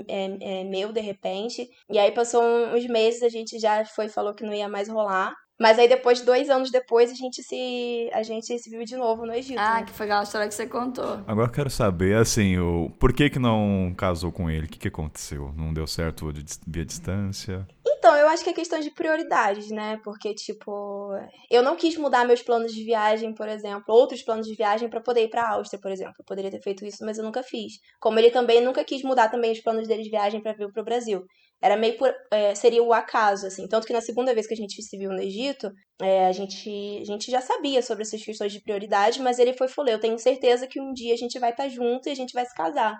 é, é, meu, de repente. E aí passou uns meses, a gente já foi falou que não ia mais rolar. Mas aí depois, dois anos depois, a gente se a gente se viu de novo no Egito. Ah, né? que foi aquela história que você contou. Agora eu quero saber, assim, o por que que não casou com ele? O que que aconteceu? Não deu certo via distância? Então, eu acho que é questão de prioridades, né? Porque, tipo, eu não quis mudar meus planos de viagem, por exemplo, outros planos de viagem para poder ir pra Áustria, por exemplo. Eu poderia ter feito isso, mas eu nunca fiz. Como ele também nunca quis mudar também os planos dele de viagem para vir pro Brasil. Era meio por, é, seria o acaso, assim. Tanto que na segunda vez que a gente se viu no Egito, é, a, gente, a gente já sabia sobre essas questões de prioridade, mas ele foi falou: eu tenho certeza que um dia a gente vai estar tá junto e a gente vai se casar.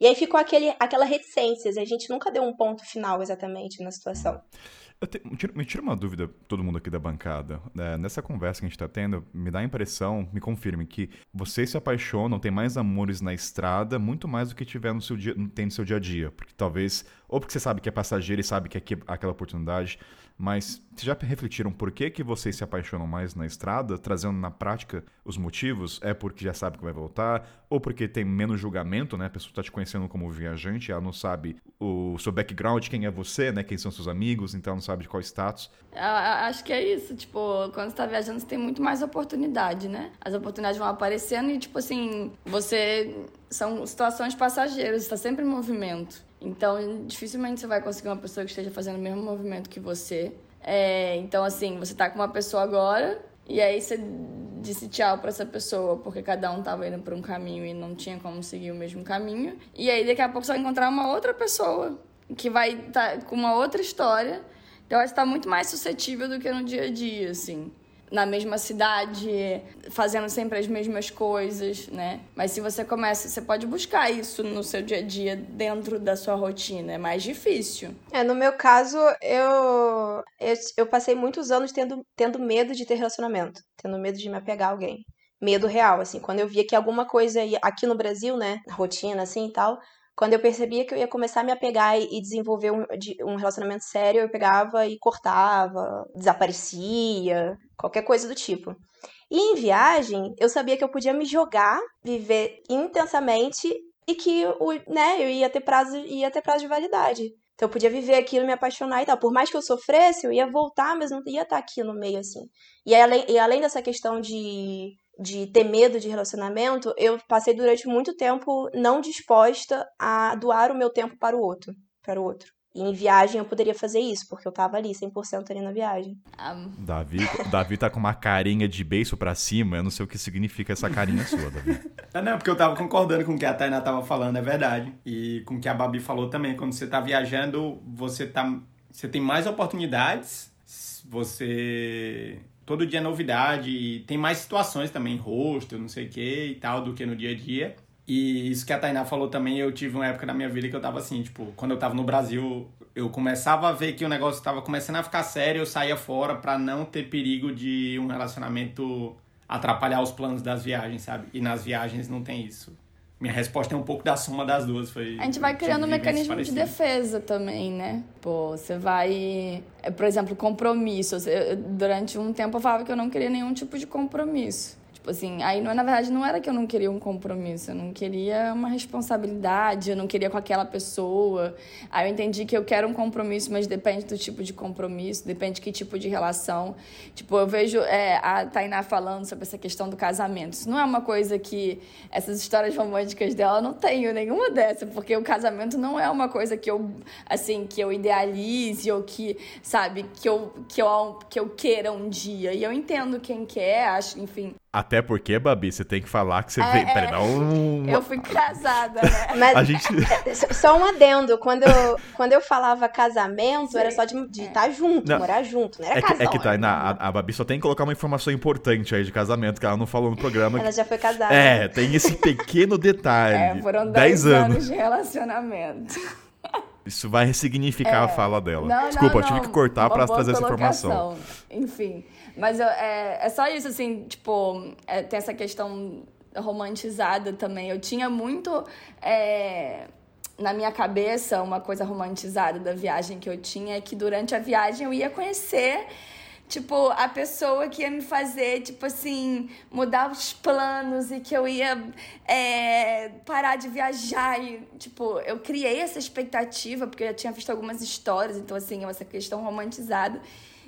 E aí ficou aquele, aquela reticência, a gente nunca deu um ponto final exatamente na situação. Te, me tira uma dúvida, todo mundo aqui da bancada. É, nessa conversa que a gente está tendo, me dá a impressão, me confirme, que vocês se apaixonam, tem mais amores na estrada, muito mais do que tiver no seu dia, tem no seu dia a dia. Porque talvez, ou porque você sabe que é passageiro e sabe que é aquela oportunidade, mas vocês já refletiram por que, que vocês se apaixonam mais na estrada, trazendo na prática os motivos? É porque já sabe que vai voltar? Ou porque tem menos julgamento, né? A pessoa está te conhecendo como viajante, ela não sabe o seu background, quem é você, né? Quem são seus amigos, então não sabe de qual status. Acho que é isso, tipo, quando você tá viajando, você tem muito mais oportunidade, né? As oportunidades vão aparecendo e, tipo assim, você. São situações passageiras, está sempre em movimento. Então, dificilmente você vai conseguir uma pessoa que esteja fazendo o mesmo movimento que você. É, então, assim, você tá com uma pessoa agora e aí você disse tchau para essa pessoa porque cada um tava indo para um caminho e não tinha como seguir o mesmo caminho. E aí daqui a pouco você vai encontrar uma outra pessoa que vai estar tá com uma outra história. Então, você tá muito mais suscetível do que no dia a dia, assim na mesma cidade, fazendo sempre as mesmas coisas, né? Mas se você começa, você pode buscar isso no seu dia a dia dentro da sua rotina, é mais difícil. É, no meu caso, eu eu, eu passei muitos anos tendo, tendo medo de ter relacionamento, tendo medo de me apegar a alguém. Medo real, assim, quando eu via que alguma coisa ia, aqui no Brasil, né, rotina assim e tal, quando eu percebia que eu ia começar a me apegar e desenvolver um, um relacionamento sério, eu pegava e cortava, desaparecia, qualquer coisa do tipo. E em viagem, eu sabia que eu podia me jogar, viver intensamente e que o, né, eu ia ter prazo, ia ter prazo de validade. Então eu podia viver aquilo, me apaixonar e tal. Por mais que eu sofresse, eu ia voltar, mas não ia estar aqui no meio assim. E além, e além dessa questão de de ter medo de relacionamento, eu passei durante muito tempo não disposta a doar o meu tempo para o outro, para o outro. E em viagem eu poderia fazer isso, porque eu tava ali 100% ali na viagem. Um... Davi, Davi tá com uma carinha de beiço para cima, eu não sei o que significa essa carinha sua, Davi. Ah, não, porque eu tava concordando com o que a Tainá tava falando, é verdade. E com o que a Babi falou também, quando você tá viajando, você tá você tem mais oportunidades, você todo dia é novidade e tem mais situações também, rosto, não sei o que e tal, do que no dia a dia. E isso que a Tainá falou também, eu tive uma época da minha vida que eu tava assim, tipo, quando eu tava no Brasil, eu começava a ver que o negócio tava começando a ficar sério, eu saía fora para não ter perigo de um relacionamento atrapalhar os planos das viagens, sabe? E nas viagens não tem isso. Minha resposta é um pouco da soma das duas. Foi, a gente vai criando um mecanismo de defesa também, né? Pô, você vai. É, por exemplo, compromisso. Durante um tempo eu falava que eu não queria nenhum tipo de compromisso. Tipo assim, aí na verdade não era que eu não queria um compromisso, eu não queria uma responsabilidade, eu não queria com aquela pessoa. Aí eu entendi que eu quero um compromisso, mas depende do tipo de compromisso, depende de que tipo de relação. Tipo, eu vejo é, a Tainá falando sobre essa questão do casamento. Isso não é uma coisa que essas histórias românticas dela não tenho nenhuma dessa, porque o casamento não é uma coisa que eu assim, que eu idealize ou que, sabe, que eu que eu que eu queira um dia. E eu entendo quem quer, acho, enfim, até porque, Babi, você tem que falar que você é, veio. É, Peraí, não. Eu fui casada, né? Mas a gente... É, só um adendo. Quando eu, quando eu falava casamento, Sim. era só de estar tá junto, não. morar junto, não era é casal. Que, é que tá, na, a, a, Babi só tem que colocar uma informação importante aí de casamento, que ela não falou no programa. Ela que... já foi casada. É, tem esse pequeno detalhe. É, foram 10 anos. anos de relacionamento. Isso vai ressignificar a fala dela. É. Não, Desculpa, não, eu tive que cortar boa trazer essa informação. Enfim, mas eu- é, é só isso, assim, tipo, é, tem essa questão romantizada também. Eu tinha muito é, na minha cabeça uma coisa romantizada da viagem que eu tinha, é que durante a viagem eu ia conhecer. Tipo, a pessoa que ia me fazer, tipo assim, mudar os planos e que eu ia é, parar de viajar. E, tipo, eu criei essa expectativa, porque eu já tinha visto algumas histórias, então, assim, essa questão romantizada.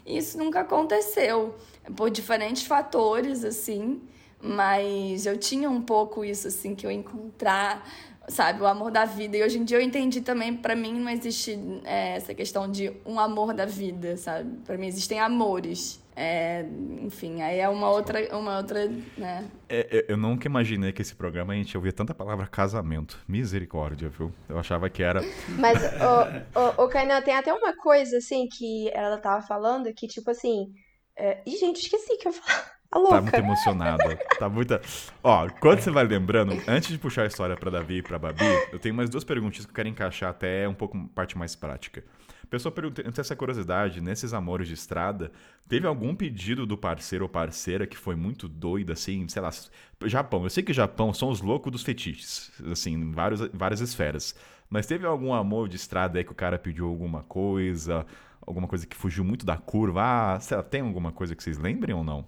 E isso nunca aconteceu, por diferentes fatores, assim. Mas eu tinha um pouco isso, assim, que eu encontrar, sabe, o amor da vida. E hoje em dia eu entendi também, pra mim não existe é, essa questão de um amor da vida, sabe? Pra mim existem amores. É, enfim, aí é uma outra, uma outra, né? É, é, eu nunca imaginei que esse programa a gente ouvia tanta palavra casamento. Misericórdia, viu? Eu achava que era. Mas, o, o, o Kainan, tem até uma coisa, assim, que ela tava falando, que, tipo assim... É... Ih, gente, esqueci que eu ia falar. A louca. Tá muito emocionada. Tá muita. Ó, quando você vai lembrando, antes de puxar a história pra Davi e pra Babi, eu tenho mais duas perguntinhas que eu quero encaixar até um pouco parte mais prática. A pessoa pergunta, essa curiosidade, nesses amores de estrada, teve algum pedido do parceiro ou parceira que foi muito doido, assim, sei lá, Japão. Eu sei que Japão são os loucos dos fetiches, assim, em vários, várias esferas. Mas teve algum amor de estrada aí que o cara pediu alguma coisa, alguma coisa que fugiu muito da curva? Ah, sei lá, tem alguma coisa que vocês lembrem ou não?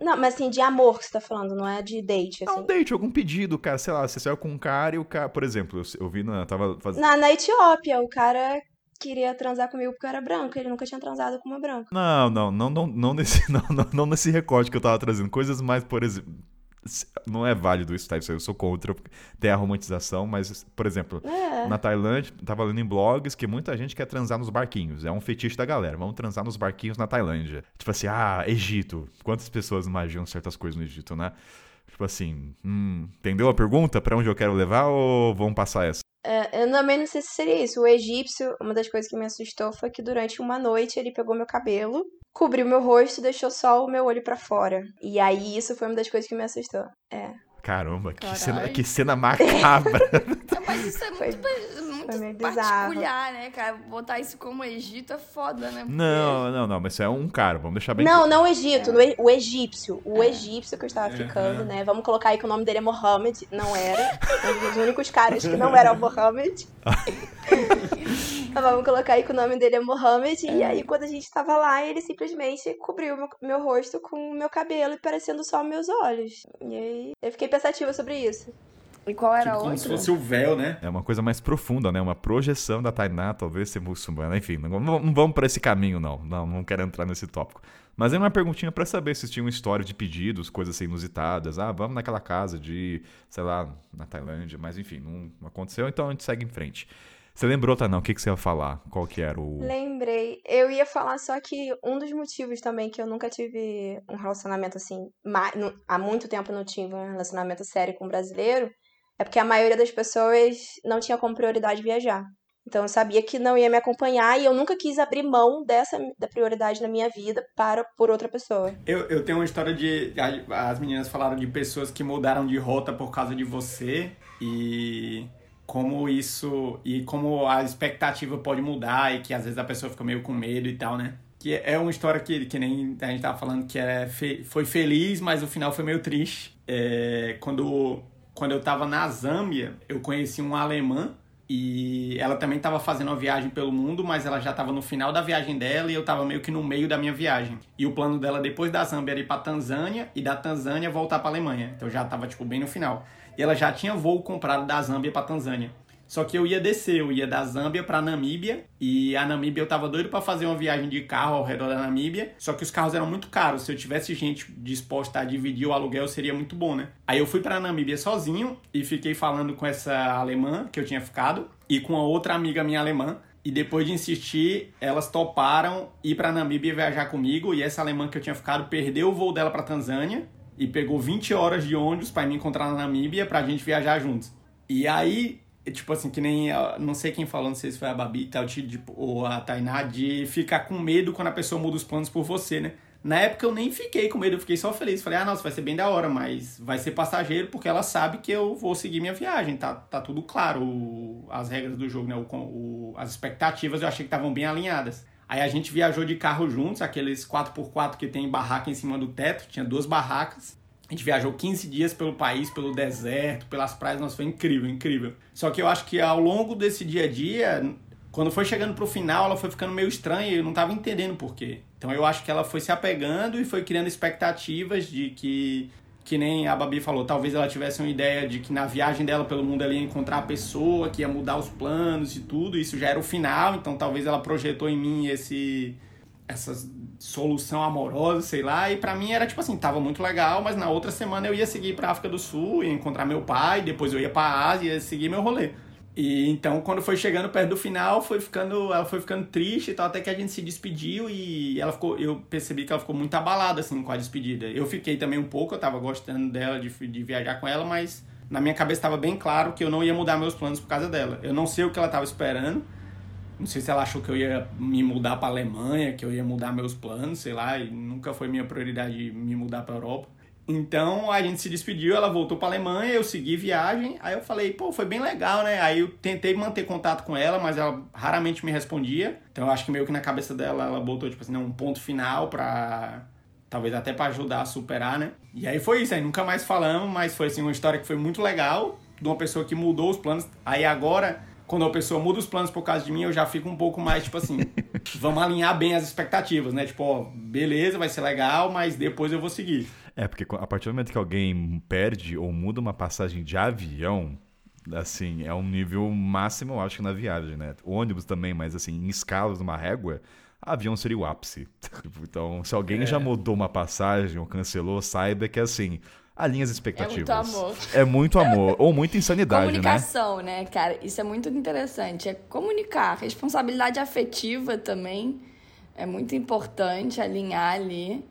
Não, mas assim, de amor que você tá falando, não é de date, assim. Não, date, algum pedido, cara. Sei lá, você saiu com um cara e o cara. Por exemplo, eu, eu vi na. Tava fazendo. Na, na Etiópia, o cara queria transar comigo porque eu era branco, ele nunca tinha transado com uma branca. Não, não, não, não, não nesse, não, não, não nesse recorte que eu tava trazendo. Coisas mais, por exemplo. Não é válido isso, tá? Isso eu sou contra ter a romantização, mas, por exemplo, É. na Tailândia, tava lendo em blogs que muita gente quer transar nos barquinhos. É um fetiche da galera. Vamos transar nos barquinhos na Tailândia. Tipo assim, ah, Egito. Quantas pessoas imaginam certas coisas no Egito, né? Tipo assim, hum, entendeu a pergunta? Pra onde eu quero levar ou vamos passar essa? É, eu também não sei se seria isso. O egípcio, uma das coisas que me assustou foi que durante uma noite ele pegou meu cabelo, cobriu meu rosto e deixou só o meu olho pra fora. E aí isso foi uma das coisas que me assustou. É. Caramba, que Caralho. cena, que cena macabra. Mas isso é Foi- muito, muito foi particular, né, cara? Botar isso como Egito é foda, né? Porque- não, não, não, mas isso é um cara, vamos deixar bem Não, não o Egito, no e- o egípcio. O egípcio que eu estava É. ficando, né? Vamos colocar aí que o nome dele é Mohammed. Não era. Um dos únicos caras que não era o Mohammed. Mas Vamos colocar aí que o nome dele é Mohammed. E aí, quando a gente tava lá, ele simplesmente cobriu meu, meu rosto com o meu cabelo e parecendo só meus olhos. E aí, eu fiquei pensativa sobre isso. E qual era Tipo, a como outra? se fosse o véu, né? É uma coisa mais profunda, né? Uma projeção da Tainá, talvez ser muçulmana. Enfim, não, não- vamos para esse caminho, não. Não, não quero entrar nesse tópico. Mas é uma perguntinha para saber se tinham história de pedidos, coisas assim inusitadas. Ah, vamos naquela casa de, sei lá, na Tailândia. Mas enfim, não, aconteceu, então a gente segue em frente. Você lembrou, Tainá, o que, que você ia falar? Qual que era o... Lembrei. Eu ia falar só que um dos motivos também que eu nunca tive um relacionamento assim, há muito tempo não tive um relacionamento sério com um brasileiro, é porque a maioria das pessoas não tinha como prioridade viajar. Então eu sabia que não ia me acompanhar e eu nunca quis abrir mão dessa da prioridade na minha vida para por outra pessoa. Eu, eu tenho uma história de. As meninas falaram de pessoas que mudaram de rota por causa de você e como isso. E como a expectativa pode mudar e que às vezes a pessoa fica meio com medo e tal, né? Que é uma história que, que nem a gente tava falando que é foi feliz, mas o final foi meio triste. É, quando, quando eu tava na Zâmbia, eu conheci uma alemã e ela também estava fazendo uma viagem pelo mundo, mas ela já estava no final da viagem dela e eu estava meio que no meio da minha viagem. E o plano dela depois da Zâmbia era ir para Tanzânia e da Tanzânia voltar para Alemanha. Então já estava tipo bem no final. E ela já tinha voo comprado da Zâmbia para Tanzânia. Só que eu ia descer, eu ia da Zâmbia pra Namíbia. E a Namíbia eu tava doido pra fazer uma viagem de carro ao redor da Namíbia. Só que os carros eram muito caros. Se eu tivesse gente disposta a dividir o aluguel, seria muito bom, né? Aí eu fui pra Namíbia sozinho e fiquei falando com essa alemã que eu tinha ficado e com a outra amiga minha alemã. E depois de insistir, elas toparam ir pra Namíbia viajar comigo. E essa alemã que eu tinha ficado perdeu o voo dela pra Tanzânia e pegou 20 horas de ônibus pra me encontrar na Namíbia pra gente viajar juntos. E aí, tipo assim, que nem. Não sei quem falou, não sei se foi a Babi tal, tipo, ou a Tainá, de ficar com medo quando a pessoa muda os planos por você, né? Na época eu nem fiquei com medo, eu fiquei só feliz. Falei, ah, nossa, vai ser bem da hora, mas vai ser passageiro porque ela sabe que eu vou seguir minha viagem. Tá, tá tudo claro, o, as regras do jogo, né? O, o, as expectativas eu achei que estavam bem alinhadas. Aí a gente viajou de carro juntos, aqueles 4x4 que tem barraca em cima do teto, tinha duas barracas. A gente viajou 15 dias pelo país, pelo deserto, pelas praias, nossa, foi incrível, incrível. Só que eu acho que ao longo desse dia a dia, quando foi chegando pro final, ela foi ficando meio estranha e eu não tava entendendo por quê. Então eu acho que ela foi se apegando e foi criando expectativas de que que nem a Babi falou, talvez ela tivesse uma ideia de que na viagem dela pelo mundo ela ia encontrar a pessoa, que ia mudar os planos e tudo, isso já era o final, então talvez ela projetou em mim esse essa solução amorosa, sei lá, e para mim era tipo assim, tava muito legal, mas na outra semana eu ia seguir para África do Sul, ia encontrar meu pai, depois eu ia para Ásia, ia seguir meu rolê. E então, quando foi chegando perto do final, foi ficando, ela foi ficando triste e tal, até que a gente se despediu e ela ficou, eu percebi que ela ficou muito abalada assim com a despedida. Eu fiquei também um pouco, eu tava gostando dela de, de viajar com ela, mas na minha cabeça estava bem claro que eu não ia mudar meus planos por causa dela. Eu não sei o que ela estava esperando. Não sei se ela achou que eu ia me mudar para Alemanha, que eu ia mudar meus planos, sei lá, e nunca foi minha prioridade me mudar para Europa. Então a gente se despediu, ela voltou para Alemanha, eu segui viagem. Aí eu falei, pô, foi bem legal, né? Aí eu tentei manter contato com ela, mas ela raramente me respondia. Então eu acho que meio que na cabeça dela ela botou tipo assim, um ponto final para talvez até para ajudar a superar, né? E aí foi isso, aí nunca mais falamos, mas foi assim uma história que foi muito legal, de uma pessoa que mudou os planos. Aí agora quando a pessoa muda os planos por causa de mim, eu já fico um pouco mais, tipo assim, vamos alinhar bem as expectativas, né? Tipo, ó, beleza, vai ser legal, mas depois eu vou seguir. É, porque a partir do momento que alguém perde ou muda uma passagem de avião, assim, é um nível máximo, eu acho, na viagem, né? O ônibus também, mas assim, em escalas, numa régua, avião seria o ápice. então, se alguém é. já mudou uma passagem ou cancelou, saiba que assim, alinha as expectativas. É muito amor. É muito amor. ou muita insanidade, Comunicação, né? né, cara? Isso é muito interessante. É comunicar. Responsabilidade afetiva também é muito importante alinhar ali.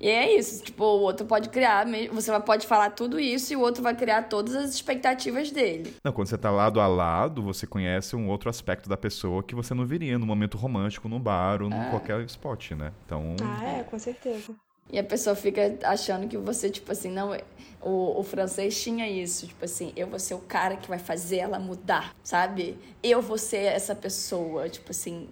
E é isso, tipo, o outro pode criar, você pode falar tudo isso e o outro vai criar todas as expectativas dele. Não, quando você tá lado a lado, você conhece um outro aspecto da pessoa que você não viria no momento romântico, no bar ou em é. qualquer spot, né? Então. Ah, é, com certeza. E a pessoa fica achando que você, tipo assim, não. O, o francês tinha isso, tipo assim, eu vou ser o cara que vai fazer ela mudar, sabe? Eu vou ser essa pessoa, tipo assim,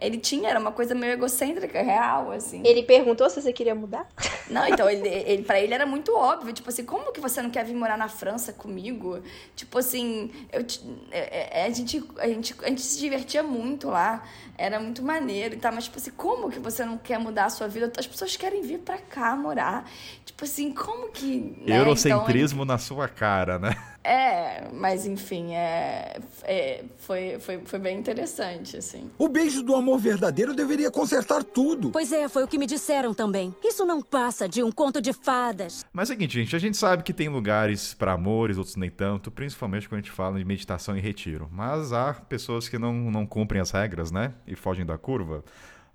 ele tinha, era uma coisa meio egocêntrica, real, assim. Ele perguntou se você queria mudar? Não, então, ele, ele, pra ele era muito óbvio. Tipo assim, como que você não quer vir morar na França comigo? Tipo assim, eu, é, é, a, gente, a, gente, a gente se divertia muito lá. Era muito maneiro e tá? Mas, tipo assim, como que você não quer mudar a sua vida? As pessoas querem vir pra cá morar. Tipo assim, como que. Né? Eurocentrismo então, na sua cara, né? É, mas enfim, é, é, foi, foi, foi bem interessante, assim. O beijo do amor verdadeiro deveria consertar tudo. Pois é, foi o que me disseram também. Isso não passa de um conto de fadas. Mas é o seguinte, gente, a gente sabe que tem lugares para amores, outros nem tanto, principalmente quando a gente fala de meditação e retiro. Mas há pessoas que não, não cumprem as regras, né? E fogem da curva.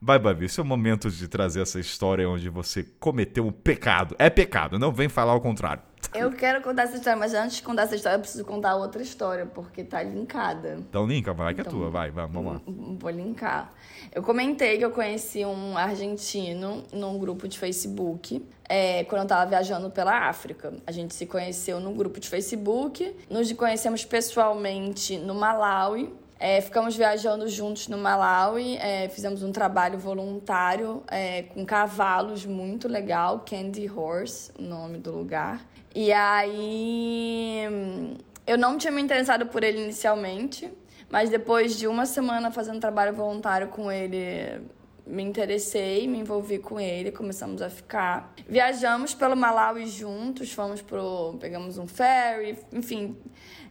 Vai, Babi, esse é o momento de trazer essa história onde você cometeu um pecado. É pecado, não vem falar o contrário. Eu quero contar essa história, mas antes de contar essa história, eu preciso contar outra história, porque tá linkada. Então linka, vai que é então, tua, vai, vai, vamos lá. Vou linkar. Eu comentei que eu conheci um argentino num grupo de Facebook. É, quando eu tava viajando pela África. A gente se conheceu no grupo de Facebook, nos conhecemos pessoalmente no Malawi, é, ficamos viajando juntos no Malawi, é, fizemos um trabalho voluntário é, com cavalos muito legal, Candy Horse, o nome do lugar. E aí eu não tinha me interessado por ele inicialmente, mas depois de uma semana fazendo trabalho voluntário com ele, me interessei, me envolvi com ele, começamos a ficar. Viajamos pelo Malawi juntos, fomos pro. pegamos um ferry, enfim.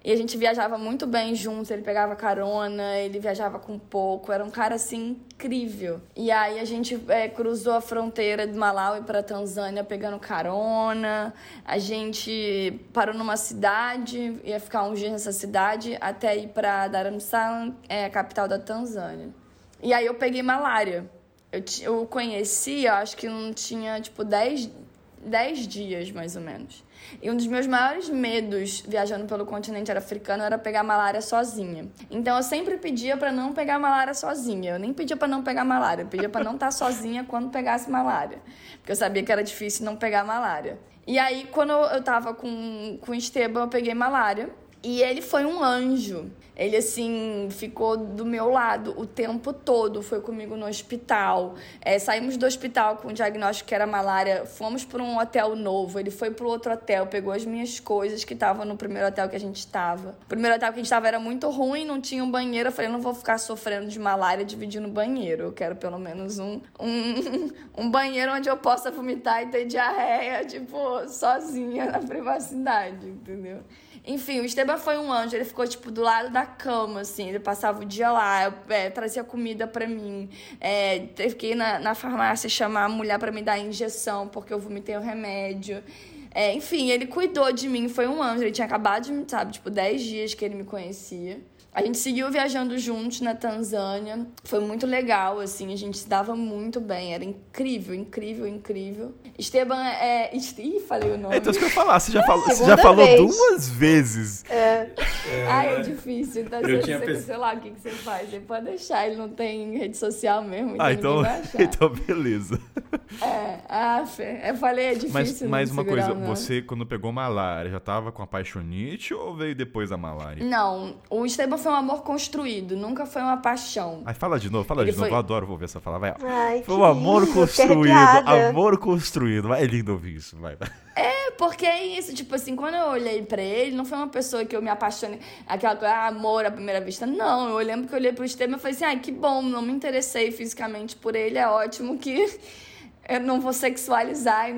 E a gente viajava muito bem juntos, ele pegava carona, ele viajava com pouco, era um cara assim incrível. E aí a gente é, cruzou a fronteira de Malawi para Tanzânia pegando carona. A gente parou numa cidade, ia ficar uns dias nessa cidade até ir para Dar es Salaam, é a capital da Tanzânia. E aí eu peguei malária. Eu, eu conhecia, acho que não tinha tipo 10 10 dias, mais ou menos. E um dos meus maiores medos viajando pelo continente africano era pegar malária sozinha. Então eu sempre pedia para não pegar malária sozinha. Eu nem pedia para não pegar malária, eu pedia para não estar tá sozinha quando pegasse malária, porque eu sabia que era difícil não pegar malária. E aí quando eu tava com com o Esteban, eu peguei malária e ele foi um anjo. Ele, assim, ficou do meu lado o tempo todo, foi comigo no hospital. É, saímos do hospital com o diagnóstico que era malária, fomos para um hotel novo. Ele foi para outro hotel, pegou as minhas coisas que estavam no primeiro hotel que a gente estava. O primeiro hotel que a gente estava era muito ruim, não tinha um banheiro. Eu falei, não vou ficar sofrendo de malária dividindo banheiro. Eu quero pelo menos um, um, um banheiro onde eu possa vomitar e ter diarreia, tipo, sozinha na privacidade, entendeu? Enfim, o Esteban foi um anjo, ele ficou, tipo, do lado da cama, assim, ele passava o dia lá, é, trazia comida para mim, é, que ir na, na farmácia chamar a mulher para me dar injeção, porque eu vomitei o remédio. É, enfim, ele cuidou de mim, foi um anjo, ele tinha acabado de, sabe, tipo, 10 dias que ele me conhecia. A gente seguiu viajando juntos na Tanzânia. Foi muito legal, assim, a gente se dava muito bem. Era incrível, incrível, incrível. Esteban é. Ih, falei o nome. É, então isso que eu falar, você já falou, você já falou duas vezes. É. é. Ai, é difícil. Então, eu você, você, sei lá o que, que você faz. Você pode deixar, ele não tem rede social mesmo. Ah, então, então beleza. É, ah, eu falei, é difícil. Mas, mais uma coisa, você quando pegou malária, já tava com a paixonite ou veio depois da malária? Não, o Esteban foi um amor construído, nunca foi uma paixão. Ai, fala de novo, fala Ele de foi... novo. Eu adoro ouvir essa fala. Vai. Ai, foi um amor lindo, construído. Amor construído. Vai, é lindo ouvir isso. Vai. É, porque é isso. Tipo assim, quando eu olhei pra ele, não foi uma pessoa que eu me apaixonei. Aquela coisa, ah, amor à primeira vista. Não, eu lembro que eu olhei pro Esteban e falei assim, ai, que bom, não me interessei fisicamente por ele. É ótimo que eu não vou sexualizar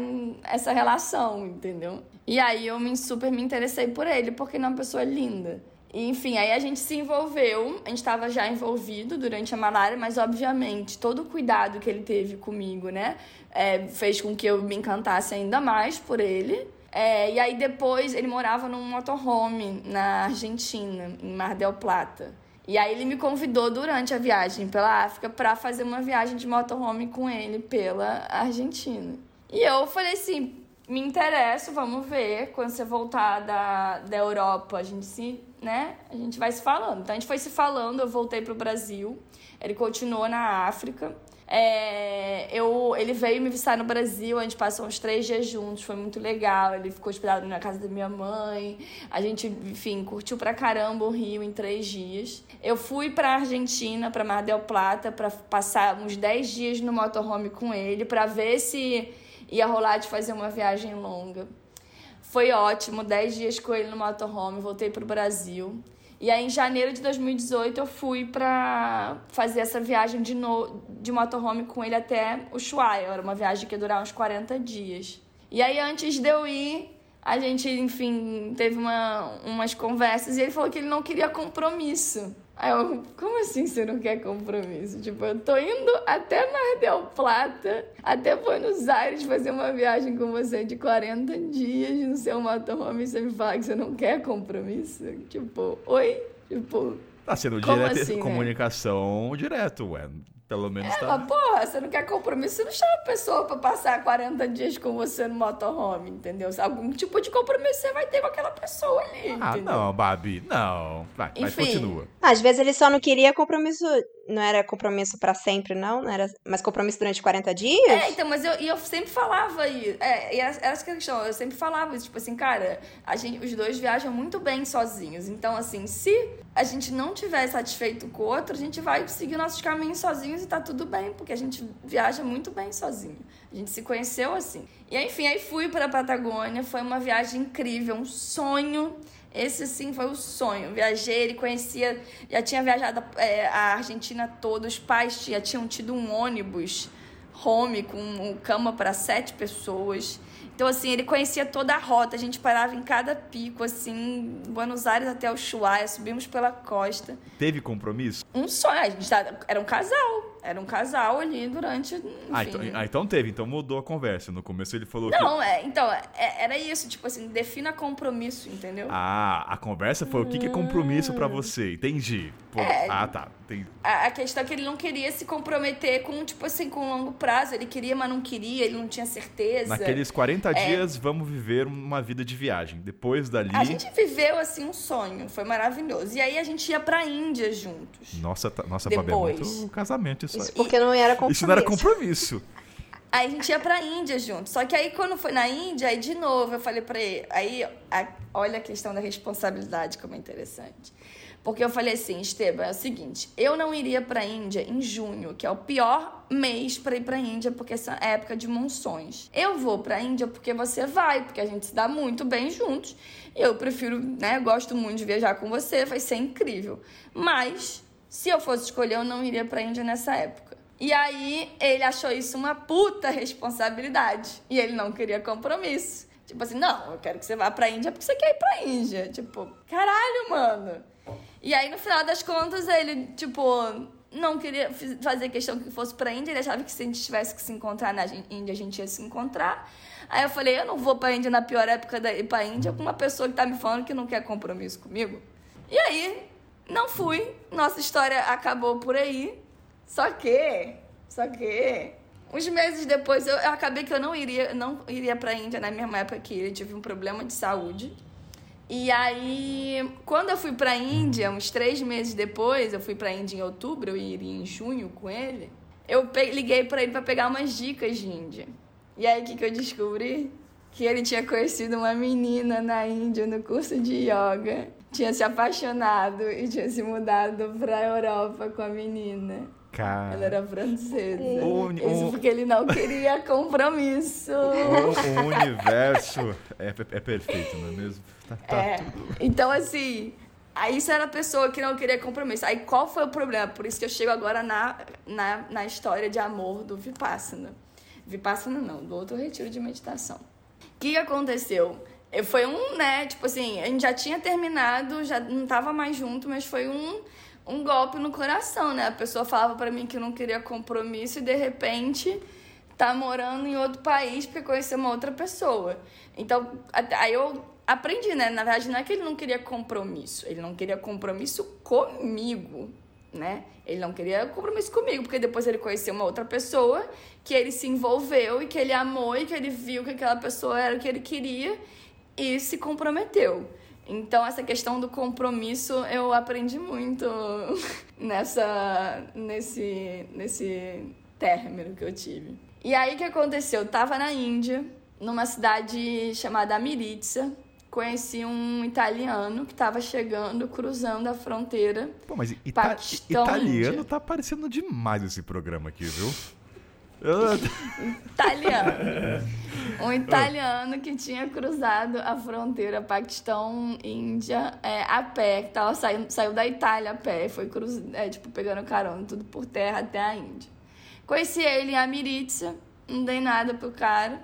essa relação, entendeu? E aí eu me super me interessei por ele, porque ele é uma pessoa linda. E, enfim, aí a gente se envolveu, a gente estava já envolvido durante a malária, mas obviamente todo o cuidado que ele teve comigo, né, é, fez com que eu me encantasse ainda mais por ele. É, e aí depois ele morava num motorhome na Argentina, em Mar del Plata. E aí ele me convidou durante a viagem pela África para fazer uma viagem de motorhome com ele pela Argentina. E eu falei assim, me interesso, vamos ver. Quando você voltar da, da Europa, a gente se, né? A gente vai se falando. Então a gente foi se falando, eu voltei pro Brasil. Ele continuou na África. É, eu, ele veio me visitar no Brasil, a gente passou uns três dias juntos, foi muito legal. Ele ficou hospedado na casa da minha mãe. A gente, enfim, curtiu pra caramba o Rio em três dias. Eu fui pra Argentina, pra Mar del Plata, pra passar uns dez dias no motorhome com ele, pra ver se ia rolar de fazer uma viagem longa. Foi ótimo, 10 dias com ele no motorhome, voltei pro Brasil. E aí, em janeiro de 2018, eu fui pra fazer essa viagem de, no... de motorhome com ele até Ushuaia. Era uma viagem que ia durar uns 40 dias. E aí, antes de eu ir, a gente, enfim, teve uma, umas conversas e ele falou que ele não queria compromisso. Aí eu, como assim você não quer compromisso? Tipo, eu tô indo até Mar del Plata, até Buenos Aires fazer uma viagem com você de 40 dias no seu motorhome e você me fala que você não quer compromisso? Tipo, oi? Tipo. Tá sendo direto, assim, né? comunicação né? direto, ué. Pelo menos é, tá. Mas, porra, você não quer compromisso, você não chama a pessoa pra passar 40 dias com você no motorhome, entendeu? Algum tipo de compromisso você vai ter com aquela pessoa ali. Ah, entendeu? não, Babi, não. Vai, Enfim. mas continua. Às vezes ele só não queria compromisso não era compromisso para sempre, não? não era, mas compromisso durante 40 dias? É, então, mas eu, eu sempre falava isso. É, e essa, essa questão, eu sempre falava isso, tipo assim, cara, a gente, os dois viajam muito bem sozinhos. Então, assim, se a gente não tiver satisfeito com o outro, a gente vai seguir nossos caminhos sozinhos e tá tudo bem, porque a gente viaja muito bem sozinho. A gente se conheceu assim. E enfim, aí fui para a Patagônia, foi uma viagem incrível, um sonho esse sim foi o sonho. Viajei, ele conhecia, já tinha viajado é, a Argentina toda, os pais já tinham tido um ônibus home com cama para sete pessoas. Então, assim, ele conhecia toda a rota, a gente parava em cada pico, assim, Buenos Aires até o Ushuaia, subimos pela costa. Teve compromisso? Um sonho, a gente era um casal, Era um casal ali durante. Enfim. Ah então, ah, então teve, então mudou a conversa. No começo ele falou que. Não, é, então, é, era isso, tipo assim, defina compromisso, entendeu? Ah, a conversa foi o que, que é compromisso pra você. Entendi. Pô, É. Ah, tá. Entendi. A, a questão é que ele não queria se comprometer com, tipo assim, com longo prazo. Ele queria, mas não queria, ele não tinha certeza. Naqueles 40 É. dias, vamos viver uma vida de viagem. Depois dali. A gente viveu, assim, um sonho. Foi maravilhoso. E aí a gente ia pra Índia juntos. Nossa, tá- nossa Babi, é muito casamento isso, Isso porque não era compromisso. Isso não era compromisso. Aí a gente ia pra Índia junto. Só que aí quando foi na Índia, aí de novo eu falei pra ele. Aí, a- olha a questão da responsabilidade, como é interessante. Porque eu falei assim, Esteban, é o seguinte, eu não iria pra Índia em junho, que é o pior mês pra ir pra Índia, porque essa é época de monções. Eu vou pra Índia porque você vai, porque a gente se dá muito bem juntos. E eu prefiro, né, gosto muito de viajar com você, vai ser incrível. Mas, se eu fosse escolher, eu não iria pra Índia nessa época. E aí ele achou isso uma puta responsabilidade. E ele não queria compromisso. Tipo assim, não, eu quero que você vá pra Índia porque você quer ir pra Índia. Tipo, caralho, mano. E aí, no final das contas, ele, tipo, não queria fazer questão que fosse pra Índia. Ele achava que se a gente tivesse que se encontrar na Índia, a gente ia se encontrar. Aí eu falei, eu não vou pra Índia na pior época da ir pra Índia com uma pessoa que tá me falando que não quer compromisso comigo. E aí, não fui. Nossa história acabou por aí. Só que, só que, uns meses depois eu, eu acabei que eu não iria, não iria pra Índia na mesma época que ele. Tive um problema de saúde. E aí, quando eu fui pra Índia, uns três meses depois, eu fui pra Índia em outubro, eu iria em junho com ele. Eu liguei pra ele pra pegar umas dicas de Índia. E aí, o que, que eu descobri? Que ele tinha conhecido uma menina na Índia no curso de yoga, tinha se apaixonado e tinha se mudado pra Europa com a menina. Cara. Ela era francesa. O- Isso o- porque ele não queria compromisso. O, o universo é, é perfeito, não é mesmo? Tá, tá É. tudo. Então, assim, aí isso era a pessoa que não queria compromisso. Aí qual foi o problema? Por isso que eu chego agora na, na, na história de amor do Vipassana. Vipassana não, do outro retiro de meditação. O que aconteceu? Foi um, né, tipo assim, a gente já tinha terminado, já não tava mais junto, mas foi um, um golpe no coração, né? A pessoa falava pra mim que não queria compromisso e de repente tá morando em outro país porque conheceu uma outra pessoa. Então, aí eu aprendi, né? Na verdade, não é que ele não queria compromisso, ele não queria compromisso comigo, né? Ele não queria compromisso comigo, porque depois ele conheceu uma outra pessoa que ele se envolveu e que ele amou e que ele viu que aquela pessoa era o que ele queria e se comprometeu. Então, essa questão do compromisso eu aprendi muito nessa, nesse, nesse término que eu tive. E aí, o que aconteceu? Eu tava na Índia, numa cidade chamada Amritza, conheci um italiano que estava chegando, cruzando a fronteira. Pô, mas ita Paquistão, italiano Índia. tá aparecendo demais esse programa aqui, viu? Italiano. Um italiano que tinha cruzado a fronteira Paquistão-Índia é, a pé, que tava saindo, saiu da Itália a pé, foi cruz, é, tipo, pegando carona, tudo por terra até a Índia. Conheci ele em Amritza, não dei nada pro cara.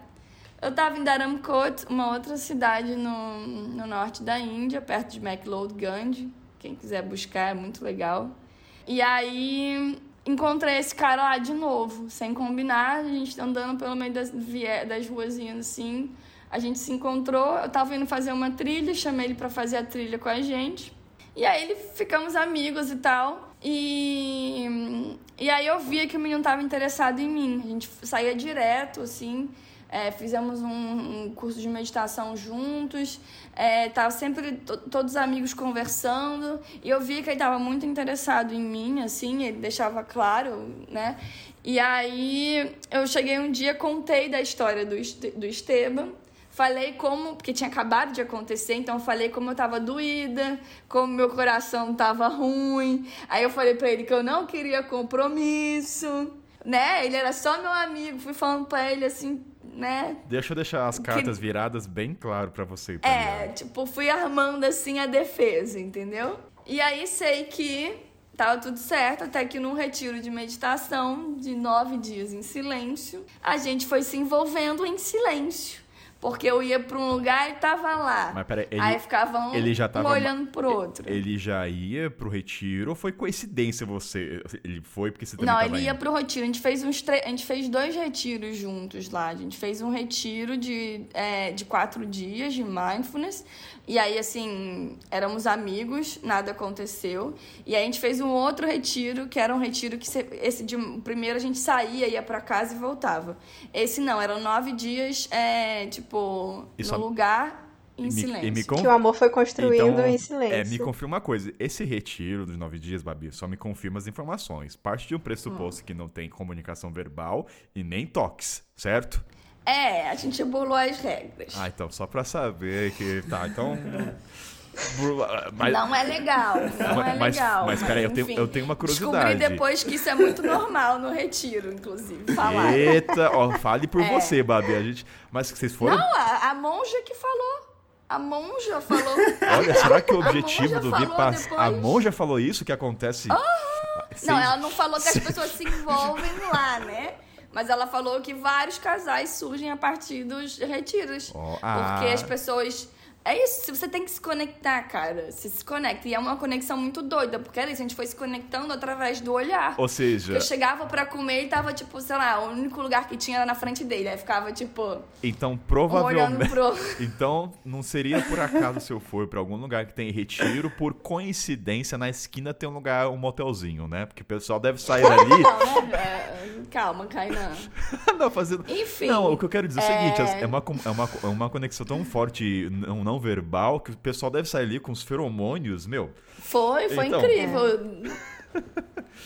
Eu tava em Dharamkot, uma outra cidade no, no norte da Índia, perto de McLeodganj. Quem quiser buscar é muito legal. E aí encontrei esse cara lá de novo, sem combinar, a gente tá andando pelo meio das, das ruazinhas assim. A gente se encontrou, eu tava indo fazer uma trilha, chamei ele pra fazer a trilha com a gente. E aí ficamos amigos e tal. E, e aí eu via que o menino tava interessado em mim. A gente saía direto, assim. É, fizemos um, um curso de meditação juntos. É, tava sempre to- todos os amigos conversando. E eu via que ele tava muito interessado em mim, assim. Ele deixava claro, né? E aí eu cheguei um dia, contei da história do, do Esteban. Falei como, porque tinha acabado de acontecer, então falei como eu tava doída, como meu coração tava ruim. Aí eu falei pra ele que eu não queria compromisso, né? Ele era só meu amigo, fui falando pra ele assim, né? Deixa eu deixar as cartas viradas bem claro pra você, italiano. É, tipo, fui armando assim a defesa, entendeu? E aí sei que tava tudo certo, até que num retiro de meditação de nove dias em silêncio, a gente foi se envolvendo em silêncio. Porque eu ia pra um lugar e tava lá. Mas peraí, ele- Aí ficava um, ele já um tava- olhando pro outro. Ele já ia pro retiro ou foi coincidência você? Ele foi porque você também Não, ele ia indo? pro retiro. A gente fez uns tre... a gente fez dois retiros juntos lá. A gente fez um retiro de, é, de quatro dias de mindfulness. E aí, assim, éramos amigos, nada aconteceu. E aí a gente fez um outro retiro, que era um retiro que se- esse de o primeiro a gente saía, ia pra casa e voltava. Esse não, eram nove dias, é, tipo, E no só- lugar em E me- silêncio. e me con- Que o amor foi construindo Então, em silêncio. É, me confirma uma coisa. Esse retiro dos nove dias, Babi, só me confirma as informações. Parte de um pressuposto que não tem comunicação verbal e nem toques, certo? É, a gente burlou as regras. Ah, então, só pra saber que. Tá, então. Mas, Não é legal, não é Mas- legal. mas peraí, eu tenho- eu tenho uma Descobri curiosidade. depois que isso é muito normal no retiro, inclusive, falar. Eita, ó, fale por É. você, Babi. A gente... Mas que vocês foram. Não, a, a monja que falou. A monja falou. Olha, será que o objetivo do falou Vipassana. depois. A monja falou isso que acontece. Não, Seis- ela não falou que as pessoas se envolvem lá, né? Mas ela falou que vários casais surgem a partir dos retiros. Porque ah. as pessoas. É isso, você tem que se conectar, cara. Você se conecta. E é uma conexão muito doida, porque era isso, a gente foi se conectando através do olhar. Ou seja, Eu chegava pra comer e tava, tipo, sei lá, o único lugar que tinha era na frente dele. Aí ficava, tipo, então provavelmente. pro. Então, não seria por acaso se eu for pra algum lugar que tem retiro, por coincidência, na esquina tem um lugar, um motelzinho, né? Porque o pessoal deve sair. Não, né? É, Calma, Kainan. não, fazendo. Enfim. Não, o que eu quero dizer é o seguinte: é- é uma, é uma, é uma conexão tão forte, não, não verbal, que o pessoal deve sair ali com os feromônios, meu. Foi, foi Então. incrível.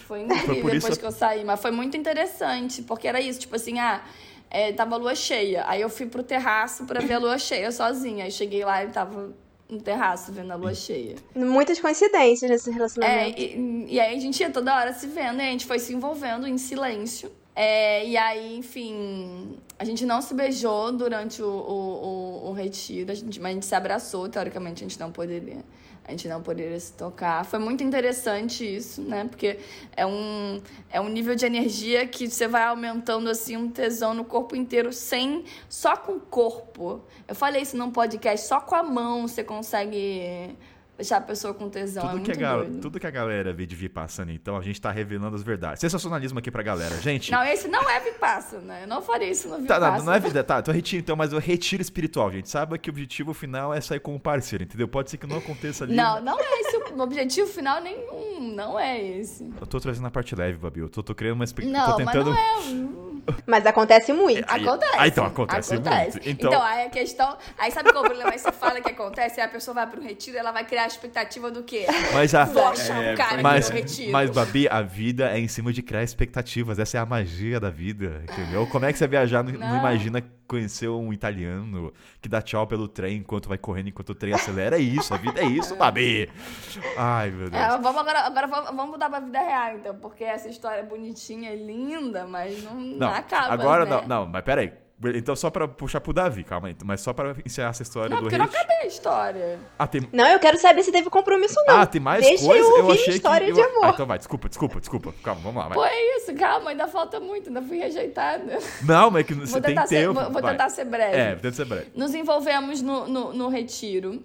Foi incrível por depois isso- que eu saí, mas foi muito interessante, porque era isso, tipo assim, ah, é, tava lua cheia. Aí eu fui pro terraço pra ver a lua cheia sozinha. Aí cheguei lá e tava no terraço vendo a lua cheia. Muitas coincidências nesse É, relacionamento. e, e aí a gente ia toda hora se vendo e a gente foi se envolvendo em silêncio. É, e aí, enfim, a gente não se beijou durante o, o, o, o retiro, a gente, mas a gente se abraçou, teoricamente a gente não poderia. A gente não poderia se tocar. Foi muito interessante isso, né? Porque é um, é um nível de energia que você vai aumentando assim um tesão no corpo inteiro, sem só com o corpo. Eu falei isso num podcast, só com a mão você consegue deixar a pessoa com tesão. é Tudo muito que, a gal- tudo que a galera vê de Vipassana, então, a gente tá revelando as verdades. Sensacionalismo aqui pra galera. Gente, Não, esse não é Vipassana. Eu não faria isso no Tá, Vipassana. não, não é vida, tá, tô retiro então, mas o retiro espiritual, gente. Saiba que o objetivo final é sair com um parceiro, entendeu? Pode ser que não aconteça ali. Não, não é esse o objetivo final nenhum. Não é esse. Eu tô trazendo a parte leve, Babi. Eu tô, tô criando uma expectativa. Não, tô tentando. mas não é. Mas acontece muito. Aí- Acontece. ah, então, acontece muito. Então- Então... aí a questão. Aí sabe qual é o problema? Aí você fala que acontece, aí a pessoa vai pro retiro ela vai criar a expectativa do quê? Mas a. Vou achar um cara Mas, aqui no retiro. mas, Babi, a vida é em cima de criar expectativas. Essa é a magia da vida, entendeu? Como é que você viajar não, não imagina conhecer um italiano que dá tchau pelo trem enquanto vai correndo, enquanto o trem acelera? É isso, a vida é isso, Babi. Ai, meu Deus. É, vamos agora, agora vamos, vamos mudar pra vida real, então, porque essa história é bonitinha, é linda, mas não, não, Acaba. agora né? não, não, mas peraí. Então só pra puxar pro Davi, calma aí. Mas só pra encerrar essa história Não, do porque eu não hate. acabei a história. Ah, tem... Não, eu quero saber se teve compromisso não. ah, tem mais Deixa coisa? eu ouvir achei história que. de eu- amor. Ah, então vai, desculpa, desculpa, desculpa. Calma, vamos lá. vai. Pô, é isso, calma, ainda falta muito, ainda fui rejeitada. Não, mas é que você Vou tem tentar, ser, tempo. vou, vou tentar ser breve. É, tenta ser breve. Nos envolvemos no, no, no retiro.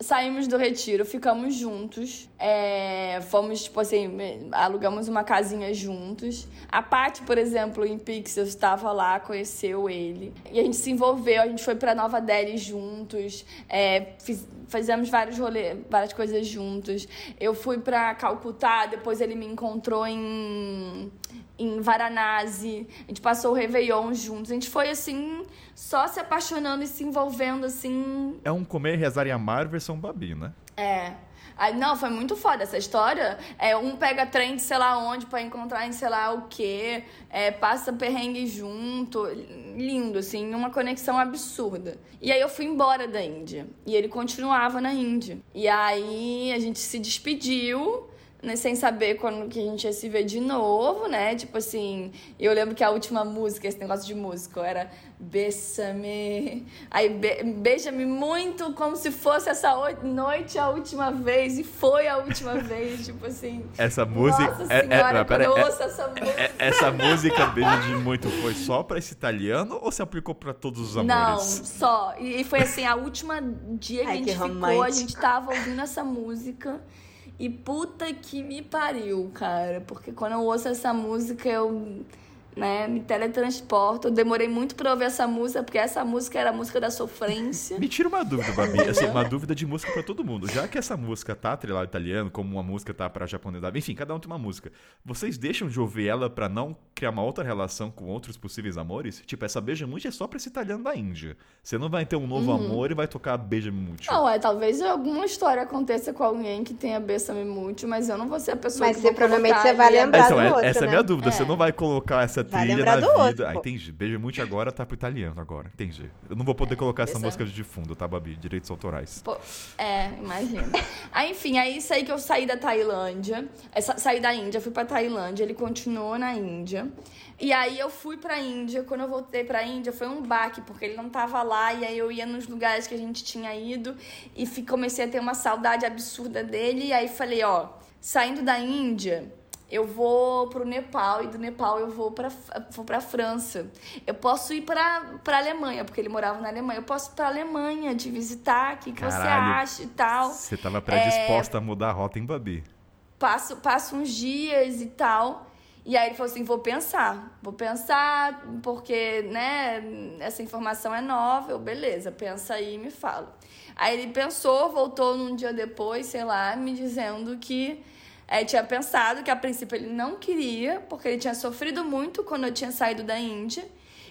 Saímos do retiro, ficamos juntos. É, fomos, tipo assim, alugamos uma casinha juntos. A Paty, por exemplo, em Pixel, estava lá, conheceu ele. E a gente se envolveu, a gente foi pra Nova Delhi juntos. É, fiz- fizemos vários rolês, várias coisas juntos. Eu fui pra Calcutá, depois ele me encontrou em em Varanasi. A gente passou o Réveillon juntos. A gente foi assim, só se apaixonando e se envolvendo assim. É um comer, rezar e amar versão Babi, né? É. Aí, não, foi muito foda essa história. É, um pega trem de sei lá onde pra encontrar em sei lá o quê. É, passa perrengue junto. Lindo, assim, uma conexão absurda. E aí eu fui embora da Índia. E ele continuava na Índia. E aí a gente se despediu né, sem saber quando que a gente ia se ver de novo, né? Tipo assim, eu lembro que a última música, esse negócio de música, era Beija-me. Aí be beija-me muito como se fosse essa noite a última vez. E foi a última vez, tipo assim. Essa música. Nossa senhora, é, é, quando eu é, ouço essa música. é, essa música beija de muito foi só pra esse italiano ou se aplicou pra todos os amores? Não, só. E e foi assim, a última dia que Ai, a que gente ficou, a romântico. gente tava ouvindo essa música. E puta que me pariu, cara. Porque quando eu ouço essa música, eu né, me teletransporto. Eu demorei muito pra ouvir essa música, porque essa música era a música da sofrência. Me tira uma dúvida, Babi. Assim, uma dúvida de música pra todo mundo. Já que essa música tá atrelada italiano, como uma música tá pra japonesada, enfim, cada um tem uma música. Vocês deixam de ouvir ela pra não criar uma outra relação com outros possíveis amores? Tipo, essa Beija Muito é só pra esse italiano da Índia. Você não vai ter um novo amor e vai tocar Beija Muito. Não, é, talvez alguma história aconteça com alguém que tenha Bessame Muito, mas eu não vou ser a pessoa Mas que você vou provavelmente você vai lembrar então, do é- outro, essa é a né? minha dúvida. É. Você não vai colocar essa Vai trilha do vida. outro, ah, entendi. Beija Muito agora tá pro italiano agora. Entendi. Eu não vou poder colocar essa música de fundo, tá, Babi? Direitos autorais. Pô, é, imagina. aí, enfim, aí isso aí que eu saí da Tailândia, é, sa- saí da Índia, fui pra Tailândia, ele continuou na Índia. E aí eu fui pra Índia, quando eu voltei pra Índia foi um baque, porque ele não tava lá, e aí eu ia nos lugares que a gente tinha ido e comecei a ter uma saudade absurda dele, e aí falei, ó, saindo da Índia, eu vou pro Nepal e do Nepal eu vou pra, vou pra França. Eu posso ir pra, pra Alemanha, porque ele morava na Alemanha. Eu posso ir pra Alemanha te visitar, o que, que você acha e tal. Você tava É. predisposta a mudar a rota em Babi. Passo, passo uns dias e tal. E aí ele falou assim: vou pensar, vou pensar, porque, né, essa informação é nova. Eu, beleza, pensa aí e me fala. Aí ele pensou, voltou num dia depois, sei lá, me dizendo que é, tinha pensado que a princípio ele não queria, porque ele tinha sofrido muito quando eu tinha saído da Índia.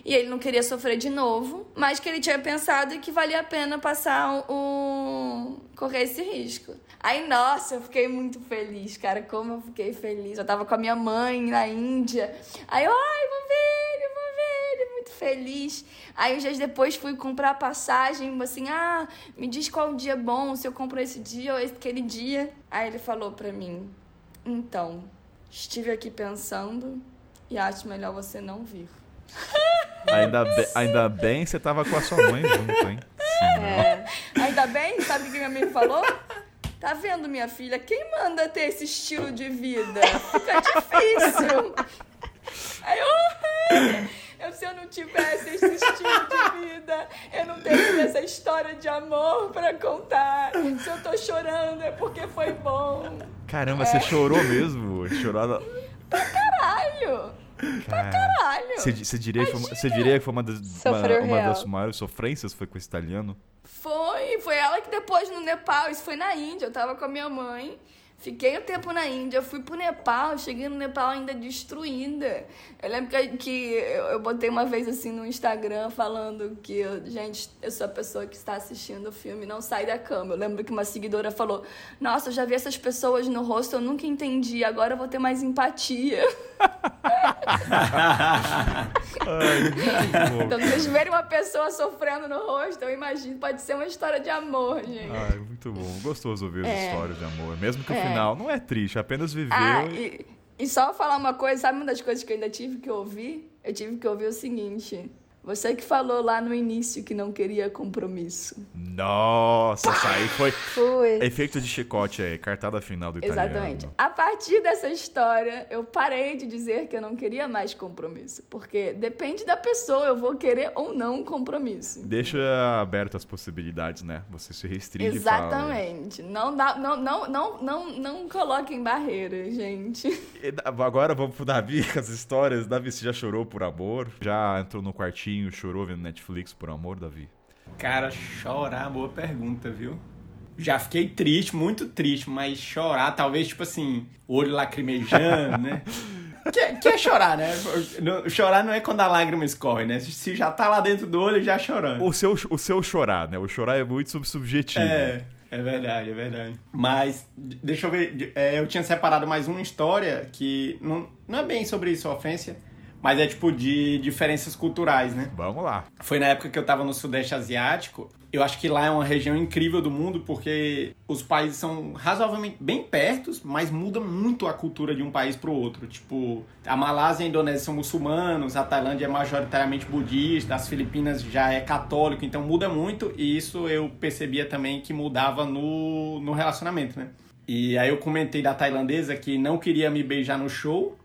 E ele não queria sofrer de novo, mas que ele tinha pensado que valia a pena passar o. correr esse risco. Aí, nossa, eu fiquei muito feliz, cara. Como eu fiquei feliz. Eu tava com a minha mãe na Índia. Aí, eu, ai, vou ver ele, vou ver ele. Muito feliz. Aí, uns dias depois, fui comprar a passagem. Assim, ah, me diz qual dia bom, se eu compro esse dia ou aquele dia. Aí ele falou pra mim: então, estive aqui pensando e acho melhor você não vir. Ainda, be- ainda bem você tava com a sua mãe junto, hein? Sim, É. Ainda bem, sabe o que minha mãe falou? Tá vendo, minha filha? Quem manda ter esse estilo de vida? Fica difícil. Aí eu, eu, se eu não tivesse esse estilo de vida, eu não teria essa história de amor pra contar. Se eu tô chorando é porque foi bom. Caramba, você chorou mesmo? Chorou. Caralho! Caralho! Você, você diria, que foi você diria que foi uma das, uma, uma das maiores sofrências foi com esse italiano? Foi, foi ela que depois no Nepal, isso foi na Índia, eu tava com a minha mãe. Fiquei um tempo na Índia, fui pro Nepal, cheguei no Nepal ainda destruída. Eu lembro que, que eu, eu botei uma vez assim no Instagram falando que, eu- gente, eu sou a pessoa que está assistindo o filme, não sai da cama. Eu lembro que uma seguidora falou: Nossa, eu já vi essas pessoas no rosto, eu nunca entendi, agora eu vou ter mais empatia. Ai. Então, vocês verem uma pessoa sofrendo no rosto, eu imagino, pode ser uma história de amor, gente. Ai, muito bom. Gostoso ouvir as É. histórias de amor. Mesmo que o É. final não é triste, apenas viveu. Ah, e... e, e só falar uma coisa, sabe uma das coisas que eu ainda tive que ouvir? Eu tive que ouvir o seguinte. Você que falou lá no início que não queria compromisso. Nossa, isso aí foi Fui. efeito de chicote aí, cartada final do italiano. Exatamente. A partir dessa história, eu parei de dizer que eu não queria mais compromisso. Porque depende da pessoa, eu vou querer ou não um compromisso. Deixa aberto as possibilidades, né? Você se restringe e fala. Exatamente. Não, dá, não, não, não, não, não coloquem barreiras, gente. Agora vamos pro Davi com as histórias. Davi, você já chorou por amor? Já entrou no quartinho, chorou vendo Netflix por amor, Davi? Cara, chorar, boa pergunta, viu? Já fiquei triste, muito triste, mas chorar, talvez, tipo assim, olho lacrimejando, né? Que, é- que é chorar, né? Chorar não é quando a lágrima escorre, né? Se já tá lá dentro do olho, já chorando. O seu, o seu chorar, né? O chorar é muito sub- subjetivo. É, é verdade, é verdade. Mas, deixa eu ver, é, eu tinha separado mais uma história que não, não é bem sobre sofrência, Mas é tipo de diferenças culturais, né? Vamos lá. Foi na época que eu tava no Sudeste Asiático. Eu acho que lá é uma região incrível do mundo porque os países são razoavelmente bem pertos, mas muda muito a cultura de um país pro outro. Tipo, a Malásia e a Indonésia são muçulmanos, a Tailândia é majoritariamente budista, as Filipinas já é católico, então muda muito e isso eu percebia também que mudava no, no relacionamento, né? E aí eu comentei da tailandesa que não queria me beijar no show,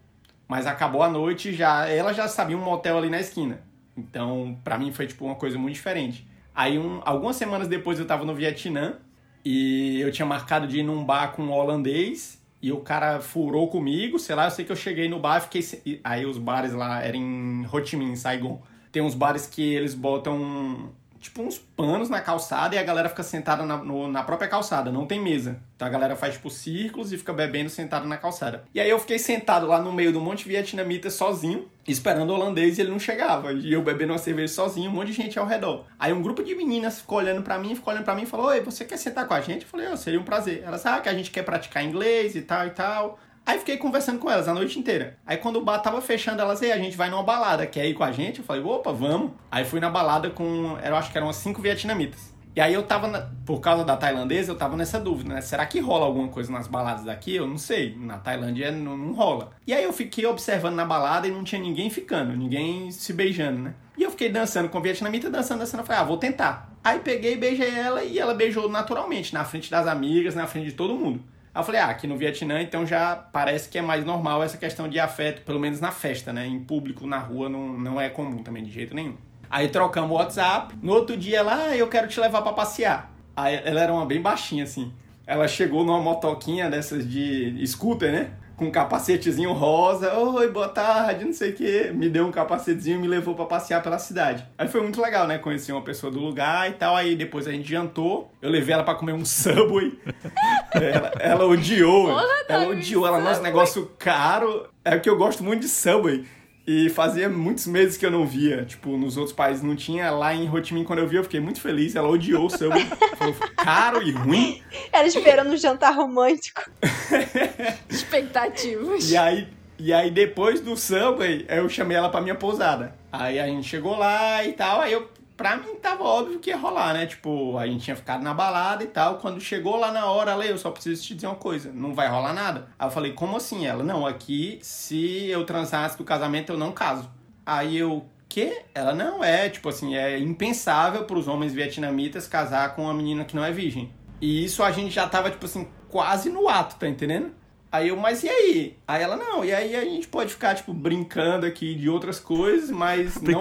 mas acabou a noite já, ela já sabia um motel ali na esquina. Então, pra mim foi tipo uma coisa muito diferente. Aí, um, algumas semanas depois, eu tava no Vietnã e eu tinha marcado de ir num bar com um holandês e o cara furou comigo, sei lá, eu sei que eu cheguei no bar, fiquei. Aí os bares lá eram em Ho Chi Minh, Saigon. Tem uns bares que eles botam tipo uns panos na calçada e a galera fica sentada na, no, na própria calçada, não tem mesa. Então a galera faz tipo círculos e fica bebendo sentado na calçada. E aí eu fiquei sentado lá no meio do monte vietnamita sozinho, esperando o holandês e ele não chegava. E eu bebendo uma cerveja sozinho, um monte de gente ao redor. Aí um grupo de meninas ficou olhando para mim, ficou olhando para mim e falou: Oi, você quer sentar com a gente? Eu falei: oh, seria um prazer. Elas, ah, que a gente quer praticar inglês e tal e tal. Aí fiquei conversando com elas a noite inteira. Aí quando o bar tava fechando, elas, aí a gente vai numa balada, quer ir com a gente? Eu falei, opa, vamos. Aí fui na balada com, eu acho que eram cinco vietnamitas. E aí eu tava, na, por causa da tailandesa, eu tava nessa dúvida, né? Será que rola alguma coisa nas baladas daqui? Eu não sei. Na Tailândia não, não rola. E aí eu fiquei observando na balada e não tinha ninguém ficando, ninguém se beijando, né? E eu fiquei dançando com a vietnamita, dançando, dançando. Eu falei, ah, vou tentar. Aí peguei, beijei ela e ela beijou naturalmente, na frente das amigas, na frente de todo mundo. Aí eu falei, ah, aqui no Vietnã, então já parece que é mais normal essa questão de afeto, pelo menos na festa, né? Em público, na rua, não, não é comum também, de jeito nenhum. Aí trocamos o WhatsApp. No outro dia ela, ah, eu quero te levar para passear. Aí ela era uma bem baixinha, assim. Ela chegou numa motoquinha dessas de scooter, né? Com um capacetezinho rosa. Oi, boa tarde, não sei o quê. Me deu um capacetezinho e me levou para passear pela cidade. Aí foi muito legal, né? Conheci uma pessoa do lugar e tal. Aí depois a gente jantou. Eu levei ela para comer um Subway. ela, ela odiou. Porra, ela odiou. Ela, nossa, negócio caro. É que eu gosto muito de Subway. E fazia muitos meses que eu não via. Tipo, nos outros países não tinha. Lá em Ho Chi Minh, quando eu vi, eu fiquei muito feliz. Ela odiou o Subway. Falou, caro e ruim. Ela esperando um jantar romântico. Expectativas. E aí, e aí depois do Subway, eu chamei ela pra minha pousada. Aí a gente chegou lá e tal, aí eu, pra mim tava óbvio que ia rolar, né? Tipo, a gente tinha ficado na balada e tal. Quando chegou lá na hora, ela, eu só preciso te dizer uma coisa, não vai rolar nada. Aí eu falei, como assim? Ela, não, aqui, se eu transar antes do casamento, eu não caso. Aí eu, quê? Ela, não, é, tipo assim, é impensável pros homens vietnamitas casar com uma menina que não é virgem. E isso a gente já tava, tipo assim, quase no ato, tá entendendo? Aí eu, mas e aí? Aí ela, não, e aí a gente pode ficar, tipo, brincando aqui de outras coisas, mas não,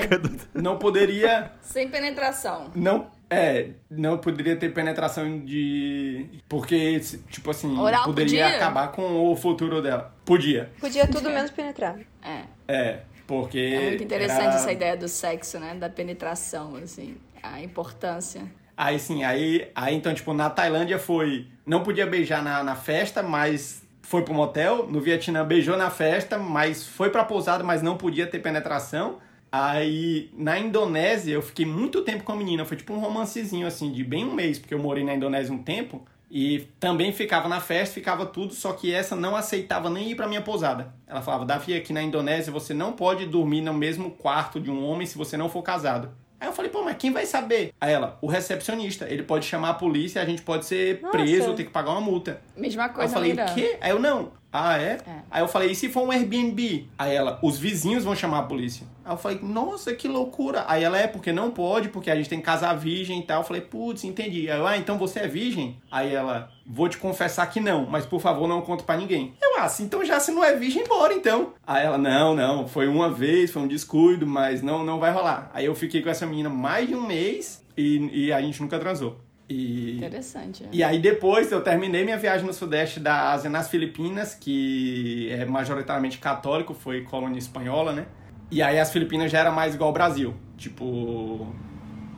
não poderia. Sem penetração. Não. É, não poderia ter penetração de. Porque, tipo assim, Oral poderia podia? acabar com o futuro dela. Podia. Podia tudo menos penetrar. É. É, porque. É muito interessante era- essa ideia do sexo, né? Da penetração, assim. A importância. Aí sim, aí, aí então, tipo, na Tailândia foi. Não podia beijar na, na festa, mas foi pro motel. No Vietnã beijou na festa, mas foi pra pousada, mas não podia ter penetração. Aí na Indonésia eu fiquei muito tempo com a menina. Foi tipo um romancezinho assim, de bem um mês, porque eu morei na Indonésia um tempo. E também ficava na festa, ficava tudo, só que essa não aceitava nem ir pra minha pousada. Ela falava, Davi, aqui na Indonésia você não pode dormir no mesmo quarto de um homem se você não for casado. Aí eu falei, pô, mas quem vai saber? Aí ela, o recepcionista, ele pode chamar a polícia, a gente pode ser Nossa. preso, ter que pagar uma multa. Mesma Aí eu coisa falei, o quê? Aí eu, não. Ah, é? É. Aí eu falei, e se for um Airbnb? Aí ela, os vizinhos vão chamar a polícia. Aí eu falei, nossa, que loucura. Aí ela, é porque não pode, porque a gente tem que casar virgem e tal. Eu falei, putz, entendi. Aí eu, ah, então você é virgem? Aí ela, vou te confessar que não, mas por favor não conta pra ninguém. Eu, ah, então já se não é virgem, bora então. Aí ela, não, não, foi uma vez, foi um descuido, mas não, não vai rolar. Aí eu fiquei com essa menina mais de um mês e, e a gente nunca transou. E Interessante. é. e aí depois eu terminei minha viagem no sudeste da Ásia, nas Filipinas, que é majoritariamente católico, foi colônia espanhola, né? E aí as Filipinas já era mais igual ao Brasil. Tipo,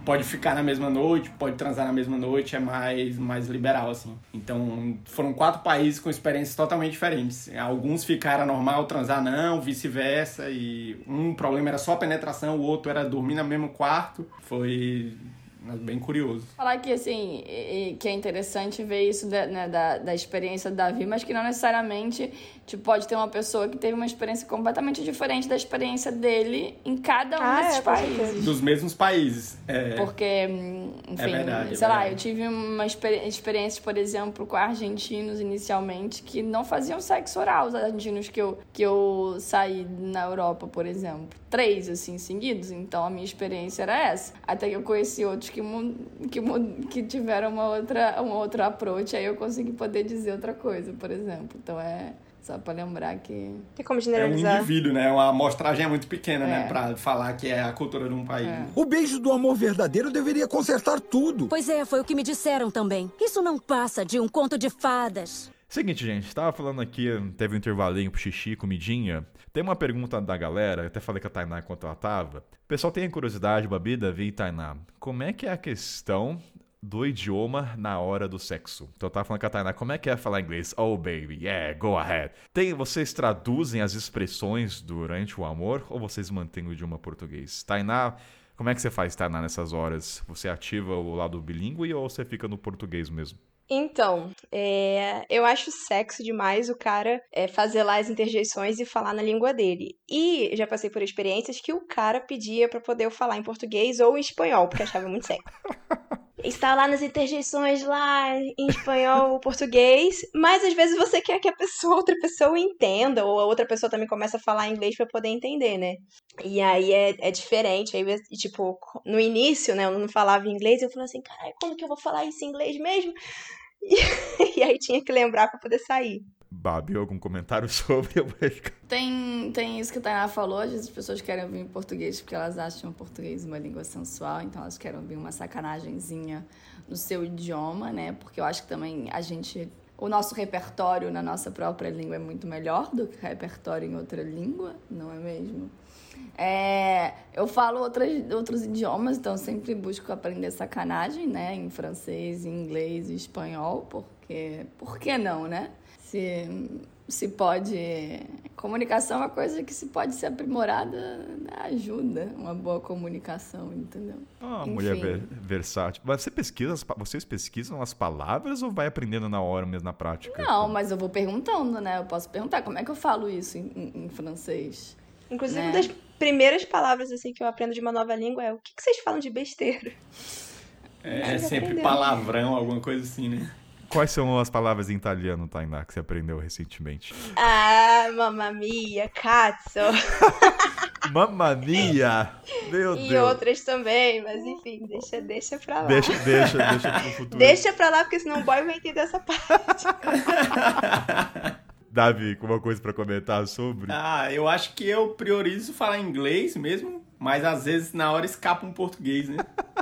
pode ficar na mesma noite, pode transar na mesma noite, é mais, mais liberal, assim. Então, foram quatro países com experiências totalmente diferentes. Alguns ficaram normal, transar não, vice-versa, e um problema era só a penetração, o outro era dormir no mesmo quarto. Foi bem curioso. Falar que, assim, que é interessante ver isso da, né, da, da experiência do Davi, mas que não necessariamente tipo, pode ter uma pessoa que teve uma experiência completamente diferente da experiência dele em cada um Ah, desses é, países. Dos mesmos países. É, Porque, hum, enfim, É verdade, é sei lá, eu tive uma experi experiência, por exemplo, com argentinos inicialmente que não faziam sexo oral, os argentinos que eu, que eu saí na Europa, por exemplo. Três, assim, seguidos. Então a minha experiência era essa. Até que eu conheci outros que, que, que tiveram uma outra, uma outra approach, aí eu consegui poder dizer outra coisa, por exemplo. Então é só pra lembrar que. Tem como é um generalizar. indivíduo, né? Uma amostragem é muito pequena, né? É. Pra falar que é a cultura de um país. É. O beijo do amor verdadeiro deveria consertar tudo. Pois é, foi o que me disseram também. Isso não passa de um conto de fadas. Seguinte, gente, tava falando aqui, teve um intervalinho pro xixi, comidinha. Tem uma pergunta da galera, eu até falei com a Tainá enquanto ela tava. O pessoal tem curiosidade, Babi, Davi e Tainá. Como é que é a questão do idioma na hora do sexo? Então eu tava falando com a Tainá, como é que é falar inglês? Oh, baby, yeah, go ahead. Tem, vocês traduzem as expressões durante o amor ou vocês mantêm o idioma português? Tainá, como é que você faz, Tainá, nessas horas? Você ativa o lado bilíngue ou você fica no português mesmo? Então, é, eu acho sexo demais o cara é, fazer lá as interjeições e falar na língua dele. E já passei por experiências que o cara pedia pra poder eu falar em português ou em espanhol, porque achava muito sexy. Está lá nas interjeições lá em espanhol ou português, mas às vezes você quer que a pessoa, outra pessoa entenda, ou a outra pessoa também começa a falar inglês pra poder entender, né? E aí é, é diferente. Aí, tipo, no início, né, eu não falava inglês, eu falava assim, caralho, como que eu vou falar isso em inglês mesmo? E, e aí tinha que lembrar pra poder sair. Babi, algum comentário sobre? Tem, tem isso que a Tainá falou, às vezes as pessoas querem ouvir em português porque elas acham o português uma língua sensual, então elas querem ouvir uma sacanagemzinha no seu idioma, né? Porque eu acho que também a gente. O nosso repertório na nossa própria língua é muito melhor do que o repertório em outra língua, não é mesmo? É, eu falo outras, outros idiomas, então sempre busco aprender sacanagem, né? Em francês, em inglês e espanhol, porque. Por que não, né? Se, se pode. Comunicação é uma coisa que se pode ser aprimorada, né, ajuda uma boa comunicação, entendeu? Ah, Enfim. mulher ver- versátil. Você pesquisa, vocês pesquisam as palavras ou vai aprendendo na hora mesmo na prática? Não, mas eu vou perguntando, né? Eu posso perguntar como é que eu falo isso em, em- em francês. Inclusive, Né? uma das primeiras palavras assim que eu aprendo de uma nova língua é o que, que vocês falam de besteira? É, Mas sempre palavrão, alguma coisa assim, né? Quais são as palavras em italiano, Tainá, que você aprendeu recentemente? Ah, mamma mia, cazzo. Mamma mia! Meu E Deus! outras também, mas enfim, deixa, deixa pra lá. Deixa, deixa, deixa pro futuro. Deixa pra lá, porque senão o boy vai entender essa parte. Davi, alguma coisa pra comentar sobre? Ah, eu acho que eu priorizo falar inglês mesmo, mas às vezes na hora escapa um português, né?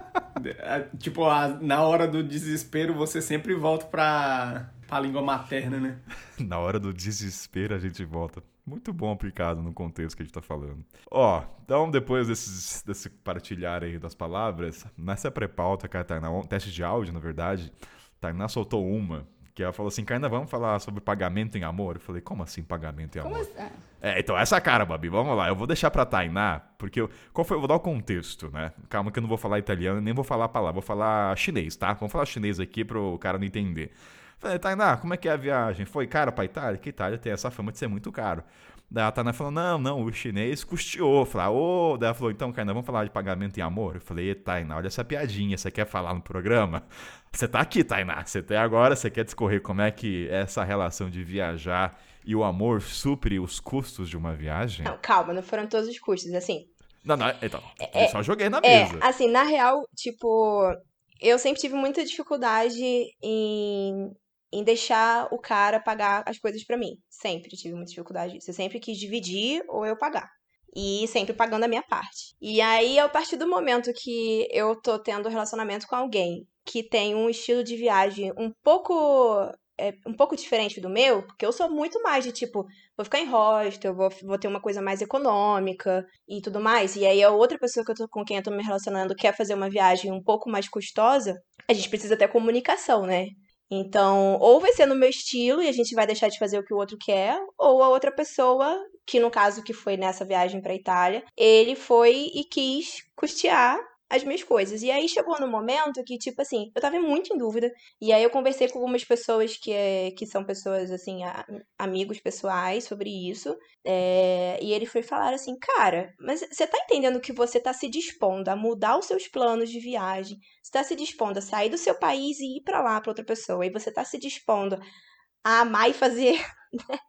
É, tipo, a- na hora do desespero você sempre volta pra, pra língua materna, né? Na hora do desespero a gente volta. Muito bom aplicado no contexto que a gente tá falando. Ó, então depois desses, desse partilhar aí das palavras, nessa pré-pauta que a Tainá, um teste de áudio, na verdade, Tainá soltou uma, que ela falou assim, Karina, vamos falar sobre pagamento em amor? Eu falei, como assim pagamento em amor? assim? É, então essa cara, Babi, vamos lá. Eu vou deixar pra Tainá, porque eu, qual foi, eu vou dar o contexto, né? Calma que eu não vou falar italiano, nem vou falar palavra, vou falar chinês, tá? Vamos falar chinês aqui pro cara não entender. Falei, Tainá, como é que é a viagem? Foi cara pra Itália? Que Itália tem essa fama de ser muito caro. Daí a Tainá falou, não, não, o chinês custeou. Falei, ô, daí ela falou, então, Tainá, vamos falar de pagamento em amor? Eu falei, Tainá, olha essa piadinha, você quer falar no programa? Você tá aqui, Tainá, você tem agora, você quer discorrer como é que é essa relação de viajar e o amor supre os custos de uma viagem? Não, calma, não foram todos os custos, assim. Não, não, então, eu só joguei na É, mesa. assim, na real, tipo, eu sempre tive muita dificuldade em, em deixar o cara pagar as coisas pra mim. Sempre tive muita dificuldade disso. Eu sempre quis dividir ou eu pagar. E sempre pagando a minha parte. E aí, a partir do momento que eu tô tendo relacionamento com alguém que tem um estilo de viagem um pouco. é, um pouco diferente do meu, porque eu sou muito mais de tipo, vou ficar em hostel, vou, vou ter uma coisa mais econômica e tudo mais. E aí a outra pessoa que eu tô, com quem eu tô me relacionando quer fazer uma viagem um pouco mais custosa, a gente precisa ter comunicação, né? Então, ou vai ser no meu estilo e a gente vai deixar de fazer o que o outro quer, ou a outra pessoa, que no caso que foi nessa viagem pra Itália, ele foi e quis custear as minhas coisas. E aí chegou no momento que, tipo assim, eu tava muito em dúvida. E aí eu conversei com algumas pessoas que, é, que são pessoas, assim, a, amigos pessoais sobre isso. É, e eles foi falar assim, cara, mas você tá entendendo que você tá se dispondo a mudar os seus planos de viagem? Você tá se dispondo a sair do seu país e ir para lá, para outra pessoa. E você tá se dispondo a amar e fazer né,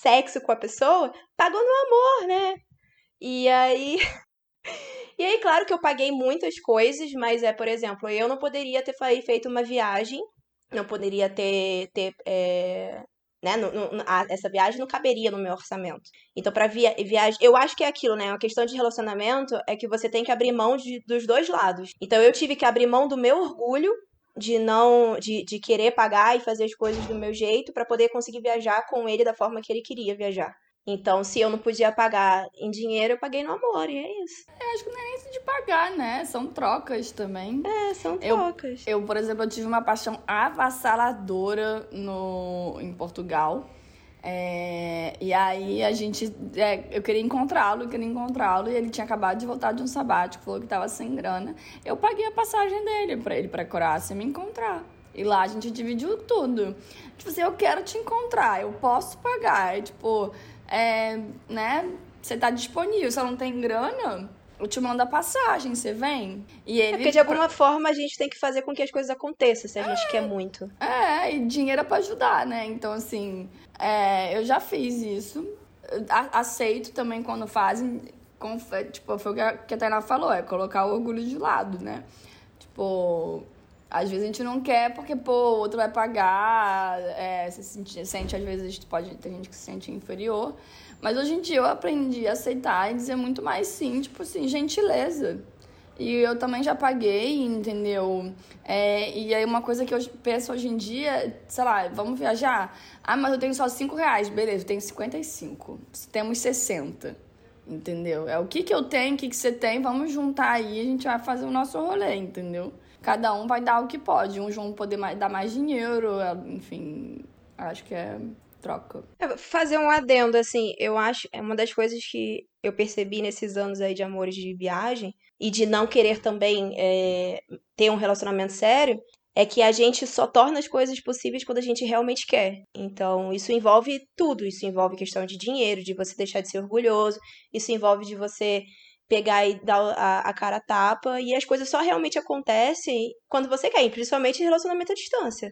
sexo com a pessoa, pagou no amor, né? E aí. E aí, claro que eu paguei muitas coisas, mas é, por exemplo, eu não poderia ter feito uma viagem, não poderia ter. ter é, né, a, essa viagem não caberia no meu orçamento. Então, para via, viagem. Eu acho que é aquilo, né? A questão de relacionamento é que você tem que abrir mão de, dos dois lados. Então, eu tive que abrir mão do meu orgulho de não de, de querer pagar e fazer as coisas do meu jeito para poder conseguir viajar com ele da forma que ele queria viajar. Então, se eu não podia pagar em dinheiro, eu paguei no amor, e é isso. Eu acho que não é nem isso de pagar, né? São trocas também. É, são trocas. Eu, eu por exemplo, eu tive uma paixão avassaladora no, em Portugal. É, e aí a gente. É, eu queria encontrá-lo, eu queria encontrá-lo, e ele tinha acabado de voltar de um sabático, falou que tava sem grana. Eu paguei a passagem dele para ele pra Croácia me encontrar. E lá a gente dividiu tudo. Tipo assim, eu quero te encontrar, eu posso pagar. É, tipo, é, né? Você tá disponível, se não tem grana, eu te mando a passagem, você vem. E ele. É porque de alguma forma a gente tem que fazer com que as coisas aconteçam, se a gente quer muito. É, e dinheiro é pra ajudar, né? Então, assim, é, eu já fiz isso. Aceito também quando fazem. Com, tipo, foi o que a Tainá falou, é colocar o orgulho de lado, né? Tipo, às vezes a gente não quer porque, pô, o outro vai pagar, é, sente, sente, às vezes, pode ter gente que se sente inferior. Mas hoje em dia eu aprendi a aceitar e dizer muito mais sim, tipo assim, gentileza. E eu também já paguei, entendeu? É, e aí uma coisa que eu penso hoje em dia, sei lá, vamos viajar? Ah, mas eu tenho só 5 reais. Beleza, eu tenho 55. Temos 60. Entendeu? É o que, que eu tenho, o que, que você tem, vamos juntar aí, a gente vai fazer o nosso rolê, entendeu? Cada um vai dar o que pode. Uns vão poder mais, dar mais dinheiro, enfim, acho que é troca. É, fazer um adendo, assim, eu acho, é uma das coisas que eu percebi nesses anos aí de amores de viagem e de não querer também é, ter um relacionamento sério, é que a gente só torna as coisas possíveis quando a gente realmente quer. Então, isso envolve tudo. Isso envolve questão de dinheiro, de você deixar de ser orgulhoso, isso envolve de você pegar e dar a, a cara a tapa, e as coisas só realmente acontecem quando você quer, principalmente relacionamento à distância.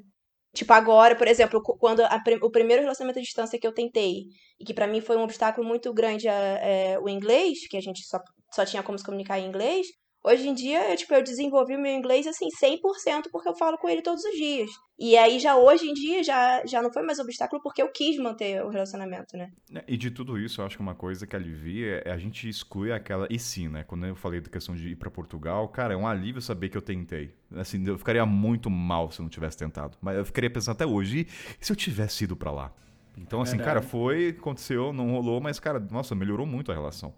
Tipo, agora, por exemplo, quando a, o primeiro relacionamento à distância que eu tentei, e que para mim foi um obstáculo muito grande, é, o inglês, que a gente só, só tinha como se comunicar em inglês, Hoje em dia, eu, tipo, eu desenvolvi o meu inglês, assim, 100% porque eu falo com ele todos os dias. E aí, já hoje em dia, já, já não foi mais obstáculo porque eu quis manter o relacionamento, né? É, e de tudo isso, eu acho que uma coisa que alivia é a gente exclui aquela e sim, né? Quando eu falei da questão de ir para Portugal, cara, é um alívio saber que eu tentei. Assim, eu ficaria muito mal se eu não tivesse tentado. Mas eu ficaria pensando até hoje, e se eu tivesse ido para lá? Então, assim, Verdade. cara, foi, aconteceu, não rolou, mas, cara, nossa, melhorou muito a relação.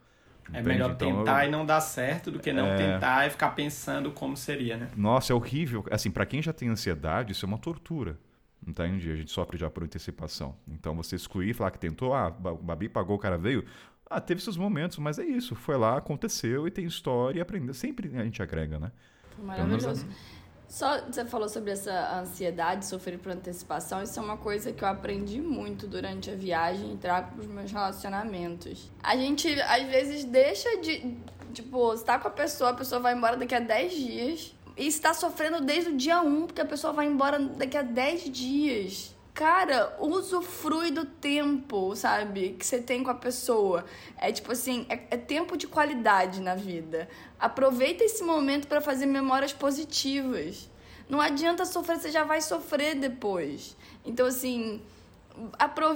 É melhor então, tentar eu... e não dar certo do que não é... tentar e ficar pensando como seria, né? Nossa, é horrível. Assim, para quem já tem ansiedade, isso é uma tortura. Entende? A gente sofre já por antecipação. Então você excluir, falar que tentou, ah, o Babi pagou, o cara veio. Ah, teve seus momentos, mas é isso. Foi lá, aconteceu e tem história e aprendeu. Sempre a gente agrega, né? Maravilhoso. Então, só você falou sobre essa ansiedade, sofrer por antecipação. Isso é uma coisa que eu aprendi muito durante a viagem e trago para os meus relacionamentos. A gente às vezes deixa de. Tipo, você tá com a pessoa, a pessoa vai embora daqui a 10 dias. E está sofrendo desde o dia 1, porque a pessoa vai embora daqui a 10 dias cara, usufrui do tempo, sabe? Que você tem com a pessoa. É tipo assim, é, é tempo de qualidade na vida. Aproveita esse momento para fazer memórias positivas. Não adianta sofrer, você já vai sofrer depois. Então, assim,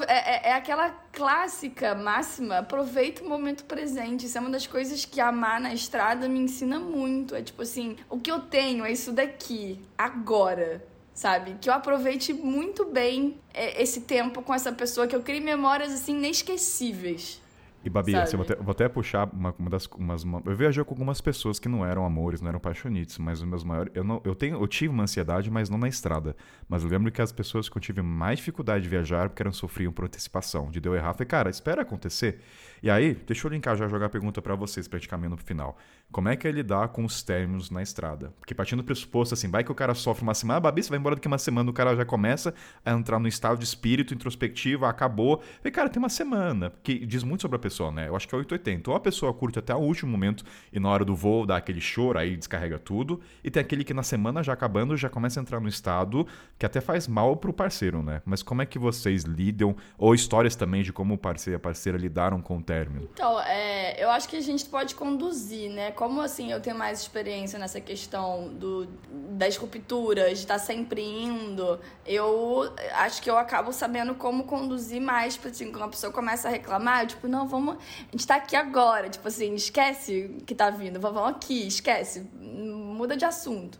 é, é, é, aquela clássica máxima, aproveita o momento presente. Isso é uma das coisas que amar na estrada me ensina muito. É tipo assim, o que eu tenho é isso daqui, agora sabe? Que eu aproveite muito bem é, esse tempo com essa pessoa, que eu crie memórias assim inesquecíveis. E Babi, assim, eu, vou até, vou até puxar uma, uma das. Umas, uma- eu viajei com algumas pessoas que não eram amores, não eram paixonites, mas os meus maiores. Eu, não, eu, tenho, eu tive uma ansiedade, mas não na estrada. Mas eu lembro que as pessoas que eu tive mais dificuldade de viajar porque eram sofriam por antecipação. De deu errar, falei, cara, espera acontecer. E aí, deixa eu linkar já jogar a pergunta pra vocês, pra gente caminhar no final. Como é que é lidar com os términos na estrada? Porque partindo do pressuposto assim, vai que o cara sofre uma semana, ah, Babi, você vai embora daqui uma semana, o cara já começa a entrar no estado de espírito introspectivo, acabou. E, cara, tem uma semana, que diz muito sobre a pessoa, né? Eu acho que é 880. Ou a pessoa curte até o último momento e na hora do voo dá aquele choro, aí descarrega tudo. E tem aquele que na semana já acabando já começa a entrar no estado que até faz mal pro parceiro, né? Mas como é que vocês lidam? Ou histórias também de como o parceiro e a parceira lidaram com o término? Então, é, eu acho que a gente pode conduzir, né? Como assim eu tenho mais experiência nessa questão do, das rupturas, de estar sempre indo, eu acho que eu acabo sabendo como conduzir mais, tipo assim, quando a pessoa começa a reclamar, eu tipo, não, vamos. A gente tá aqui agora, tipo assim, esquece que tá vindo, vamos aqui, esquece, muda de assunto.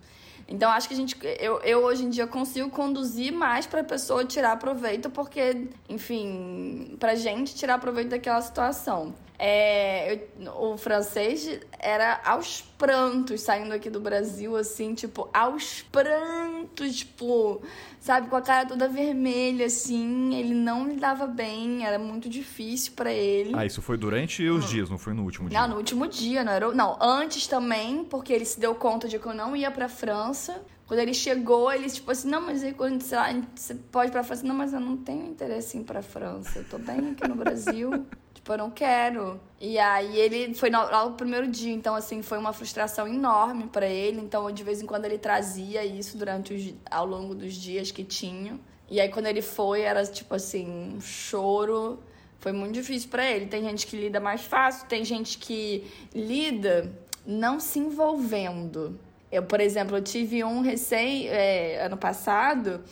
Então acho que a gente, eu, eu hoje em dia consigo conduzir mais pra pessoa tirar proveito, porque, enfim, pra gente tirar proveito daquela situação. É, eu- o francês era aos prantos saindo aqui do Brasil, assim, tipo, aos prantos, tipo, sabe, com a cara toda vermelha, assim. Ele não lidava bem, era muito difícil pra ele. Ah, isso foi durante os dias, não foi no último dia. Não, no último dia, não era. Não, antes também, porque ele se deu conta de que eu não ia pra França. Quando ele chegou, ele, tipo assim, não, mas aí quando sei lá, você pode ir pra França. Não, mas eu não tenho interesse em ir pra França. Eu tô bem aqui no Brasil. tipo, eu não quero. E aí ele foi lá no primeiro dia, então, assim, foi uma frustração enorme pra ele. Então, de vez em quando ele trazia isso durante os, ao longo dos dias que tinha. E aí, quando ele foi, era tipo assim, um choro. Foi muito difícil pra ele. Tem gente que lida mais fácil, tem gente que lida não se envolvendo. Eu, por exemplo, eu tive um recém, é, ano passado,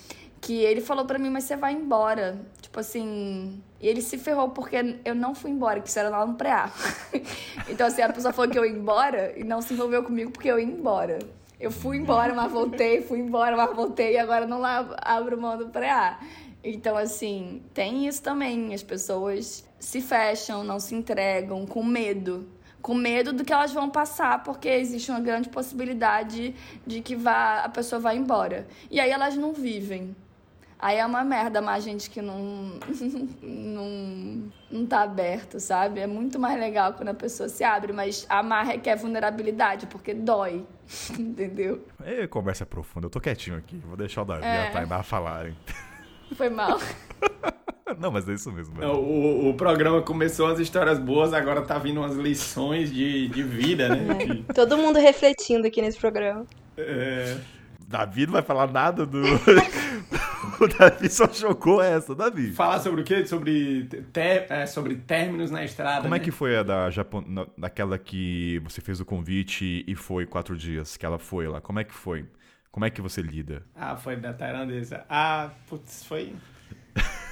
que ele falou pra mim, mas você vai embora. Tipo assim. E ele se ferrou porque eu não fui embora, que isso era lá no pré Então, assim, a pessoa falou que eu ia embora e não se envolveu comigo porque eu ia embora. Eu fui embora, mas voltei, fui embora, mas voltei e agora não abro mão do pré Então, assim, tem isso também. As pessoas se fecham, não se entregam com medo. Com medo do que elas vão passar, porque existe uma grande possibilidade de que vá, a pessoa vá embora. E aí elas não vivem. Aí é uma merda, mas gente que não, não, não tá aberto, sabe? É muito mais legal quando a pessoa se abre, mas amar requer vulnerabilidade, porque dói, entendeu? Ei, conversa profunda. Eu tô quietinho aqui. Vou deixar o Davi e É. a Tainá falarem. Foi mal. Não, mas é isso mesmo. Não, o, o programa começou as histórias boas, agora tá vindo umas lições de, de vida, né? De- Todo mundo refletindo aqui nesse programa. é, Davi não vai falar nada do. O Davi só jogou essa, Davi. falar sobre o quê? Sobre, te- é, sobre términos na estrada. Como é né? que foi a da Japão, daquela que você fez o convite e foi quatro dias, que ela foi lá? Como é que foi? Como é que você lida? Ah, foi da tailandesa. Ah, putz, foi.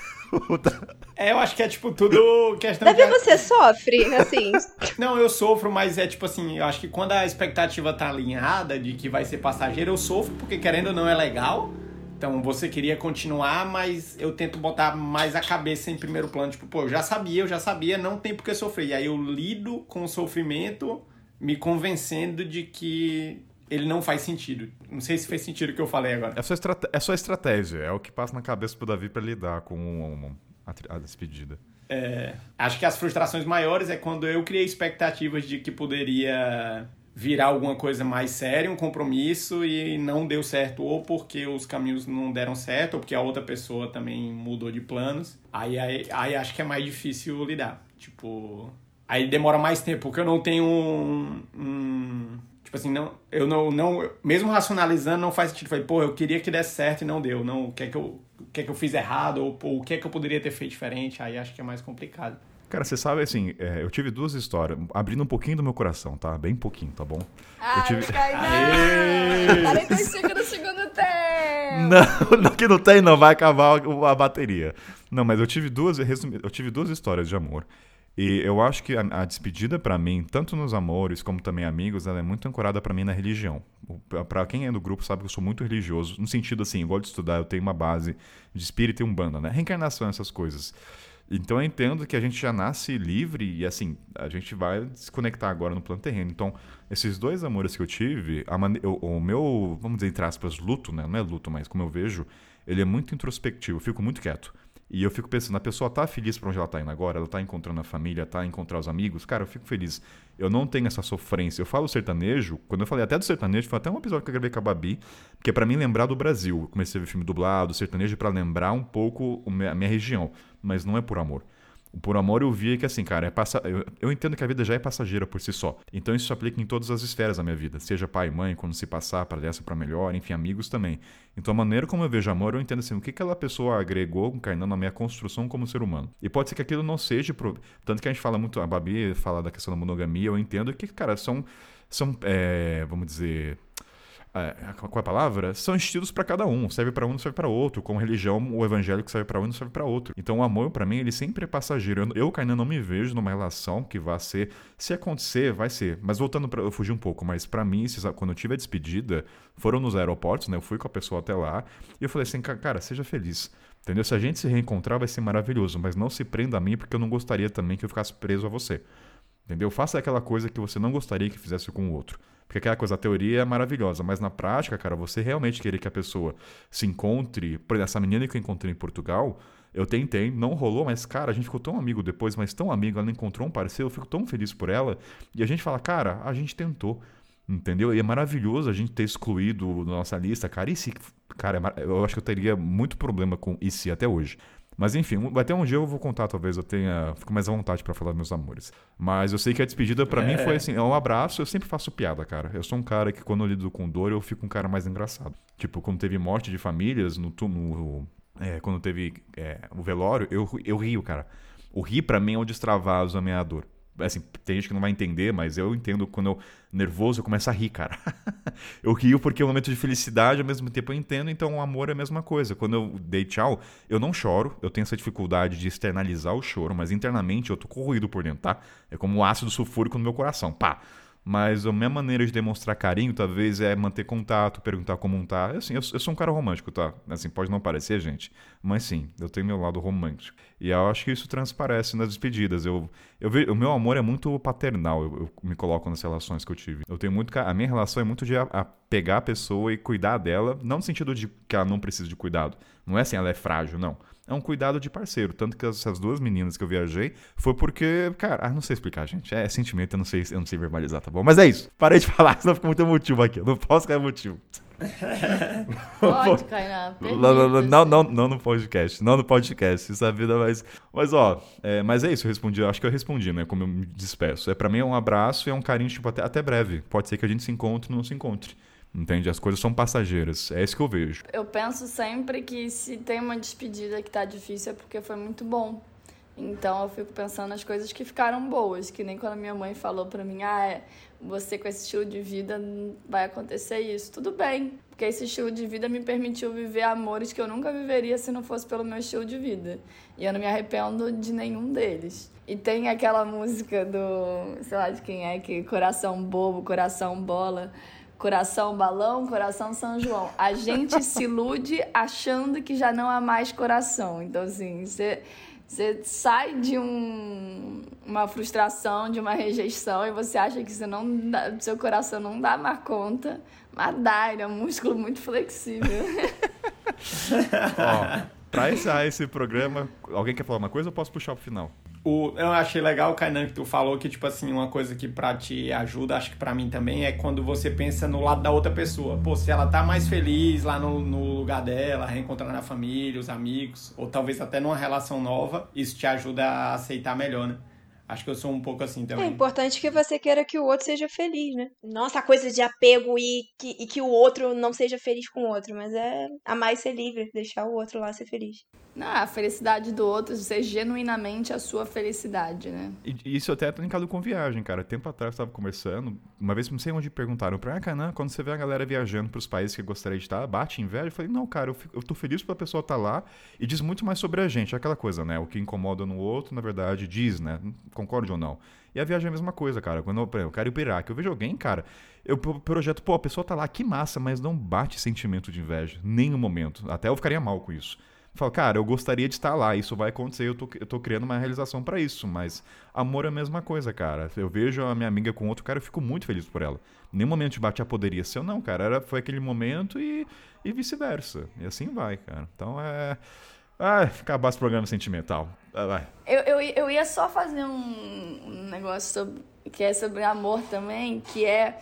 É, eu acho que é tipo tudo questão Davi, de. você sofre, assim. Não, eu sofro, mas é tipo assim, eu acho que quando a expectativa tá alinhada de que vai ser passageiro, eu sofro porque querendo ou não é legal. Então você queria continuar, mas eu tento botar mais a cabeça em primeiro plano. Tipo, pô, eu já sabia, eu já sabia, não tem por que sofrer. E aí eu lido com o sofrimento, me convencendo de que ele não faz sentido. Não sei se fez sentido o que eu falei agora. É sua, estrate... é estratégia, é o que passa na cabeça pro Davi pra lidar com um- a, tri- a despedida. É, acho que as frustrações maiores é quando eu criei expectativas de que poderia virar alguma coisa mais séria, um compromisso, e não deu certo, ou porque os caminhos não deram certo, ou porque a outra pessoa também mudou de planos. Aí, aí, aí acho que é mais difícil lidar. Tipo. Aí demora mais tempo, porque eu não tenho um. um- tipo assim, não, eu não, não. Mesmo racionalizando, não faz sentido. Falei, pô, eu queria que desse certo e não deu. Não, o que é que eu, o que é que eu fiz errado? Ou, pô, o que é que eu poderia ter feito diferente? Aí acho que é mais complicado. Cara, você sabe, assim, é, eu tive duas histórias, abrindo um pouquinho do meu coração, tá? Bem pouquinho, tá bom? Ai, tive- Kainan! 45 no segundo tempo! Não, não, que não tem, não, vai acabar a bateria. Não, mas eu tive duas, resumi- eu tive duas histórias de amor. E eu acho que a, a despedida pra mim, tanto nos amores como também amigos, ela é muito ancorada pra mim na religião. Pra quem é do grupo sabe que eu sou muito religioso, no sentido assim, eu gosto de estudar, eu tenho uma base de espírito e umbanda, né? Reencarnação, essas coisas. Então eu entendo que a gente já nasce livre e assim, a gente vai se conectar agora no plano terreno. Então, esses dois amores que eu tive, mane... o meu, vamos dizer, entre aspas, luto, né? Não é luto, mas como eu vejo, ele é muito introspectivo, eu fico muito quieto. E eu fico pensando, a pessoa tá feliz para onde ela tá indo agora, ela tá encontrando a família, tá encontrar os amigos, cara, eu fico feliz. Eu não tenho essa sofrência. Eu falo sertanejo, quando eu falei até do sertanejo, foi até um episódio que eu gravei com a Babi, que é para mim lembrar do Brasil. Eu comecei a ver filme dublado, sertanejo para lembrar um pouco a minha região, mas não é por amor. Por amor eu via que assim, cara, é passa... eu, eu entendo que a vida já é passageira por si só. Então isso se aplica em todas as esferas da minha vida, seja pai mãe, quando se passar para dessa para melhor, enfim, amigos também. Então a maneira como eu vejo amor, eu entendo assim, o que aquela pessoa agregou encarnando na minha construção como ser humano. E pode ser que aquilo não seja, pro... tanto que a gente fala muito, a Babi fala da questão da monogamia, eu entendo que, cara, são, são é, vamos dizer, é, qual é a palavra? São estilos para cada um. Serve para um, não serve para outro. Como religião, o evangélico serve para um, não serve para outro. Então, o amor, para mim, ele sempre é passageiro. Eu, Kainan, não me vejo numa relação que vá ser. Se acontecer, vai ser. Mas voltando para. Eu fugi um pouco, mas para mim, quando eu tive a despedida, foram nos aeroportos, né? Eu fui com a pessoa até lá. E eu falei assim, cara, seja feliz. Entendeu? Se a gente se reencontrar, vai ser maravilhoso. Mas não se prenda a mim, porque eu não gostaria também que eu ficasse preso a você. Entendeu? Faça aquela coisa que você não gostaria que fizesse com o outro. Porque aquela coisa, a teoria é maravilhosa, mas na prática, cara, você realmente querer que a pessoa se encontre. Por exemplo, essa menina que eu encontrei em Portugal, eu tentei, não rolou, mas, cara, a gente ficou tão amigo depois, mas tão amigo, ela encontrou um parceiro, eu fico tão feliz por ela. E a gente fala, cara, a gente tentou. Entendeu? E é maravilhoso a gente ter excluído da nossa lista, cara. E se. Cara, é eu acho que eu teria muito problema com e se até hoje. Mas enfim, vai ter um dia eu vou contar, talvez eu tenha. Fico mais à vontade para falar dos meus amores. Mas eu sei que a despedida para é. mim foi assim: é um abraço, eu sempre faço piada, cara. Eu sou um cara que quando eu lido com dor, eu fico um cara mais engraçado. Tipo, quando teve morte de famílias, no, no é, quando teve é, o velório, eu, eu rio, cara. O rir para mim é o destravar a minha dor assim, tem gente que não vai entender, mas eu entendo quando eu nervoso eu começo a rir, cara. eu rio porque é um momento de felicidade, ao mesmo tempo eu entendo, então o amor é a mesma coisa. Quando eu dei tchau, eu não choro, eu tenho essa dificuldade de externalizar o choro, mas internamente eu tô corroído por dentro, tá? É como um ácido sulfúrico no meu coração, pá. Mas a minha maneira de demonstrar carinho, talvez, é manter contato, perguntar como tá. Assim, eu, eu, sou um cara romântico, tá? Assim, pode não parecer, gente, mas sim, eu tenho meu lado romântico. E eu acho que isso transparece nas despedidas. Eu, eu vejo, o meu amor é muito paternal, eu, eu, me coloco nas relações que eu tive. Eu tenho muito. A minha relação é muito de a, a pegar a pessoa e cuidar dela, não no sentido de que ela não precisa de cuidado. Não é assim, ela é frágil, não é um cuidado de parceiro. Tanto que essas duas meninas que eu viajei foi porque, cara, ah, não sei explicar, gente. É sentimento, eu não sei, eu não sei verbalizar, tá bom? Mas é isso. Parei de falar, senão fica muito emotivo aqui. Eu não posso ficar emotivo. Pode, Kainá. Não, não, não, no podcast. Não no podcast. Isso é a vida mais. Mas, ó, é, mas é isso, eu respondi. Acho que eu respondi, né? Como eu me despeço. É para mim é um abraço e é um carinho, tipo, até, até breve. Pode ser que a gente se encontre ou não se encontre. Entende? As coisas são passageiras. É isso que eu vejo. Eu penso sempre que se tem uma despedida que tá difícil é porque foi muito bom. Então eu fico pensando nas coisas que ficaram boas, que nem quando minha mãe falou para mim: "Ah, é, você com esse estilo de vida vai acontecer isso". Tudo bem, porque esse estilo de vida me permitiu viver amores que eu nunca viveria se não fosse pelo meu estilo de vida. E eu não me arrependo de nenhum deles. E tem aquela música do, sei lá de quem é, que coração bobo, coração bola. Coração balão, coração São João. A gente se ilude achando que já não há mais coração. Então, assim, você, você sai de um, uma frustração, de uma rejeição, e você acha que você não dá, seu coração não dá mais conta. Mas dá, ele é um músculo muito flexível. Ó, pra encerrar esse programa, alguém quer falar uma coisa ou posso puxar pro final? O, eu achei legal, Kainan, que tu falou que, tipo assim, uma coisa que pra te ajuda, acho que pra mim também, é quando você pensa no lado da outra pessoa. Pô, se ela tá mais feliz lá no, no lugar dela, reencontrando a família, os amigos, ou talvez até numa relação nova, isso te ajuda a aceitar melhor, né? Acho que eu sou um pouco assim também. É importante que você queira que o outro seja feliz, né? Nossa, a coisa de apego e que, e que o outro não seja feliz com o outro, mas é amar e ser livre, deixar o outro lá ser feliz. Não, a felicidade do outro ser genuinamente a sua felicidade, né? E isso até é linkado com viagem, cara. Tempo atrás eu tava conversando, uma vez não sei onde perguntaram pra ah, quando você vê a galera viajando pros países que gostaria de estar, bate inveja? Eu falei, não, cara, eu, fico, eu tô feliz pela pessoa estar tá lá e diz muito mais sobre a gente. É aquela coisa, né? O que incomoda no outro, na verdade, diz, né? Concorde ou não. E a viagem é a mesma coisa, cara. Quando eu, eu quero ir Iraque, eu vejo alguém, cara, eu projeto, pô, a pessoa tá lá, que massa, mas não bate sentimento de inveja, nem no momento. Até eu ficaria mal com isso. Falo, cara, eu gostaria de estar lá, isso vai acontecer, eu tô, eu tô criando uma realização para isso, mas amor é a mesma coisa, cara. Eu vejo a minha amiga com outro cara, eu fico muito feliz por ela. Nenhum momento de bate poderia ser, não, cara, era, foi aquele momento e, e vice-versa. E assim vai, cara. Então é. Ah, acabar esse programa sentimental. Ah, vai. Eu, eu, eu ia só fazer um, um negócio sobre, que é sobre amor também, que é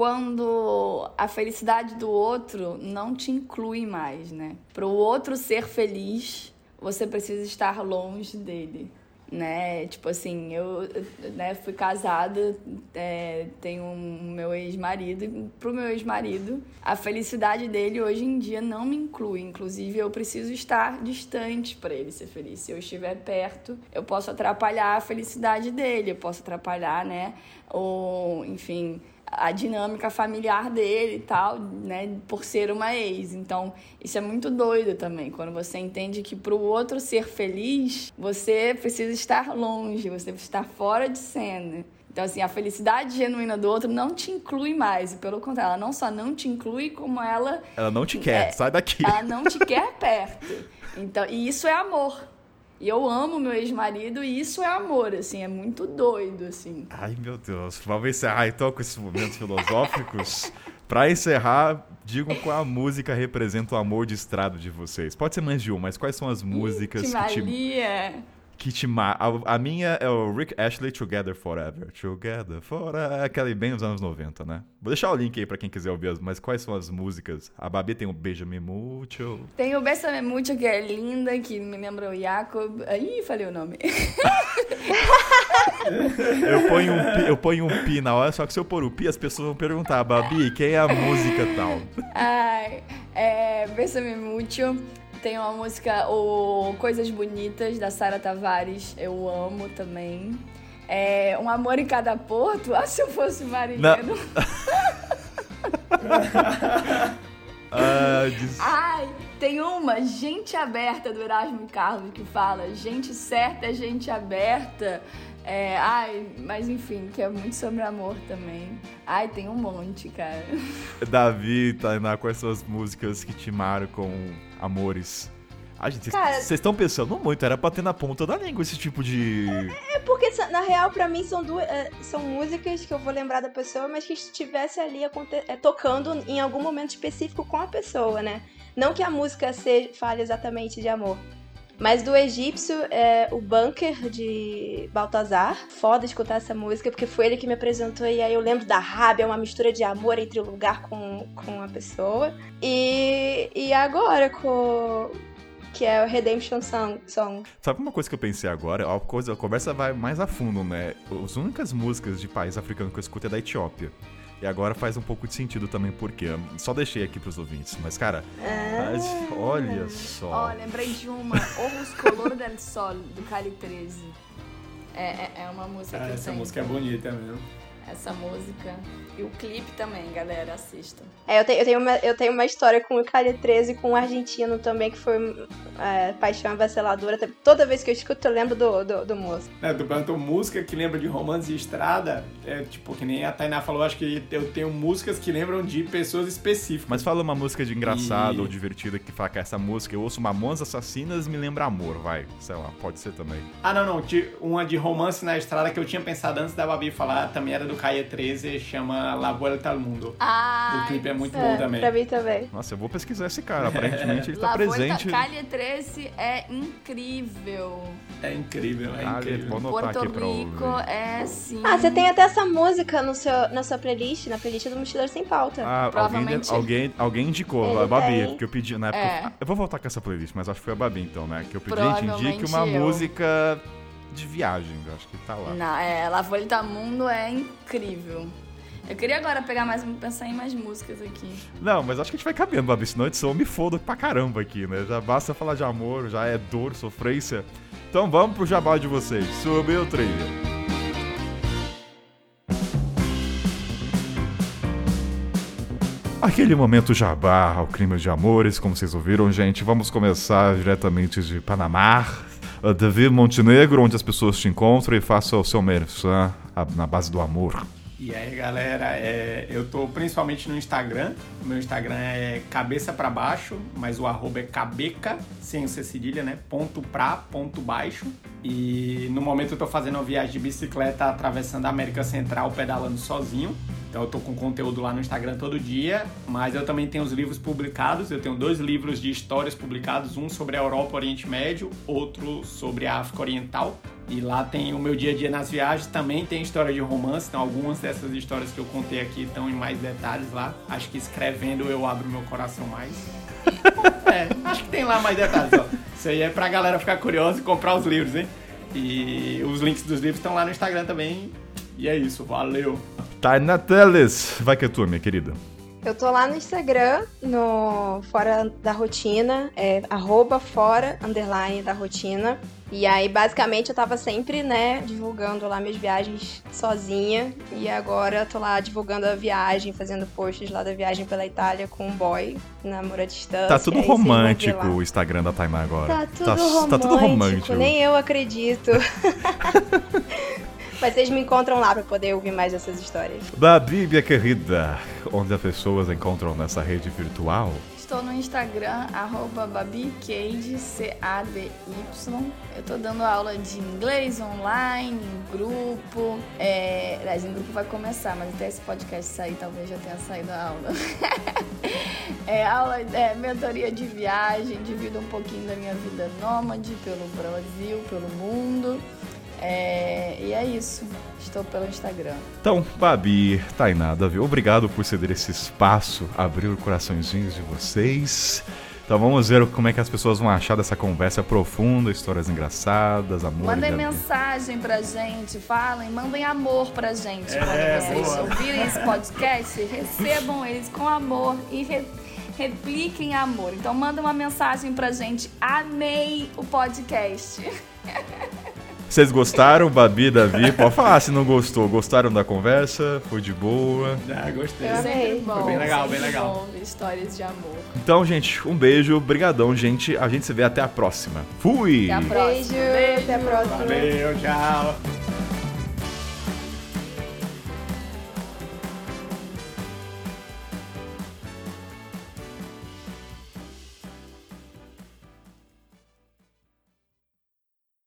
quando a felicidade do outro não te inclui mais, né? Para o outro ser feliz, você precisa estar longe dele, né? Tipo assim, eu né, fui casada, é, tenho um meu ex-marido. Pro meu ex-marido, a felicidade dele hoje em dia não me inclui. Inclusive, eu preciso estar distante para ele ser feliz. Se eu estiver perto, eu posso atrapalhar a felicidade dele, eu posso atrapalhar, né? Ou, enfim, a dinâmica familiar dele e tal, né, por ser uma ex. Então, isso é muito doido também, quando você entende que para o outro ser feliz, você precisa estar longe, você precisa estar fora de cena. Então, assim, a felicidade genuína do outro não te inclui mais. E pelo contrário, ela não só não te inclui, como ela. Ela não te quer, é, sai daqui. Ela não te quer perto. Então, e isso é amor. E eu amo meu ex-marido e isso é amor, assim, é muito doido, assim. Ai, meu Deus. Vamos encerrar então com esses momentos filosóficos. Pra encerrar, digam qual a música representa o amor de estrado de vocês. Pode ser mais de um, mas quais são as músicas Ih, que te, Maria. Que te ma- a, a minha é o Rick Ashley Together Forever. Together Forever. Aquela bem dos anos 90, né? Vou deixar o link aí pra quem quiser ouvir, as- mas quais são as músicas? A Babi tem o Beija-me Mucho. Tem o Bessame Mucho, que é linda, que me lembra o Jacob. Ih, falei o nome. Eu ponho, um pi, eu ponho um pi na hora, só que se eu pôr o pi, as pessoas vão perguntar, Babi, quem é a música tal? Ai, é, Bessame Mucho. Tem uma música, o Coisas Bonitas, da Sara Tavares. Eu amo também. É, um Amor em Cada Porto. Ah, se eu fosse marinheiro. Ah, diz- Ai, tem uma, Gente Aberta, do Erasmo Carlos, que fala gente certa é gente aberta. É, ai, mas enfim, que é muito sobre amor também. Ai, tem um monte, cara. Davi, Tainá, quais são as músicas que te marcam amores? Ai, gente, vocês estão pensando muito, era pra ter na ponta da língua esse tipo de. É porque, na real, pra mim, são duas. é, são músicas que eu vou lembrar da pessoa, mas que estivesse ali é, tocando em algum momento específico com a pessoa, né? Não que a música seja, fale exatamente de amor. Mas do egípcio, é o Bunker de Baltazar. Foda escutar essa música, porque foi ele que me apresentou. E aí eu lembro da Rábia, uma mistura de amor entre o lugar com, com a pessoa. E, e agora com. Que é o Redemption Song. song. Sabe uma coisa que eu pensei agora? A, coisa, a conversa vai mais a fundo, né? As únicas músicas de país africano que eu escuto é da Etiópia. E agora faz um pouco de sentido também, porque só deixei aqui pros ouvintes. Mas, cara, mas olha Ó, só. lembrei de uma, Ojos Color del Sol, do Cali 13. É, é, é uma música Ah, que essa música é bonita mesmo. Essa música. E o clipe também, galera, assistam. É, eu tenho, eu tenho, uma, eu tenho uma história com o Cali 13 e com um argentino também, que foi é, paixão avassaladora. Toda vez que eu escuto, eu lembro do, do, do moço. É, tu perguntou música que lembra de romance e estrada. É tipo, que nem a Tainá falou, acho que eu tenho músicas que lembram de pessoas específicas. Mas fala uma música de engraçado E- ou divertida que fala que essa música eu ouço Mamonas Assassinas me lembra amor, vai. Sei lá, pode ser também. Ah, não, não. Uma de romance na estrada que eu tinha pensado antes da Babi falar, também era do Caia 13, chama La Vuelta al Mundo. Ah, o clipe é muito É, bom também. Pra mim também. Nossa, eu vou pesquisar esse cara. Aparentemente ele tá La presente. Cali 13 é incrível. É incrível, é Ah, incrível. Porto Rico é sim. Ah, você tem até essa música no seu, na sua playlist, na playlist do Mochileiro Sem Pauta. Ah, alguém, Provavelmente. alguém, alguém indicou, Ele a Babi, tem. porque eu pedi na época. É. Eu vou voltar com essa playlist, mas acho que foi a Babi então, né? Que eu pedi, gente, indique uma eu. música de viagem, eu acho que tá lá. Não, é, La Volta Mundo é incrível. Eu queria agora pegar mais, pensar em mais músicas aqui. Não, mas acho que a gente vai cabendo, Babi, senão a edição eu me foda pra caramba aqui, né? Já basta falar de amor, já é dor, sofrência. Então vamos pro jabá de vocês. Subiu o trailer. Aquele momento jabá ao crime de amores, como vocês ouviram, gente. Vamos começar diretamente de Panamá, Davi Montenegro, onde as pessoas te encontram e façam o seu merchan ah, na base do amor. E aí, galera, é, eu tô principalmente no Instagram. Meu Instagram é cabeça para baixo, mas o arroba é cabeca, sem o cedilha, né? Ponto pra, ponto baixo. E no momento eu tô fazendo uma viagem de bicicleta atravessando a América Central, pedalando sozinho. Então eu tô com conteúdo lá no Instagram todo dia, mas eu também tenho os livros publicados. Eu tenho dois livros de histórias publicados, um sobre a Europa Oriente Médio, outro sobre a África Oriental. E lá tem o meu dia a dia nas viagens, também tem história de romance, então algumas dessas histórias que eu contei aqui estão em mais detalhes lá. Acho que escrevendo eu abro meu coração mais. É, acho que tem lá mais detalhes, ó. Isso aí é pra galera ficar curiosa e comprar os livros, hein? E os links dos livros estão lá no Instagram também. E é isso, valeu! Tainá Teles, vai que é tua, minha querida. Eu tô lá no Instagram, no Fora da Rotina, é arroba fora, underline da rotina. E aí, basicamente, eu tava sempre, né, divulgando lá minhas viagens sozinha. E agora eu tô lá divulgando a viagem, fazendo posts lá da viagem pela Itália com um boy, namoro à distância. Tá tudo romântico o Instagram da Taimar agora. Tá tudo, tá, romântico, tá tudo romântico. nem eu acredito. Mas vocês me encontram lá pra poder ouvir mais essas histórias. Babi, minha querida, onde as pessoas encontram nessa rede virtual? Estou no Instagram, arroba babicade, C-A-D-Y. Eu tô dando aula de inglês online, em grupo. É, aliás, em grupo vai começar, mas até esse podcast sair, talvez já tenha saído a aula. é, aula, é, mentoria de viagem, divido um pouquinho da minha vida nômade pelo Brasil, pelo mundo. É, e é isso. Estou pelo Instagram. Então, Babi, Tainá, Davi, obrigado por ceder esse espaço, abrir os coraçõezinhos de vocês. Então vamos ver como é que as pessoas vão achar dessa conversa profunda, histórias engraçadas, amor. Mandem mensagem pra gente, falem, mandem amor pra gente. É, Quando vocês boa. ouvirem esse podcast, recebam eles com amor e re- repliquem amor. Então mandem uma mensagem pra gente. Amei o podcast. Vocês gostaram, Babi, Davi? Pode falar se não gostou. Gostaram da conversa? Foi de boa? Ah, gostei. Eu amei. Foi bem legal, bem legal. bom histórias de amor. Então, gente, um beijo, brigadão, gente. A gente se vê até a próxima. Fui! Até a próxima. Beijo, até a próxima. Valeu, tchau.